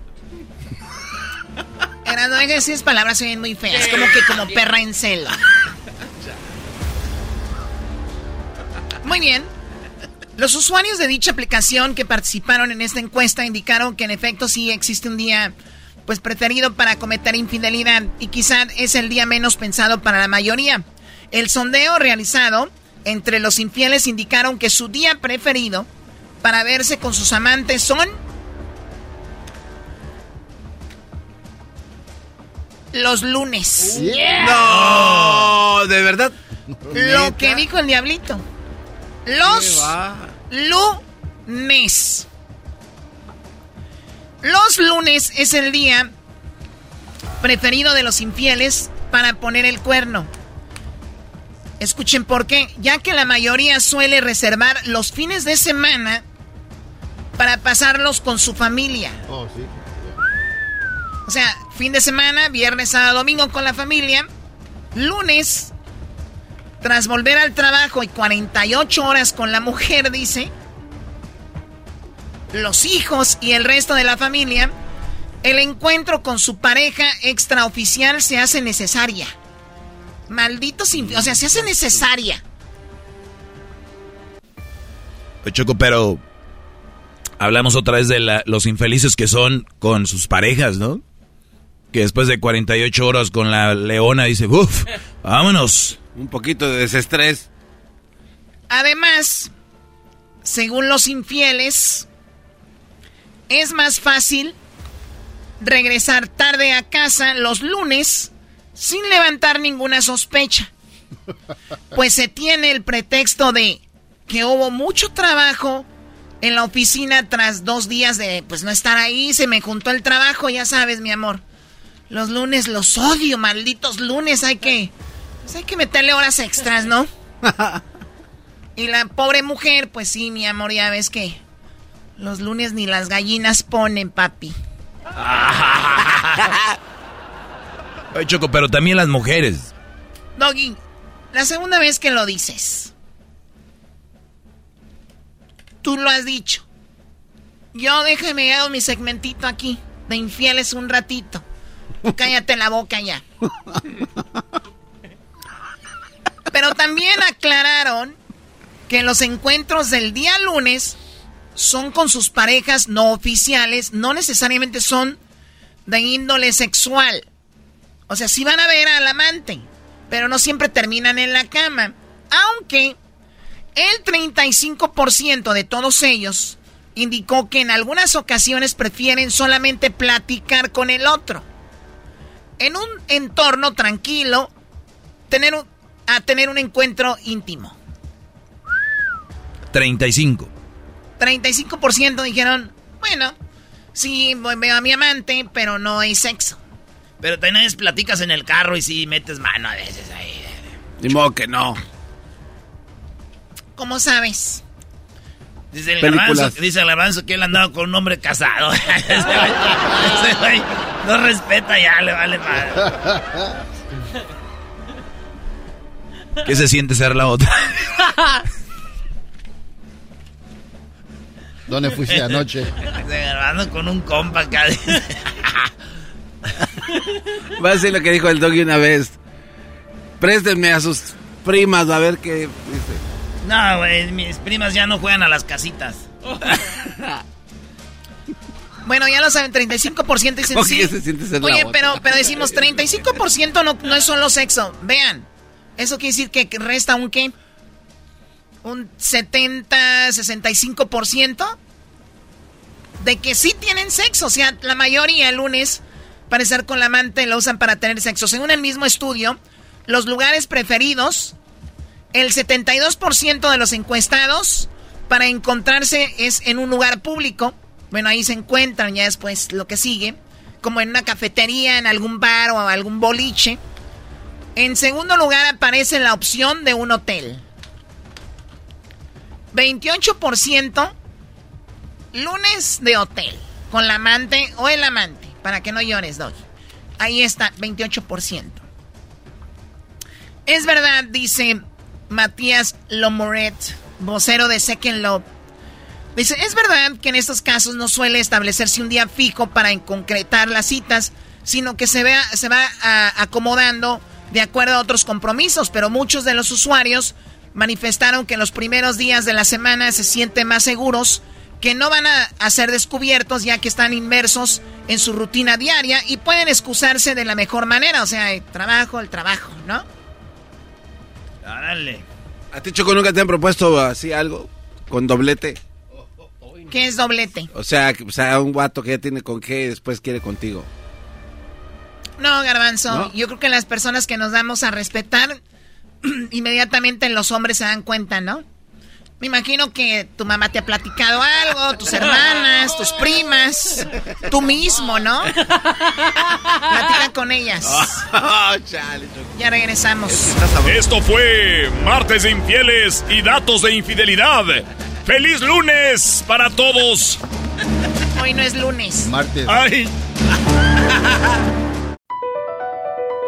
Era, no esas palabras, se oyen muy feas. Como que como perra en celo. Muy bien. Los usuarios de dicha aplicación que participaron en esta encuesta indicaron que en efecto sí existe un día pues preferido para cometer infidelidad y quizá es el día menos pensado para la mayoría. El sondeo realizado entre los infieles indicaron que su día preferido para verse con sus amantes son los lunes. No, de verdad. Lo que dijo el diablito. Los lunes. Los lunes es el día preferido de los infieles para poner el cuerno. Escuchen por qué, ya que la mayoría suele reservar los fines de semana para pasarlos con su familia. Oh, sí. O sea, fin de semana, viernes, sábado, domingo con la familia. Lunes, tras volver al trabajo y 48 horas con la mujer, dice, los hijos y el resto de la familia, el encuentro con su pareja extraoficial se hace necesaria. Maldito sin... O sea, se hace necesaria. Choco, pero hablamos otra vez de la- los infelices que son con sus parejas, ¿no? Que después de 48 horas con la leona dice, uff, vámonos. Un poquito de desestrés. Además, según los infieles, es más fácil regresar tarde a casa los lunes sin levantar ninguna sospecha. Pues se tiene el pretexto de que hubo mucho trabajo en la oficina tras dos días de pues no estar ahí, se me juntó el trabajo, ya sabes, mi amor. Los lunes los odio, malditos lunes, hay que pues hay que meterle horas extras, ¿no? Y la pobre mujer, pues sí, mi amor, ya ves que los lunes ni las gallinas ponen, papi. Ay, Choco, pero también las mujeres. Doggy, la segunda vez que lo dices. Tú lo has dicho. Yo déjame hago mi segmentito aquí de infieles un ratito. Cállate la boca ya. Pero también aclararon que los encuentros del día lunes son con sus parejas no oficiales, no necesariamente son de índole sexual. O sea, sí van a ver al amante, pero no siempre terminan en la cama. Aunque el 35% de todos ellos indicó que en algunas ocasiones prefieren solamente platicar con el otro. En un entorno tranquilo, tener un- a tener un encuentro íntimo. 35. 35% dijeron, bueno, sí, voy- veo a mi amante, pero no hay sexo. Pero veces platicas en el carro y sí metes mano a veces ahí. Ni modo que no. ¿Cómo sabes? Dice el, Películas. garbanzo, dice el garbanzo que él andaba con un hombre casado. ese, güey, ese güey no respeta ya, le vale madre. ¿Qué se siente ser la otra? ¿Dónde fuiste anoche? Garbanzo con un compa acá. Va a ser lo que dijo el doggy una vez. Préstenme a sus primas a ver qué dice. No, güey, mis primas ya no juegan a las casitas. Bueno, ya lo saben, 35% dicen ¿Por sí. se siente ser la Oye, otra? pero, pero decimos 35% no, no es solo sexo. Vean, eso quiere decir que resta un qué? Un 70, 65% de que sí tienen sexo. O sea, la mayoría el lunes para estar con la amante lo usan para tener sexo. Según el mismo estudio, los lugares preferidos, el 72% de los encuestados para encontrarse es en un lugar público. Bueno, ahí se encuentran ya después lo que sigue, como en una cafetería, en algún bar o algún boliche. En segundo lugar aparece la opción de un hotel. 28% lunes de hotel con la amante o el amante, para que no llores, Doggy. Ahí está, 28%. Es verdad, dice Matías Lomoret, vocero de Second Love. Dice, es verdad que en estos casos no suele establecerse un día fijo para concretar las citas, sino que se, vea, se va ah, acomodando de acuerdo a otros compromisos, pero muchos de los usuarios manifestaron que en los primeros días de la semana se sienten más seguros, que no van a, a ser descubiertos ya que están inmersos en su rutina diaria y pueden excusarse de la mejor manera, o sea, el trabajo, el trabajo, ¿no? Árale. ¿A ti, Choco, nunca te han propuesto así algo? Con doblete. ¿Qué es doblete? O sea, que- o sea, un guato que ya tiene con qué y después quiere contigo. No, garbanzo, ¿No? yo creo que las personas que nos damos a respetar, inmediatamente los hombres se dan cuenta, ¿no? Me imagino que tu mamá te ha platicado algo, tus hermanas, tus primas, tú mismo, ¿no? Platica con ellas. ya regresamos. Esto fue Martes de Infieles y Datos de Infidelidad. ¡Feliz lunes para todos! Hoy no es lunes. Martes. ¡Ay!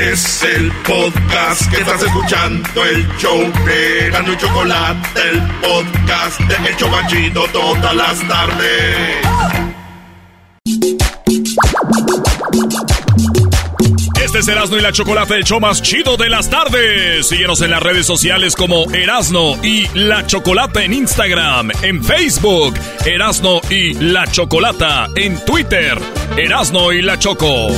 Es el podcast que estás escuchando, el show de Gano y Chocolate, el podcast de El Chobachito todas las tardes. Este es Erasmo y la Chocolate, el show más chido de las tardes. Síguenos en las redes sociales como Erasmo y la Chocolate en Instagram, en Facebook, Erasmo y la Chocolata, en Twitter, Erasmo y la Choco.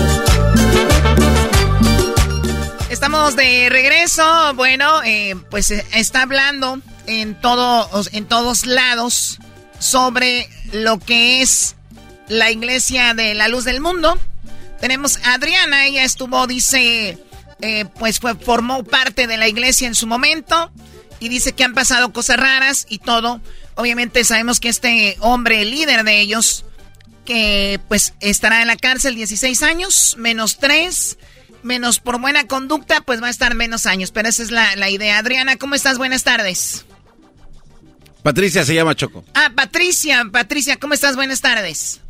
Estamos de regreso. Bueno, eh, pues eh, está hablando en, todos en todos lados sobre lo que es la iglesia de la luz del mundo. Tenemos a Adriana, ella estuvo, dice, eh, pues fue, formó parte de la iglesia en su momento y dice que han pasado cosas raras y todo. Obviamente sabemos que este hombre, el líder de ellos, que pues estará en la cárcel 16 años, menos 3 menos por buena conducta, pues va a estar menos años. Pero esa es la, idea. Adriana, ¿cómo estás? Buenas tardes. Patricia se llama Choco. Ah, Patricia, Patricia, ¿cómo estás? Buenas tardes.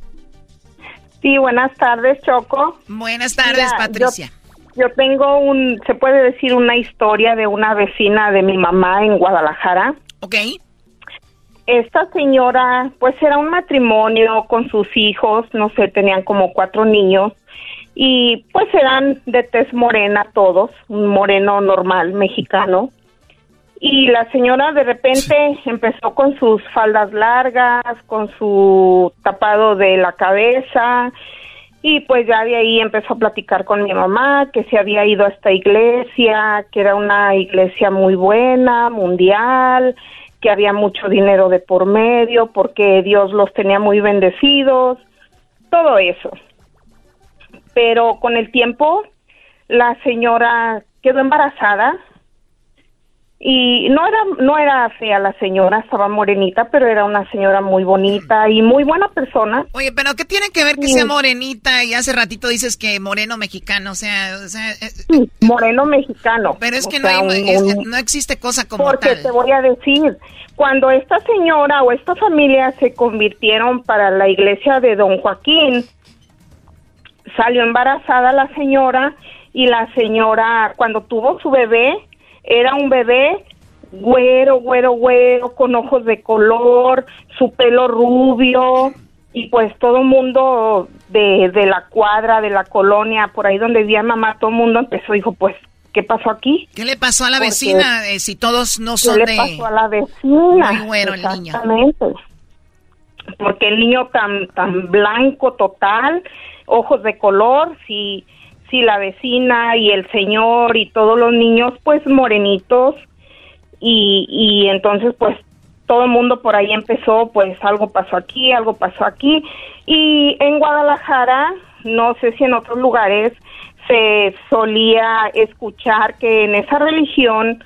Sí, buenas tardes, Choco. Buenas tardes, Patricia. Yo, yo, tengo un, se puede decir, una historia de una vecina de mi mamá en Guadalajara. Ok. Esta señora, pues era un matrimonio con sus hijos, no sé, tenían como cuatro niños y pues eran de tez morena todos, un moreno normal mexicano. Y la señora de repente empezó con sus faldas largas, con su tapado de la cabeza y pues ya de ahí empezó a platicar con mi mamá que se había ido a esta iglesia, que era una iglesia muy buena, mundial, que había mucho dinero de por medio porque Dios los tenía muy bendecidos, todo eso pero con el tiempo la señora quedó embarazada y no era no era fea la señora, estaba morenita, pero era una señora muy bonita y muy buena persona. Oye, pero ¿qué tiene que ver que sea morenita y hace ratito dices que moreno mexicano, o sea, eh, moreno mexicano. Pero es que no, no, existe cosa como porque te voy a decir, cuando esta señora o esta familia se convirtieron para la iglesia de Don Joaquín, salió embarazada la señora y la señora cuando tuvo su bebé era un bebé güero, güero, güero, con ojos de color, su pelo rubio y pues todo mundo de, de la cuadra, de la colonia, por ahí donde vivía mamá, todo el mundo empezó, dijo, pues, ¿qué pasó aquí? ¿Qué le pasó a la vecina eh, si todos no son ¿qué le pasó a la vecina? Muy bueno el niño. Exactamente. Porque el niño tan, tan blanco total ojos de color, si, si la vecina y el señor y todos los niños pues morenitos y, y entonces pues todo el mundo por ahí empezó, pues algo pasó aquí, algo pasó aquí. Y en Guadalajara, no sé si en otros lugares, se solía escuchar que en esa religión,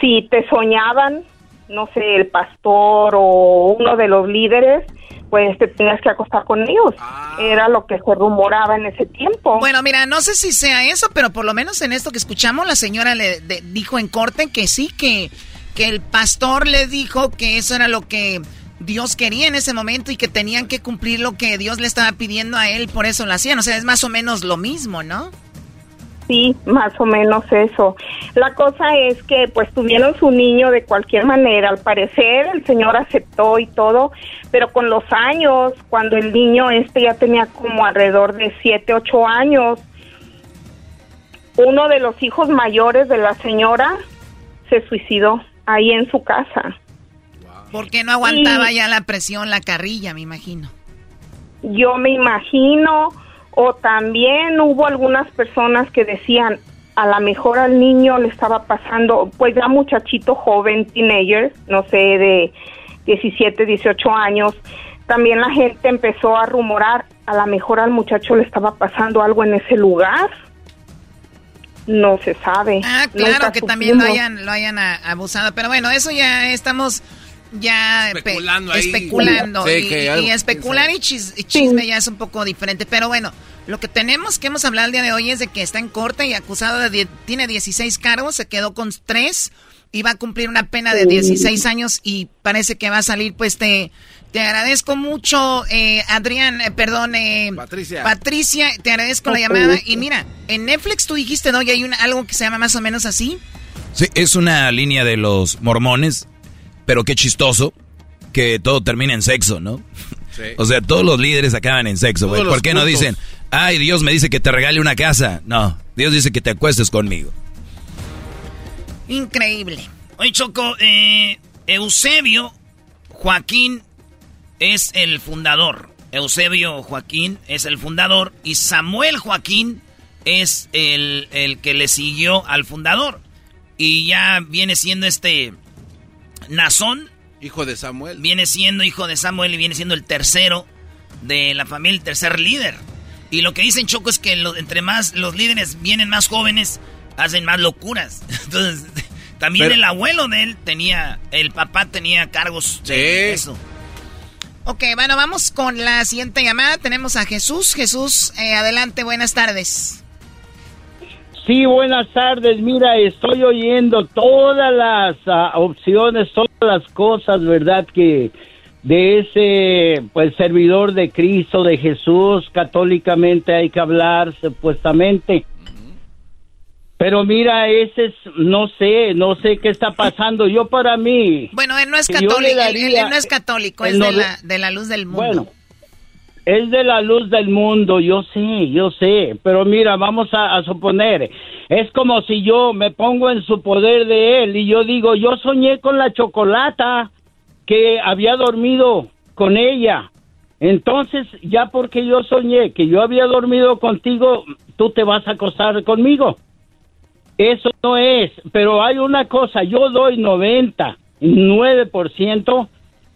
si te soñaban, no sé, el pastor o uno de los líderes, pues te tenías que acostar con ellos. Ah. Era lo que se rumoraba en ese tiempo. Bueno, mira, no sé si sea eso, pero por lo menos en esto que escuchamos, la señora le dijo en corte que sí, que, que el pastor le dijo que eso era lo que Dios quería en ese momento y que tenían que cumplir lo que Dios le estaba pidiendo a él, por eso lo hacían. O sea, es más o menos lo mismo, ¿no? Sí, más o menos eso. La cosa es que pues tuvieron su niño de cualquier manera. Al parecer el señor aceptó y todo, pero con los años, cuando el niño este ya tenía como alrededor de siete, ocho años, uno de los hijos mayores de la señora se suicidó ahí en su casa. Porque no aguantaba ya la presión, la carrilla, me imagino. Yo me imagino, o también hubo algunas personas que decían, a lo mejor al niño le estaba pasando, pues ya muchachito joven, teenager, no sé, de 17, 18 años, también la gente empezó a rumorar, a lo mejor al muchacho le estaba pasando algo en ese lugar. No se sabe. Ah, claro, que también lo hayan, lo hayan abusado. Pero bueno, eso ya estamos ya especulando, especulando y, especular y, chisme ya es un poco diferente. Pero bueno, lo que tenemos que hemos hablado el día de hoy es de que está en corte y acusado de... Tiene 16 cargos, se quedó con 3 y va a cumplir una pena de 16 años y parece que va a salir pues te te agradezco mucho, eh, Adrián, eh, perdón, eh, Patricia. Patricia, te agradezco la llamada. Y mira, en Netflix tú dijiste, ¿no? Y hay algo que se llama más o menos así. Sí, es una línea de los mormones, pero qué chistoso que todo termina en sexo, ¿no? Sí. O sea, todos los líderes acaban en sexo, güey. ¿Por qué no dicen, ay, Dios me dice que te regale una casa? No, Dios dice que te acuestes conmigo. Increíble. Oye, Choco, eh, Eusebio Joaquín es el fundador. Eusebio Joaquín es el fundador y Samuel Joaquín es el, el que le siguió al fundador. Y ya viene siendo este Nazón. Hijo de Samuel. Viene siendo hijo de Samuel y viene siendo el tercero de la familia, el tercer líder. Y lo que dicen Choco es que entre más los líderes vienen más jóvenes, hacen más locuras. Entonces, también el abuelo de él tenía, el papá tenía cargos de eso. Ok, bueno, vamos con la siguiente llamada. Tenemos a Jesús. Jesús, eh, adelante, buenas tardes. Sí, buenas tardes. Mira, estoy oyendo todas las ah, opciones, todas las cosas, ¿verdad? Que de ese, pues, servidor de Cristo, de Jesús, católicamente hay que hablar, supuestamente. Pero mira, ese es, no sé, no sé qué está pasando. Yo para mí... Bueno, él no es católico, él, no es católico, es de, la, de la luz del mundo. Bueno, es de la luz del mundo, yo sé, yo sé. Pero mira, vamos a, suponer, es como si yo me pongo en su poder de él y yo digo, yo soñé con la chocolata que había dormido con ella. Entonces, ya porque yo soñé que yo había dormido contigo, tú te vas a acostar conmigo. Eso no es, pero hay una cosa, yo doy 99%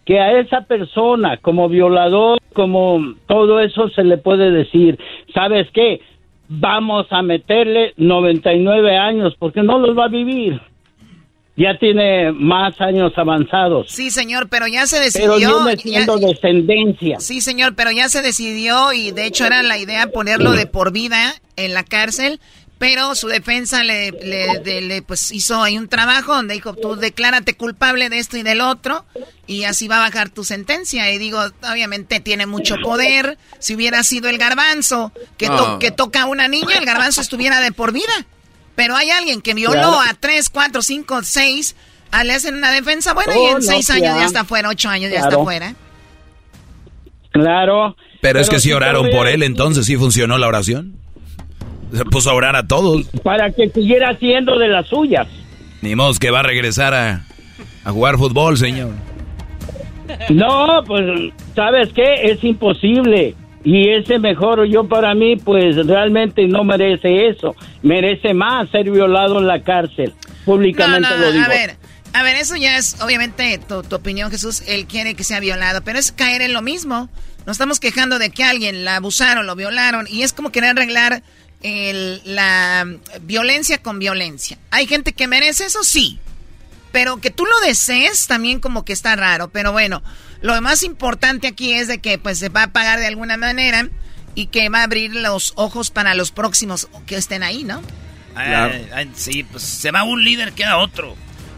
que a esa persona como violador, como todo eso se le puede decir, ¿sabes qué? Vamos a meterle 99 años porque no los va a vivir. Ya tiene más años avanzados. Sí, señor, pero ya se decidió. Pero siendo descendencia. Sí, señor, pero ya se decidió y de hecho era la idea ponerlo de por vida en la cárcel pero su defensa le, le, pues hizo ahí un trabajo donde dijo, tú declárate culpable de esto y del otro, y así va a bajar tu sentencia. Y digo, obviamente tiene mucho poder. Si hubiera sido el garbanzo que, que toca a una niña, el garbanzo estuviera de por vida. Pero hay alguien que violó a tres, cuatro, cinco, seis, le hacen una defensa, bueno, y en oh, seis años ya está fuera, ocho años ya está fuera. Claro. Pero, es que si oraron por él, entonces sí funcionó la oración. Se puso a orar a todos. Para que siguiera haciendo de las suyas. Ni modo que va a regresar a, a jugar fútbol, señor. No, pues, ¿sabes qué? Es imposible. Y ese mejor yo para mí, pues realmente no merece eso. Merece más ser violado en la cárcel. Públicamente lo digo. A ver, a ver, eso ya es obviamente tu, tu, opinión, Jesús. Él quiere que sea violado, pero es caer en lo mismo. Nos estamos quejando de que alguien la abusaron, lo violaron, y es como querer arreglar el, la violencia con violencia. Hay gente que merece eso, sí. Pero que tú lo desees también como que está raro. Pero bueno, lo más importante aquí es de que pues se va a pagar de alguna manera y que va a abrir los ojos para los próximos que estén ahí, ¿no? sí, pues se va un líder, queda otro.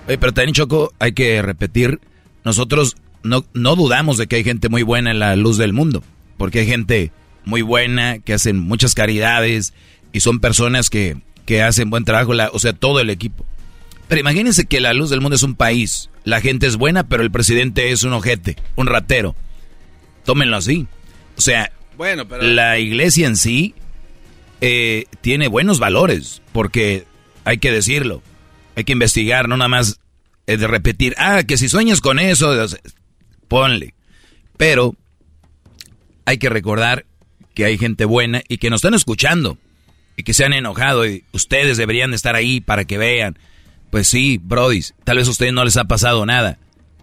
Oye, pero también Choco, hay que repetir, nosotros no, no dudamos de que hay gente muy buena en la luz del mundo, porque hay gente muy buena, que hacen muchas caridades y son personas que, que hacen buen trabajo, o sea, todo el equipo. Pero imagínense que la luz del mundo es un país, la gente es buena, pero el presidente es un ojete, un ratero. Tómenlo así. O sea, bueno, la iglesia en sí eh, tiene buenos valores, porque hay que decirlo, hay que investigar, no nada más eh, de repetir, ah, que si sueñas con eso, ponle. Pero hay que recordar que hay gente buena y que nos están escuchando y que se han enojado y ustedes deberían estar ahí para que vean. Pues sí, Brody, tal vez a ustedes no les ha pasado nada.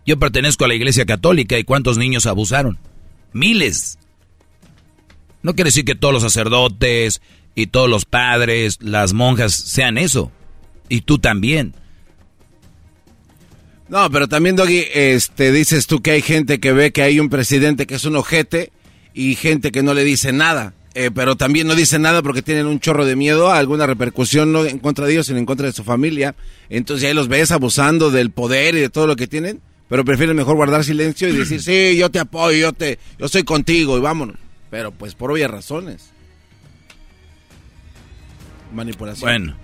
Yo pertenezco a la iglesia católica y ¿cuántos niños abusaron? Miles. No quiere decir que todos los sacerdotes y todos los padres, las monjas sean eso. Y tú también. No, pero también, Doggy, este, dices tú que hay gente que ve que hay un presidente que es un ojete y gente que no le dice nada. Eh, pero también no dice nada porque tienen un chorro de miedo a alguna repercusión no en contra de ellos, sino en contra de su familia. Entonces ahí los ves abusando del poder y de todo lo que tienen, pero prefieren mejor guardar silencio y decir, sí, yo te apoyo, yo, te, yo soy contigo y vámonos. Pero pues por obvias razones. Manipulación. Bueno.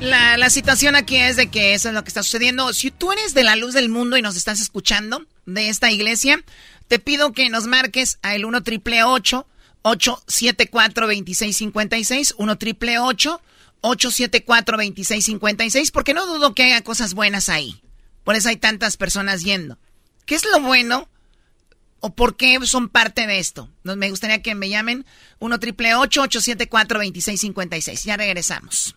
La, la, situación aquí es de que eso es lo que está sucediendo. Si tú eres de la luz del mundo y nos estás escuchando de esta iglesia, te pido que nos marques a el 1 triple 874 2656 1 triple 874 2656 porque no dudo que haya cosas buenas ahí. Por eso hay tantas personas yendo. ¿Qué es lo bueno? ¿O por qué son parte de esto? Me gustaría que me llamen 1 triple 874 2656 Ya regresamos.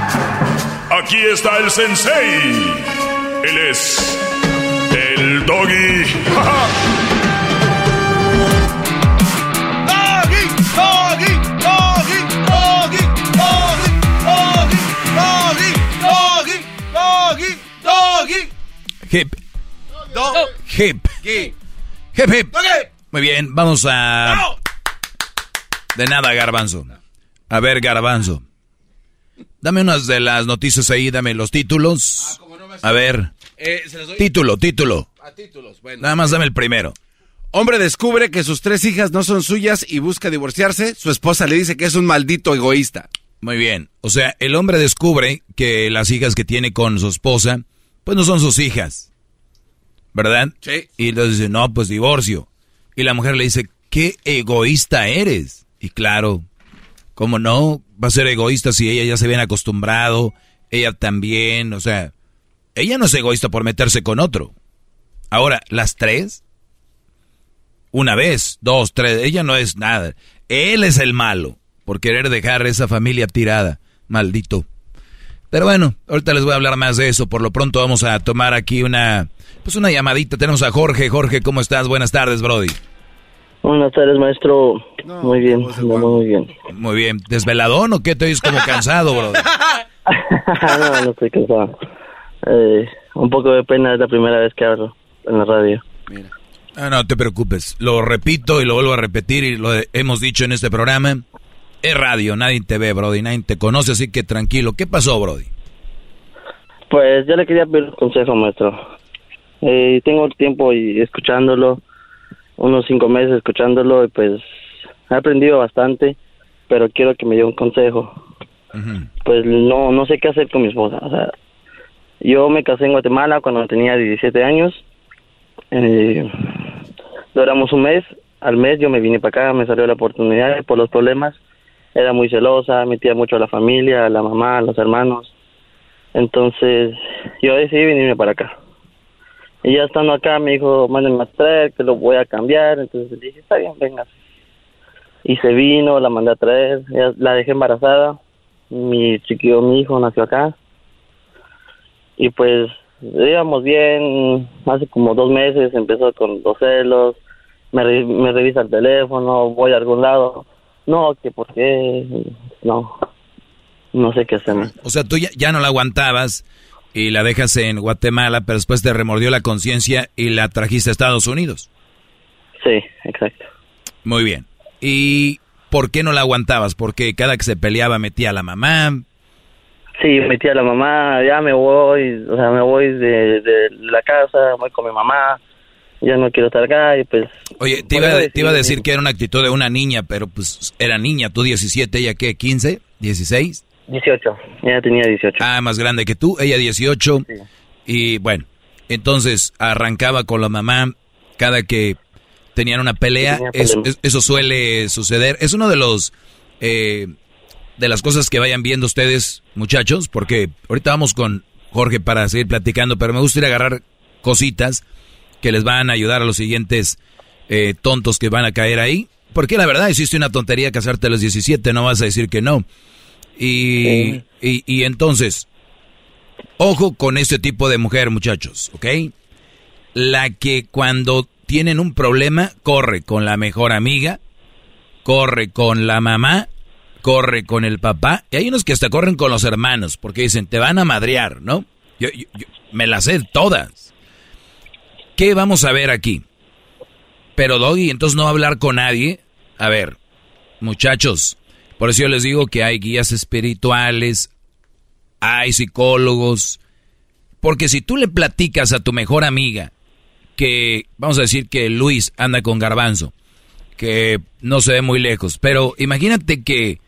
Aquí está el sensei. Él es el doggy. doggy, doggy, doggy, doggy, doggy, doggy, doggy, doggy, doggy. Hip. Hip. Hip, hip. Muy bien, vamos a... De nada, garbanzo. A ver, garbanzo. Dame unas de las noticias ahí, dame los títulos. A ver. Eh, título, título. Nada más dame el primero. Hombre descubre que sus tres hijas no son suyas y busca divorciarse. Su esposa le dice que es un maldito egoísta. Muy bien. O sea, el hombre descubre que las hijas que tiene con su esposa, pues no son sus hijas. ¿Verdad? Sí. Y entonces dice, no, pues divorcio. Y la mujer le dice, qué egoísta eres. Y claro, ¿cómo no? Va a ser egoísta si ella ya se viene acostumbrado, ella también, o sea, ella no es egoísta por meterse con otro. Ahora, las tres, una vez, dos, tres, ella no es nada. Él es el malo por querer dejar esa familia tirada, maldito. Pero bueno, ahorita les voy a hablar más de eso. Por lo pronto vamos a tomar aquí una, pues una llamadita. Tenemos a Jorge. Jorge, ¿cómo estás? Buenas tardes, Brody. Buenas tardes, maestro. muy bien, muy bien. Muy bien. ¿Desveladón o qué? Te oyes como cansado, bro. no, no estoy cansado. Eh, un poco de pena, es la primera vez que hablo en la radio. Mira. Ah, no te preocupes. Lo repito y lo vuelvo a repetir y lo hemos dicho en este programa. Es radio, nadie te ve, Brody, nadie te conoce, así que tranquilo. ¿Qué pasó, Brody? Pues yo le quería pedir un consejo, maestro. Eh, tengo tiempo y escuchándolo unos cinco meses escuchándolo y pues he aprendido bastante, pero quiero que me dé un consejo. Pues no no sé qué hacer con mi esposa. O sea, yo me casé en Guatemala cuando tenía 17 años. Eh, duramos un mes. Al mes yo me vine para acá, me salió la oportunidad por los problemas. Era muy celosa, metía mucho a la familia, a la mamá, a los hermanos. Entonces yo decidí venirme para acá. Y ya estando acá me dijo, mándenme a traer, que lo voy a cambiar. Entonces le dije, está bien, venga. Y se vino, la mandé a traer, la dejé embarazada. Mi chiquillo, mi hijo nació acá. Y pues íbamos bien, hace como dos meses empezó con los celos, me, me revisa el teléfono, voy a algún lado. No, que por qué, no, no sé qué hacer. O sea, tú ya, ya no la aguantabas y la dejas en Guatemala, pero después te remordió la conciencia y la trajiste a Estados Unidos. Sí, exacto. Muy bien. ¿Y por qué no la aguantabas? Porque cada que se peleaba metía a la mamá. Sí, metía a la mamá, ya me voy, o sea, me voy de, de la casa, voy con mi mamá, ya no quiero estar acá y pues... Oye, te iba, te iba a decir que era una actitud de una niña, pero pues era niña, tú 17, ella qué, 15, 16? 18, ella tenía 18. Ah, más grande que tú, ella 18. Y bueno, entonces arrancaba con la mamá cada que tenían una pelea, eso, eso, suele suceder. Es uno de los... Eh, de las cosas que vayan viendo ustedes, muchachos, porque ahorita vamos con Jorge para seguir platicando, pero me gustaría agarrar cositas que les van a ayudar a los siguientes eh, tontos que van a caer ahí. Porque la verdad, hiciste una tontería casarte a los 17, no vas a decir que no. Y, y, entonces, ojo con este tipo de mujer, muchachos, ¿ok? La que cuando tienen un problema, corre con la mejor amiga, corre con la mamá, corre con el papá, y hay unos que hasta corren con los hermanos, porque dicen, te van a madrear, ¿no? Yo, me las sé todas. ¿Qué vamos a ver aquí? Pero Doggy, entonces no va a hablar con nadie. A ver, muchachos, por eso yo les digo que hay guías espirituales, hay psicólogos, porque si tú le platicas a tu mejor amiga que, vamos a decir que Luis anda con garbanzo, que no se ve muy lejos, pero imagínate que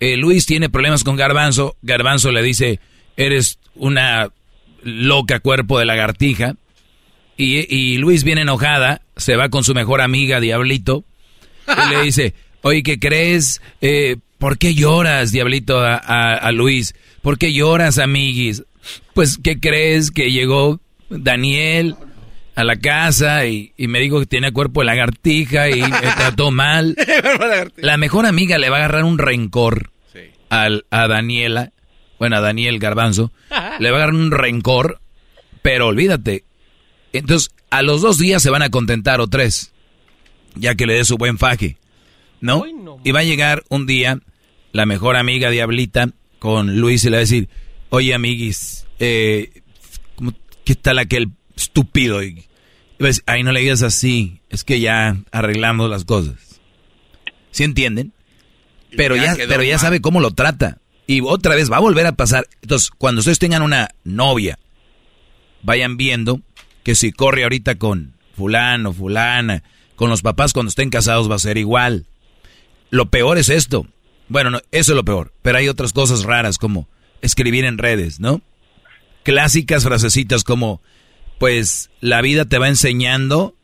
eh, Luis tiene problemas con garbanzo, garbanzo le dice, eres una loca cuerpo de lagartija, y, Luis viene enojada, se va con su mejor amiga, Diablito, y le dice, oye, ¿qué crees? Eh, ¿Por qué lloras, Diablito, a, Luis? ¿Por qué lloras, amiguis? Pues, ¿qué crees? Que llegó Daniel a la casa y, me dijo que tenía cuerpo de lagartija y me trató mal. La mejor amiga le va a agarrar un rencor al, a Daniela, bueno, a Daniel Garbanzo, le va a agarrar un rencor, pero olvídate, entonces, a los dos días se van a contentar o tres, ya que le dé su buen faje, ¿no? Y va a llegar un día la mejor amiga Diablita con Luis y le va a decir, oye, amiguis, eh, ¿qué tal aquel estúpido? Y pues, ay, no le digas así, es que ya arreglamos las cosas. ¿Sí entienden? Pero ya, pero ya sabe cómo lo trata. Y otra vez va a volver a pasar. Entonces, cuando ustedes tengan una novia, vayan viendo que si corre ahorita con fulano, fulana, con los papás cuando estén casados va a ser igual. Lo peor es esto. Bueno, no, eso es lo peor. Pero hay otras cosas raras como escribir en redes, ¿no? Clásicas frasecitas como, pues la vida te va enseñando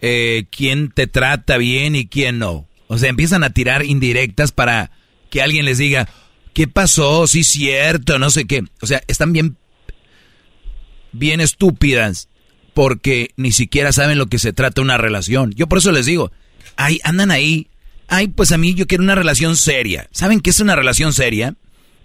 eh, quién te trata bien y quién no. O sea, empiezan a tirar indirectas para que alguien les diga, ¿qué pasó? Sí, cierto, no sé qué. O sea, están bien, bien estúpidas porque ni siquiera saben lo que se trata una relación. Yo por eso les digo, ay, andan ahí, ay, pues a mí yo quiero una relación seria. ¿Saben qué es una relación seria?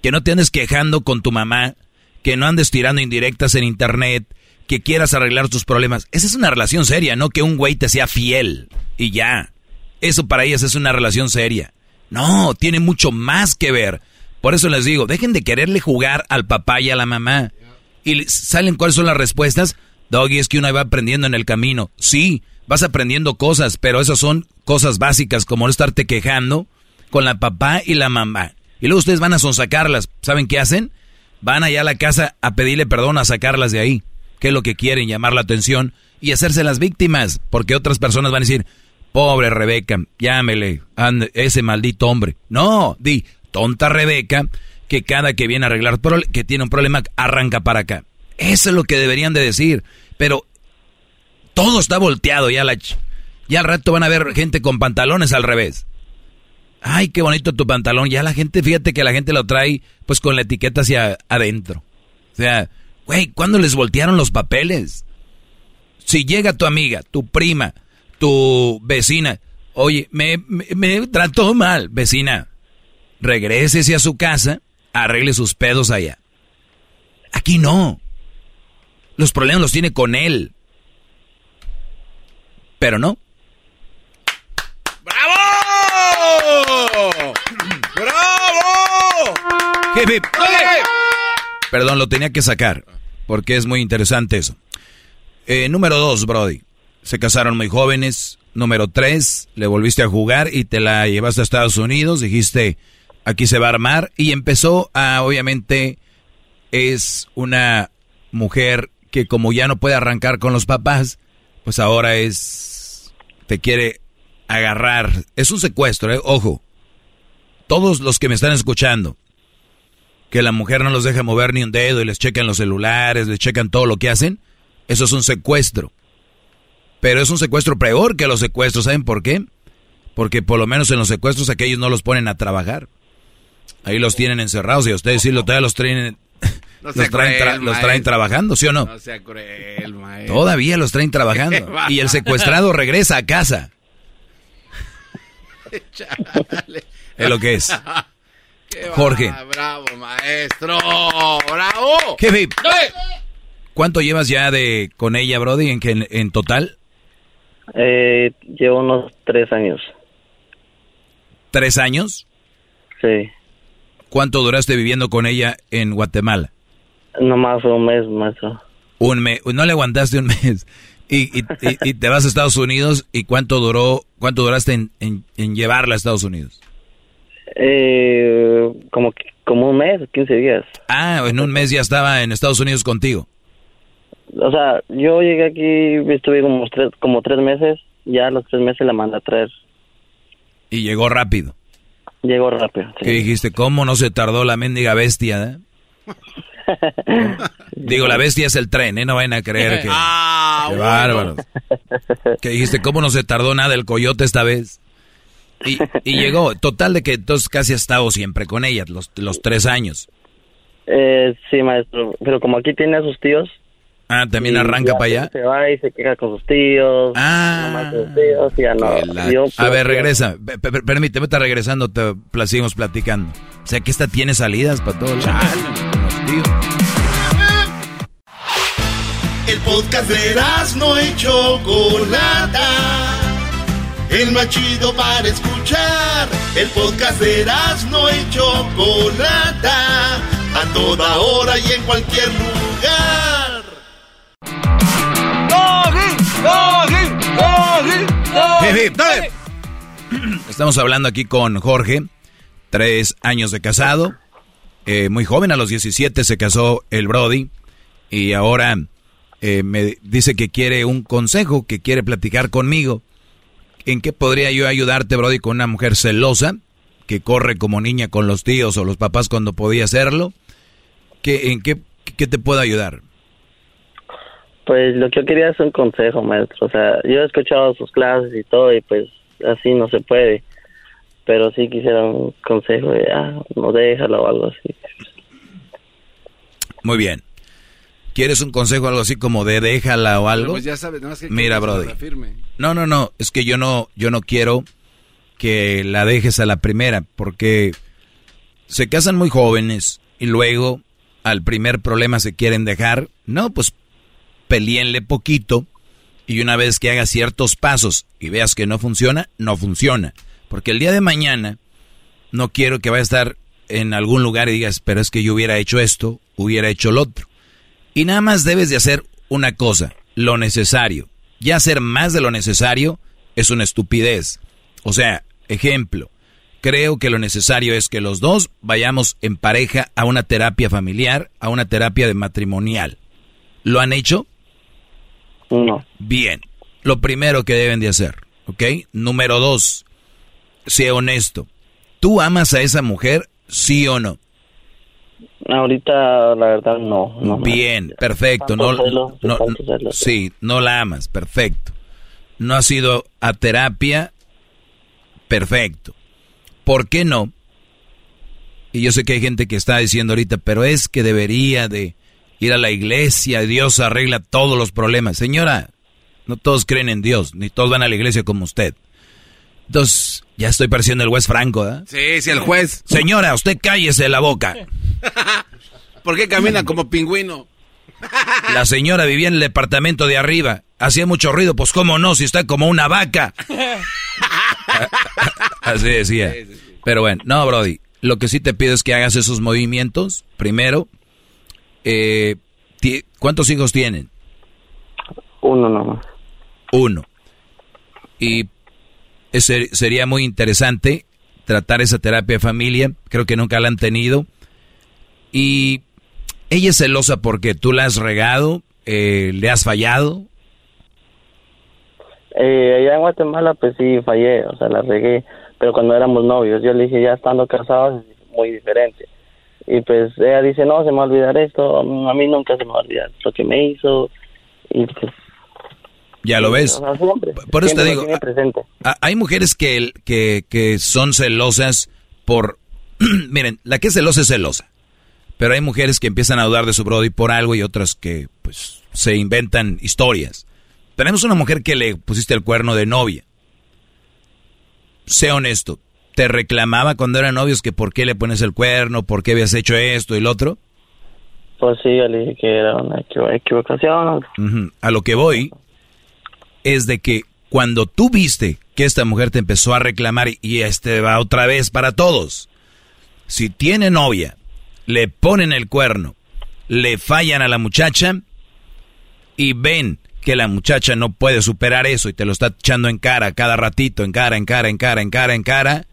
Que no te andes quejando con tu mamá, que no andes tirando indirectas en internet, que quieras arreglar tus problemas. Esa es una relación seria, no que un güey te sea fiel y ya. Eso para ellas es una relación seria. No, tiene mucho más que ver. Por eso les digo, dejen de quererle jugar al papá y a la mamá. Y salen cuáles son las respuestas Doggy, es que uno va aprendiendo en el camino. Sí, vas aprendiendo cosas, pero esas son cosas básicas como no estarte quejando con la papá y la mamá. Y luego ustedes van a sonsacarlas. ¿Saben qué hacen? Van allá a la casa a pedirle perdón, a sacarlas de ahí. ¿Qué es lo que quieren? Llamar la atención y hacerse las víctimas. Porque otras personas van a decir, pobre Rebeca, llámele, ese maldito hombre. No, di, tonta Rebeca, que cada que viene a arreglar, que tiene un problema, arranca para acá. Eso es lo que deberían de decir. Pero todo está volteado ya. Ya al rato van a ver gente con pantalones al revés. Ay, qué bonito tu pantalón. Ya la gente, fíjate que la gente lo trae pues con la etiqueta hacia adentro. O sea, güey, ¿cuándo les voltearon los papeles? Si llega tu amiga, tu prima, tu vecina, oye, me, me, me trató mal, vecina, regrésese a su casa, arregle sus pedos allá. Aquí no. Los problemas los tiene con él. Pero no. ¡Bravo! ¡Bravo! Perdón, lo tenía que sacar, porque es muy interesante eso. Eh, número dos, Brody. Se casaron muy jóvenes. Número tres, le volviste a jugar y te la llevaste a Estados Unidos. Dijiste, aquí se va a armar. Y empezó a, obviamente, es una mujer que como ya no puede arrancar con los papás, pues ahora es, te quiere agarrar. Es un secuestro, ¿eh? ojo. Todos los que me están escuchando, que la mujer no los deja mover ni un dedo y les checan los celulares, les checan todo lo que hacen, eso es un secuestro. Pero es un secuestro peor que los secuestros, ¿saben por qué? Porque por lo menos en los secuestros aquellos no los ponen a trabajar. Ahí los tienen encerrados y a ustedes sí lo, los traen, los, traen los traen trabajando, ¿sí o no? No sea cruel, maestro. Todavía los traen trabajando. y el secuestrado regresa a casa. Es lo que es. Qué Jorge. va, bravo, maestro. Bravo. Jefe, ¿cuánto llevas ya de con ella, Brody, en, en total? Eh, llevo unos tres años. ¿Tres años? Sí. ¿Cuánto duraste viviendo con ella en Guatemala? Nomás un mes, maestro. Un mes. No le aguantaste un mes. Y, y, y- y te vas a Estados Unidos. ¿Y cuánto duró, cuánto duraste en, en- en llevarla a Estados Unidos? Eh, como, como un mes, 15 días. Ah, en un mes ya estaba en Estados Unidos contigo. O sea, yo llegué aquí, estuve como tres, como tres meses. Ya a los tres meses la mandé a traer. Y llegó rápido. Llegó rápido. ¿Qué dijiste? ¿Cómo no se tardó la mendiga bestia? eh? Digo, la bestia es el tren, ¿eh? No vayan a creer que... Ah, Qué bueno. bárbaros. ¿Qué dijiste? ¿Cómo no se tardó nada el coyote esta vez? Y, y llegó. Total de que entonces casi has estado siempre con ella, los, los tres años. Eh, sí, maestro. Pero como aquí tiene a sus tíos. Ah, ¿también arranca ya para allá? Se va y se queja con sus tíos. Ah. sus tíos ya no. Yo, A ver, regresa. Pe- pe- Permíteme, está regresando, te pla- seguimos platicando. O sea, que esta tiene salidas para todos. Los El podcast de no y Chocolata. El más chido para escuchar. El podcast de no y Chocolata. A toda hora y en cualquier lugar. Estamos hablando aquí con Jorge, tres años de casado, eh, muy joven, a los 17 se casó el Brody y ahora eh, me dice que quiere un consejo, que quiere platicar conmigo. ¿En qué podría yo ayudarte, Brody, con una mujer celosa que corre como niña con los tíos o los papás cuando podía hacerlo? ¿Qué, ¿En qué, qué te puedo ayudar? Pues lo que yo quería es un consejo, maestro. O sea, yo he escuchado sus clases y todo y pues así no se puede. Pero sí quisiera un consejo de, ah, no déjala o algo así. Muy bien. ¿Quieres un consejo algo así como de déjala o algo? Pues ya sabes, nada más que Mira, Brody. No, no, no, es que yo no, yo no quiero que la dejes a la primera, porque se casan muy jóvenes y luego al primer problema se quieren dejar. No, pues peleenle poquito y una vez que haga ciertos pasos y veas que no funciona, no funciona. Porque el día de mañana no quiero que vaya a estar en algún lugar y digas, pero es que yo hubiera hecho esto, hubiera hecho lo otro. Y nada más debes de hacer una cosa, lo necesario. Ya hacer más de lo necesario es una estupidez. O sea, ejemplo, creo que lo necesario es que los dos vayamos en pareja a una terapia familiar, a una terapia de matrimonial. ¿Lo han hecho? No. Bien. Lo primero que deben de hacer, ¿ok? Número dos, sea honesto. ¿Tú amas a esa mujer, sí o no? Ahorita, la verdad, no. no Bien, perfecto. No, celo, no- celo. sí, no la amas, perfecto. No has ido a terapia, perfecto. ¿Por qué no? Y yo sé que hay gente que está diciendo ahorita, pero es que debería de ir a la iglesia, Dios arregla todos los problemas. Señora, no todos creen en Dios, ni todos van a la iglesia como usted. Entonces, ya estoy pareciendo el juez Franco, ¿eh? Sí, sí, el juez. Señora, usted cállese la boca. ¿Por qué camina como pingüino? La señora vivía en el departamento de arriba. Hacía mucho ruido, pues cómo no, si está como una vaca. Así decía. Pero bueno, no, Brody. Lo que sí te pido es que hagas esos movimientos. Primero, eh, ¿cuántos hijos tienen? Uno nomás. Uno. Y ese sería muy interesante tratar esa terapia de familia. Creo que nunca la han tenido. Y ella es celosa porque tú la has regado, eh, le has fallado. Eh, allá en Guatemala, pues sí, fallé, o sea, la regué, pero cuando éramos novios, yo le dije, ya estando casados, es muy diferente. Y pues ella dice, no, se me va a olvidar esto, a mí nunca se me va a olvidar lo que me hizo, y pues... Ya lo ves. o sea, siempre, Por eso te digo, hay mujeres que, que, que son celosas por... Miren, la que es celosa es celosa. Pero hay mujeres que empiezan a dudar de su brody por algo y otras que pues se inventan historias. Tenemos una mujer que le pusiste el cuerno de novia. Sé honesto, ¿te reclamaba cuando eran novios que por qué le pones el cuerno, por qué habías hecho esto y lo otro? Pues sí, yo le dije que era una equivo- equivocación. Ujú. A lo que voy es de que cuando tú viste que esta mujer te empezó a reclamar y este va otra vez para todos. Si tiene novia, le ponen el cuerno, le fallan a la muchacha y ven que la muchacha no puede superar eso y te lo está echando en cara cada ratito, en cara, en cara, en cara, en cara, en cara,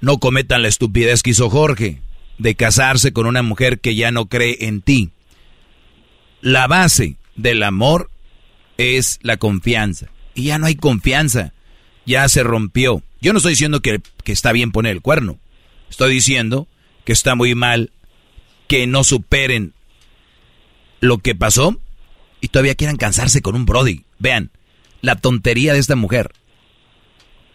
no cometan la estupidez que hizo Jorge de casarse con una mujer que ya no cree en ti. La base del amor es la confianza. Y ya no hay confianza. Ya se rompió. Yo no estoy diciendo que, que está bien poner el cuerno. Estoy diciendo que está muy mal que no superen lo que pasó y todavía quieran cansarse con un Brody. Vean, la tontería de esta mujer.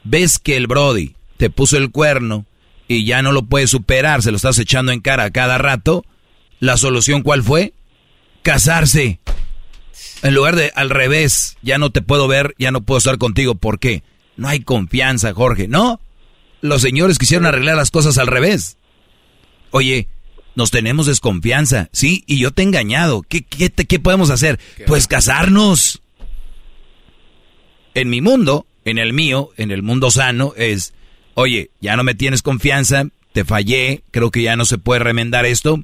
Ves que el Brody te puso el cuerno y ya no lo puedes superar, se lo estás echando en cara cada rato. ¿La solución cuál fue? Casarse. En lugar de al revés, ya no te puedo ver, ya no puedo estar contigo. ¿Por qué? No hay confianza, Jorge. No. Los señores quisieron arreglar las cosas al revés. Oye, nos tenemos desconfianza, ¿sí? Y yo te he engañado. ¿Qué, qué, te- qué podemos hacer? Pues casarnos. En mi mundo, en el mío, en el mundo sano, es, oye, ya no me tienes confianza, te fallé, creo que ya no se puede remendar esto,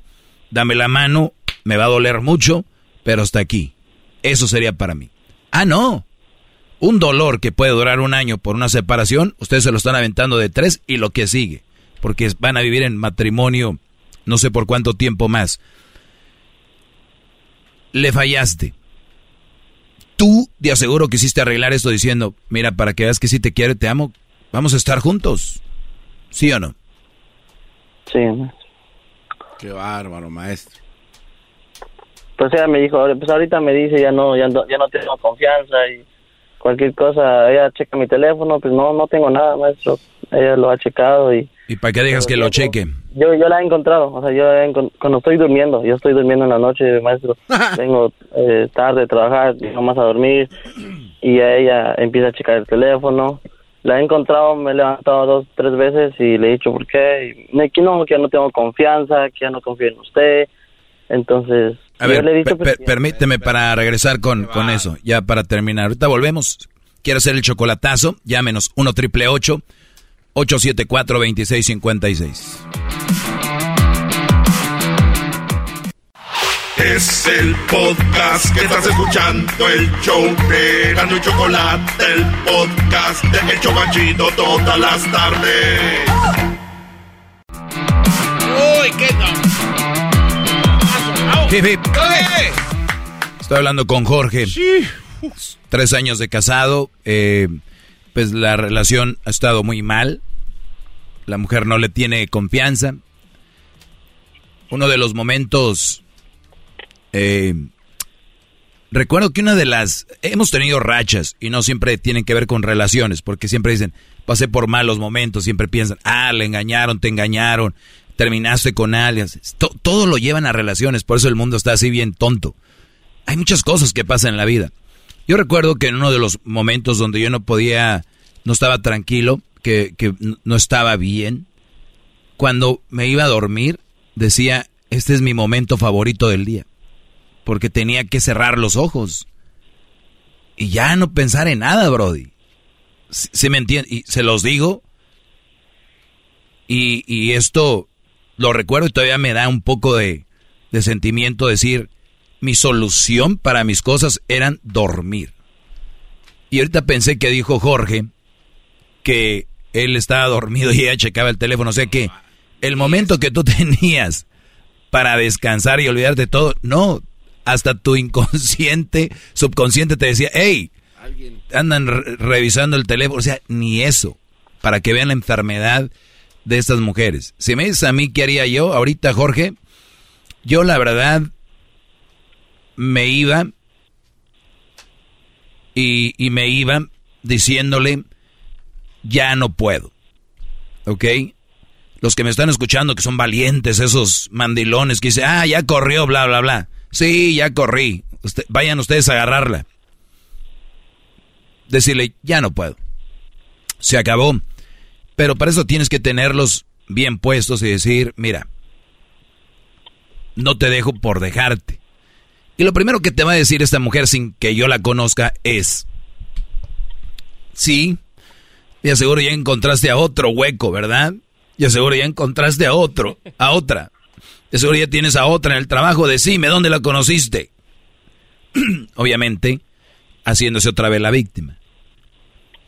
dame la mano, me va a doler mucho, pero hasta aquí. Eso sería para mí. Ah, no. Un dolor que puede durar un año por una separación, ustedes se lo están aventando de tres y lo que sigue, porque van a vivir en matrimonio no sé por cuánto tiempo más. Le fallaste. Tú de aseguro quisiste arreglar esto diciendo, mira, para que veas que si te quiero, te amo, vamos a estar juntos. ¿Sí o no? Sí. Qué bárbaro, maestro. Pues ella me dijo, pues ahorita me dice, ya no, ya no, ya no tengo confianza y cualquier cosa, ella checa mi teléfono, pues no, no tengo nada, maestro. Ella lo ha checado y ¿Y para qué dejas que lo cheque? yo, yo la he encontrado, o sea, yo he cuando estoy durmiendo, yo estoy durmiendo en la noche, maestro, vengo eh, tarde a trabajar, llego más a dormir y ella empieza a checar el teléfono. La he encontrado, me he levantado dos, tres veces y le he dicho por qué. Y me- que no, que ya no tengo confianza, que ya no confío en usted. Entonces, A ver, le he dicho per- pues, per- permíteme para regresar con, con eso, ya para terminar. Ahorita volvemos. ¿Quiere hacer el chocolatazo? Llámenos 1 triple 874 2656. Es el podcast que estás escuchando, el show de y Chocolate, el podcast de El Chobachito todas las tardes. Uy, qué Hip, hip. Estoy hablando con Jorge. Tres años de casado. eh, pues la relación ha estado muy mal. La mujer no le tiene confianza. Uno de los momentos... eh, recuerdo que una de las... Hemos tenido rachas y no siempre tienen que ver con relaciones, porque siempre dicen, pasé por malos momentos, siempre piensan, ah, le engañaron, te engañaron, terminaste con alguien. To- todo lo llevan a relaciones, por eso el mundo está así bien tonto. Hay muchas cosas que pasan en la vida. Yo recuerdo que en uno de los momentos donde yo no podía, no estaba tranquilo, que, que no estaba bien, cuando me iba a dormir, decía, este es mi momento favorito del día, porque tenía que cerrar los ojos y ya no pensar en nada, Brody. ¿Sí, sí me entiende? Y se los digo, y, y esto lo recuerdo y todavía me da un poco de, de sentimiento decir, mi solución para mis cosas eran dormir. Y ahorita pensé que dijo Jorge que él estaba dormido y ella checaba el teléfono. O sea que el momento que tú tenías para descansar y olvidarte de todo, no, hasta tu inconsciente, subconsciente te decía, hey, andan revisando el teléfono, o sea, ni eso, para que vean la enfermedad de estas mujeres. Si me dices a mí qué haría yo, ahorita Jorge, yo la verdad me iba y, me iba diciéndole, ya no puedo, ¿ok? Los que me están escuchando, que son valientes, esos mandilones que dicen, ah, ya corrió, bla, bla, bla. Sí, ya corrí. vayan ustedes a agarrarla. Decirle, ya no puedo. Se acabó. Pero para eso tienes que tenerlos bien puestos y decir, mira, no te dejo por dejarte. Y lo primero que te va a decir esta mujer sin que yo la conozca es, sí, y aseguro ya encontraste a otro hueco, ¿verdad? Y aseguro ya encontraste a otro, a otra. De seguro ya tienes a otra en el trabajo, decime dónde la conociste. Obviamente, haciéndose otra vez la víctima.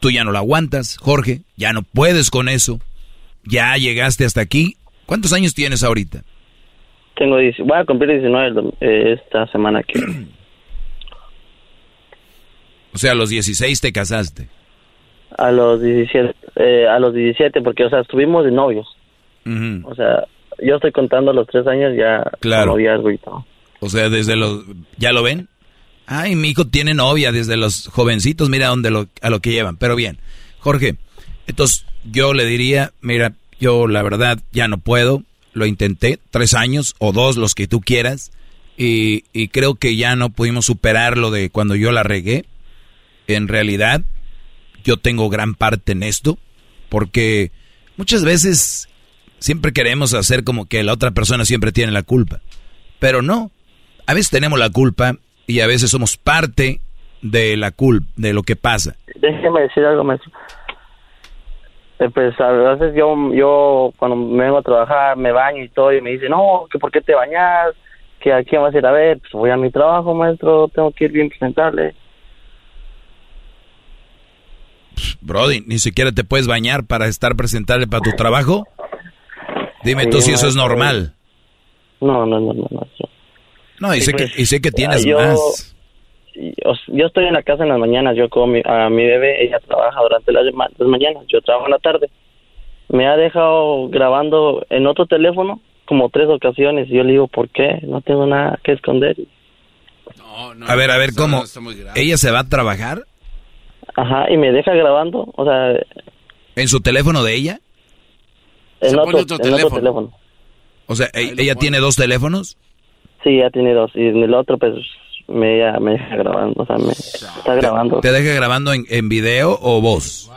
Tú ya no lo aguantas, Jorge, ya no puedes con eso. Ya llegaste hasta aquí. ¿Cuántos años tienes ahorita? Tengo, voy a cumplir 19 eh, esta semana aquí. o sea, a los 16 te casaste. A los 17, eh, a los 17, porque, o sea, estuvimos de novios. O sea, yo estoy contando los tres años ya claro. noviazgo y todo. O sea, desde los... ¿Ya lo ven? Ay, mi hijo tiene novia desde los jovencitos, mira dónde lo, a lo que llevan. Pero bien, Jorge, entonces yo le diría, mira, yo la verdad ya no puedo, lo intenté, tres años o dos, los que tú quieras, y, creo que ya no pudimos superar lo de cuando yo la regué. En realidad, yo tengo gran parte en esto, porque muchas veces Siempre queremos hacer como que la otra persona siempre tiene la culpa. Pero no. A veces tenemos la culpa y a veces somos parte de la culpa, de lo que pasa. Déjeme decir algo, maestro. Eh, pues a veces yo, yo cuando me vengo a trabajar me baño y todo y me dice, no, que por qué te bañas, que aquí vas a ir a ver, pues voy a mi trabajo, maestro, tengo que ir bien presentable. Brody, ni siquiera te puedes bañar para estar presentable para tu trabajo. Dime tú si eso es normal. No, no, no, no. No, no y, sé que, y sé que tienes más. Yo, estoy en la casa en las mañanas, yo con mi, a mi bebé, ella trabaja durante las, las mañanas, yo trabajo en la tarde. Me ha dejado grabando en otro teléfono como tres ocasiones y yo le digo, ¿por qué? No tengo nada que esconder. No, no, a ver, a ver, ¿cómo? ¿Ella se va a trabajar? Ajá, y me deja grabando, o sea... ¿En su teléfono de ella? En, otro, teléfono. O sea, ¿ella tiene dos teléfonos? Sí, ella tiene dos. Y en el otro, pues, me, me deja grabando. O sea, me está grabando. ¿Te deja grabando en, en video o voz?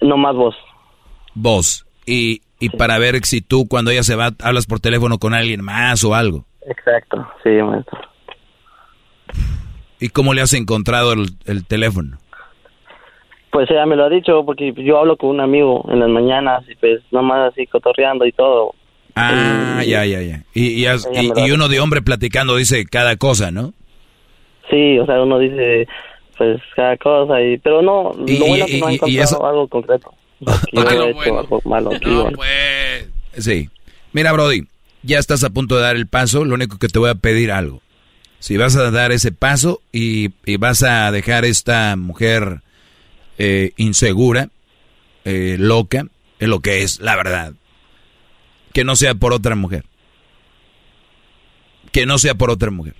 No más voz. Voz. Y, y para ver si tú, cuando ella se va, hablas por teléfono con alguien más o algo. Exacto, sí, maestro. ¿Y cómo le has encontrado el, el teléfono? Pues ella me lo ha dicho porque yo hablo con un amigo en las mañanas y pues nomás así cotorreando y todo. Ah, ya, ya, ya. Y, y, uno de hombre platicando dice cada cosa, ¿no? Sí, o sea, uno dice pues cada cosa, y pero no, lo bueno que no ha encontrado algo concreto. Yo he hecho algo malo. pues. Sí. Mira, Brody, ya estás a punto de dar el paso, lo único que te voy a pedir algo. Si vas a dar ese paso y, y vas a dejar esta mujer eh, insegura, eh, loca, es lo que es, la verdad. Que no sea por otra mujer. Que no sea por otra mujer.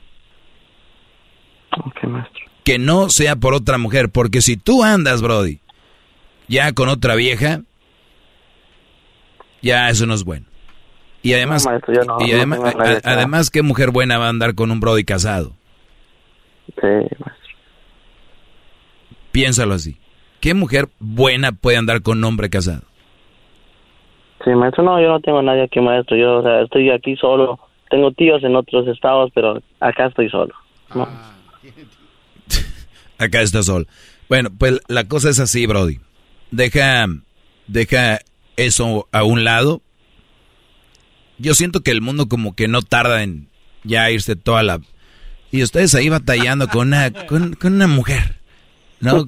Que no sea por otra mujer, porque si tú andas, Brody, ya con otra vieja, ya eso no es bueno. Y además, y además, además, ¿qué mujer buena va a andar con un Brody casado? Sí, maestro. Piénsalo así. ¿Qué mujer buena puede andar con un hombre casado? Sí, maestro, no, yo no tengo nadie aquí, maestro. Yo o sea, estoy aquí solo. Tengo tíos en otros estados, pero acá estoy solo. acá está solo. Bueno, pues la cosa es así, Brody. deja, deja eso a un lado. Yo siento que el mundo como que no tarda en ya irse toda la... Y ustedes ahí batallando con una, con, una mujer, ¿no?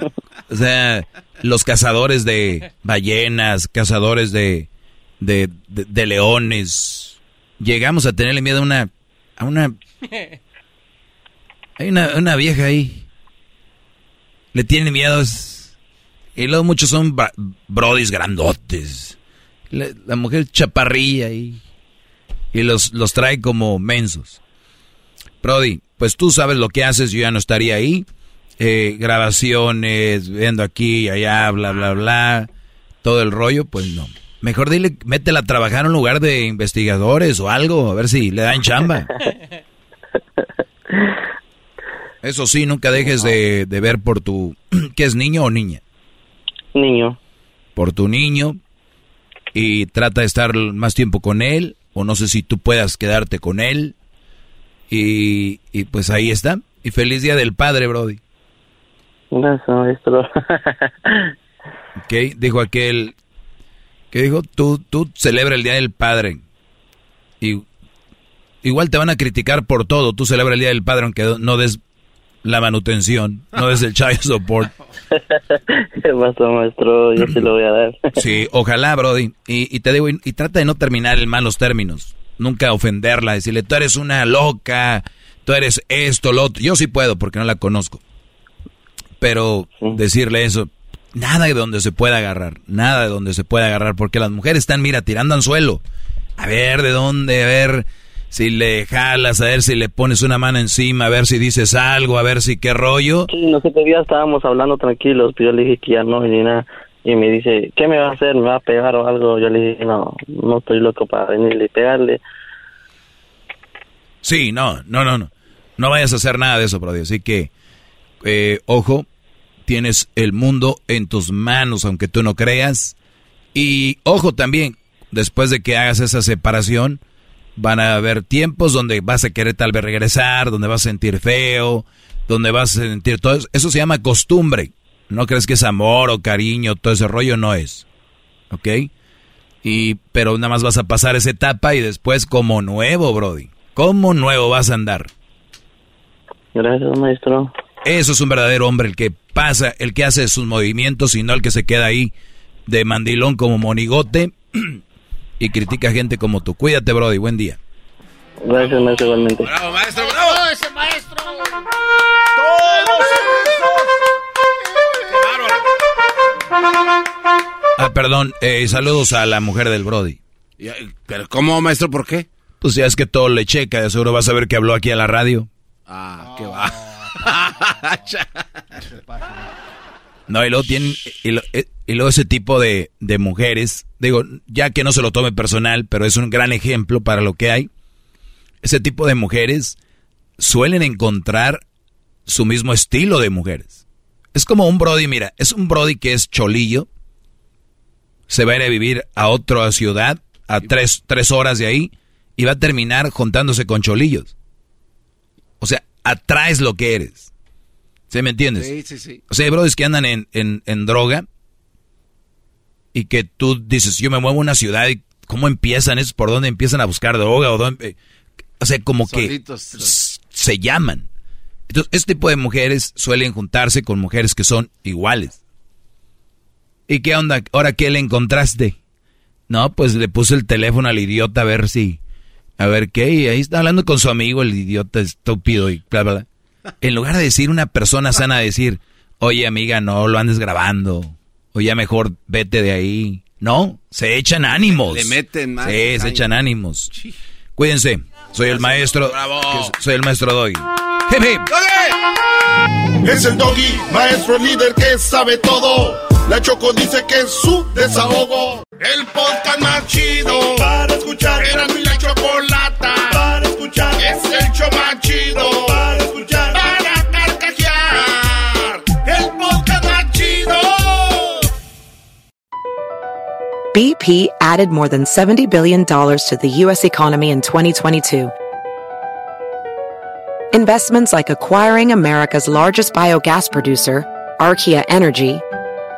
O sea, los cazadores de ballenas, cazadores de, de, de, leones. Llegamos a tenerle miedo a una... A una hay una, una vieja ahí. Le tienen miedo. Y luego muchos son brodis grandotes. La, mujer chaparrilla y, y los, los trae como mensos. Brody, pues tú sabes lo que haces, yo ya no estaría ahí. Eh, grabaciones, viendo aquí y allá, bla, bla, bla. Todo el rollo, pues no. Mejor dile, métela a trabajar en un lugar de investigadores o algo, a ver si le dan chamba. Eso sí, nunca dejes de, de ver por tu... ¿Qué es niño o niña? Niño. Por tu niño y trata de estar más tiempo con él o no sé si tú puedas quedarte con él y, y pues ahí está. Y feliz día del padre, Brody. Gracias, maestro. ok, dijo aquel que dijo, tú, tú celebra el día del padre. Y igual te van a criticar por todo. Tú celebra el día del padre aunque no des la manutención, no es el child support. ¿Qué pasó, maestro? Yo sí lo voy a dar. sí, ojalá, Brody. Y, te digo, y, trata de no terminar en malos términos. Nunca ofenderla, decirle, tú eres una loca, tú eres esto, lo otro. Yo sí puedo porque no la conozco. Pero decirle eso, nada de donde se pueda agarrar, nada de donde se pueda agarrar, porque las mujeres están, mira, tirando suelo. A ver, ¿de dónde? A ver si le jalas, a ver si le pones una mano encima, a ver si dices algo, a ver si qué rollo. Sí, nosotros ya estábamos hablando tranquilos, pero yo le dije que ya no, ni nada. Y me dice, ¿qué me va a hacer? ¿Me va a pegar o algo? Yo le dije, no, no estoy loco para venirle y pegarle. Sí, no, no, no, no. No vayas a hacer nada de eso, Brody. Así que, eh, ojo, tienes el mundo en tus manos, aunque tú no creas. Y ojo también, después de que hagas esa separación, Van a haber tiempos donde vas a querer tal vez regresar, donde vas a sentir feo, donde vas a sentir todo eso. Eso se llama costumbre. No crees que es amor o cariño, todo ese rollo no es. ¿Ok? Y, pero nada más vas a pasar esa etapa y después como nuevo, Brody. Como nuevo vas a andar. Gracias, maestro. Eso es un verdadero hombre, el que pasa, el que hace sus movimientos y no el que se queda ahí de mandilón como monigote y critica gente como tú. Cuídate, Brody. Buen día. Gracias, maestro, igualmente. Bravo, maestro, bravo. ese maestro! Ah, perdón. Eh, saludos a la mujer del Brody. ¿Pero cómo, maestro? ¿Por qué? Pues ya es que todo le checa. De seguro vas a ver que habló aquí a la radio. Ah, qué va. No, y luego tienen... Y, eh, y luego ese tipo de, de mujeres, digo, ya que no se lo tome personal, pero es un gran ejemplo para lo que hay. Ese tipo de mujeres suelen encontrar su mismo estilo de mujeres. Es como un Brody, mira, es un Brody que es cholillo, se va a ir a vivir a otra ciudad, a tres, tres horas de ahí, y va a terminar juntándose con cholillos. O sea, atraes lo que eres. ¿Sí me entiendes? Sí, sí, sí. O sea, hay brodis que andan en, en, en droga y que tú dices, yo me muevo a una ciudad y cómo empiezan, es por dónde empiezan a buscar droga o dónde, o sea, como que se llaman. Entonces, este tipo de mujeres suelen juntarse con mujeres que son iguales. ¿Y qué onda? ¿Ahora qué le encontraste? No, pues le puse el teléfono al idiota a ver si, a ver qué, y ahí está hablando con su amigo, el idiota estúpido y bla, bla, bla. En lugar de decir una persona sana, decir, oye amiga, no lo andes grabando o ya mejor vete de ahí. No, se echan ánimos. Le meten más. Sí, se echan ánimos. Cuídense. Soy el maestro. Soy el maestro Doggy. Hip, hip. Es el Doggy, maestro líder que sabe todo. La Choco dice que es su desahogo. El podcast más chido para escuchar. Era mi la chocolata para escuchar. Es el show más chido para escuchar. BP added more than $70 billion to the U.S. economy in 2022. Investments like acquiring America's largest biogas producer, Archaea Energy,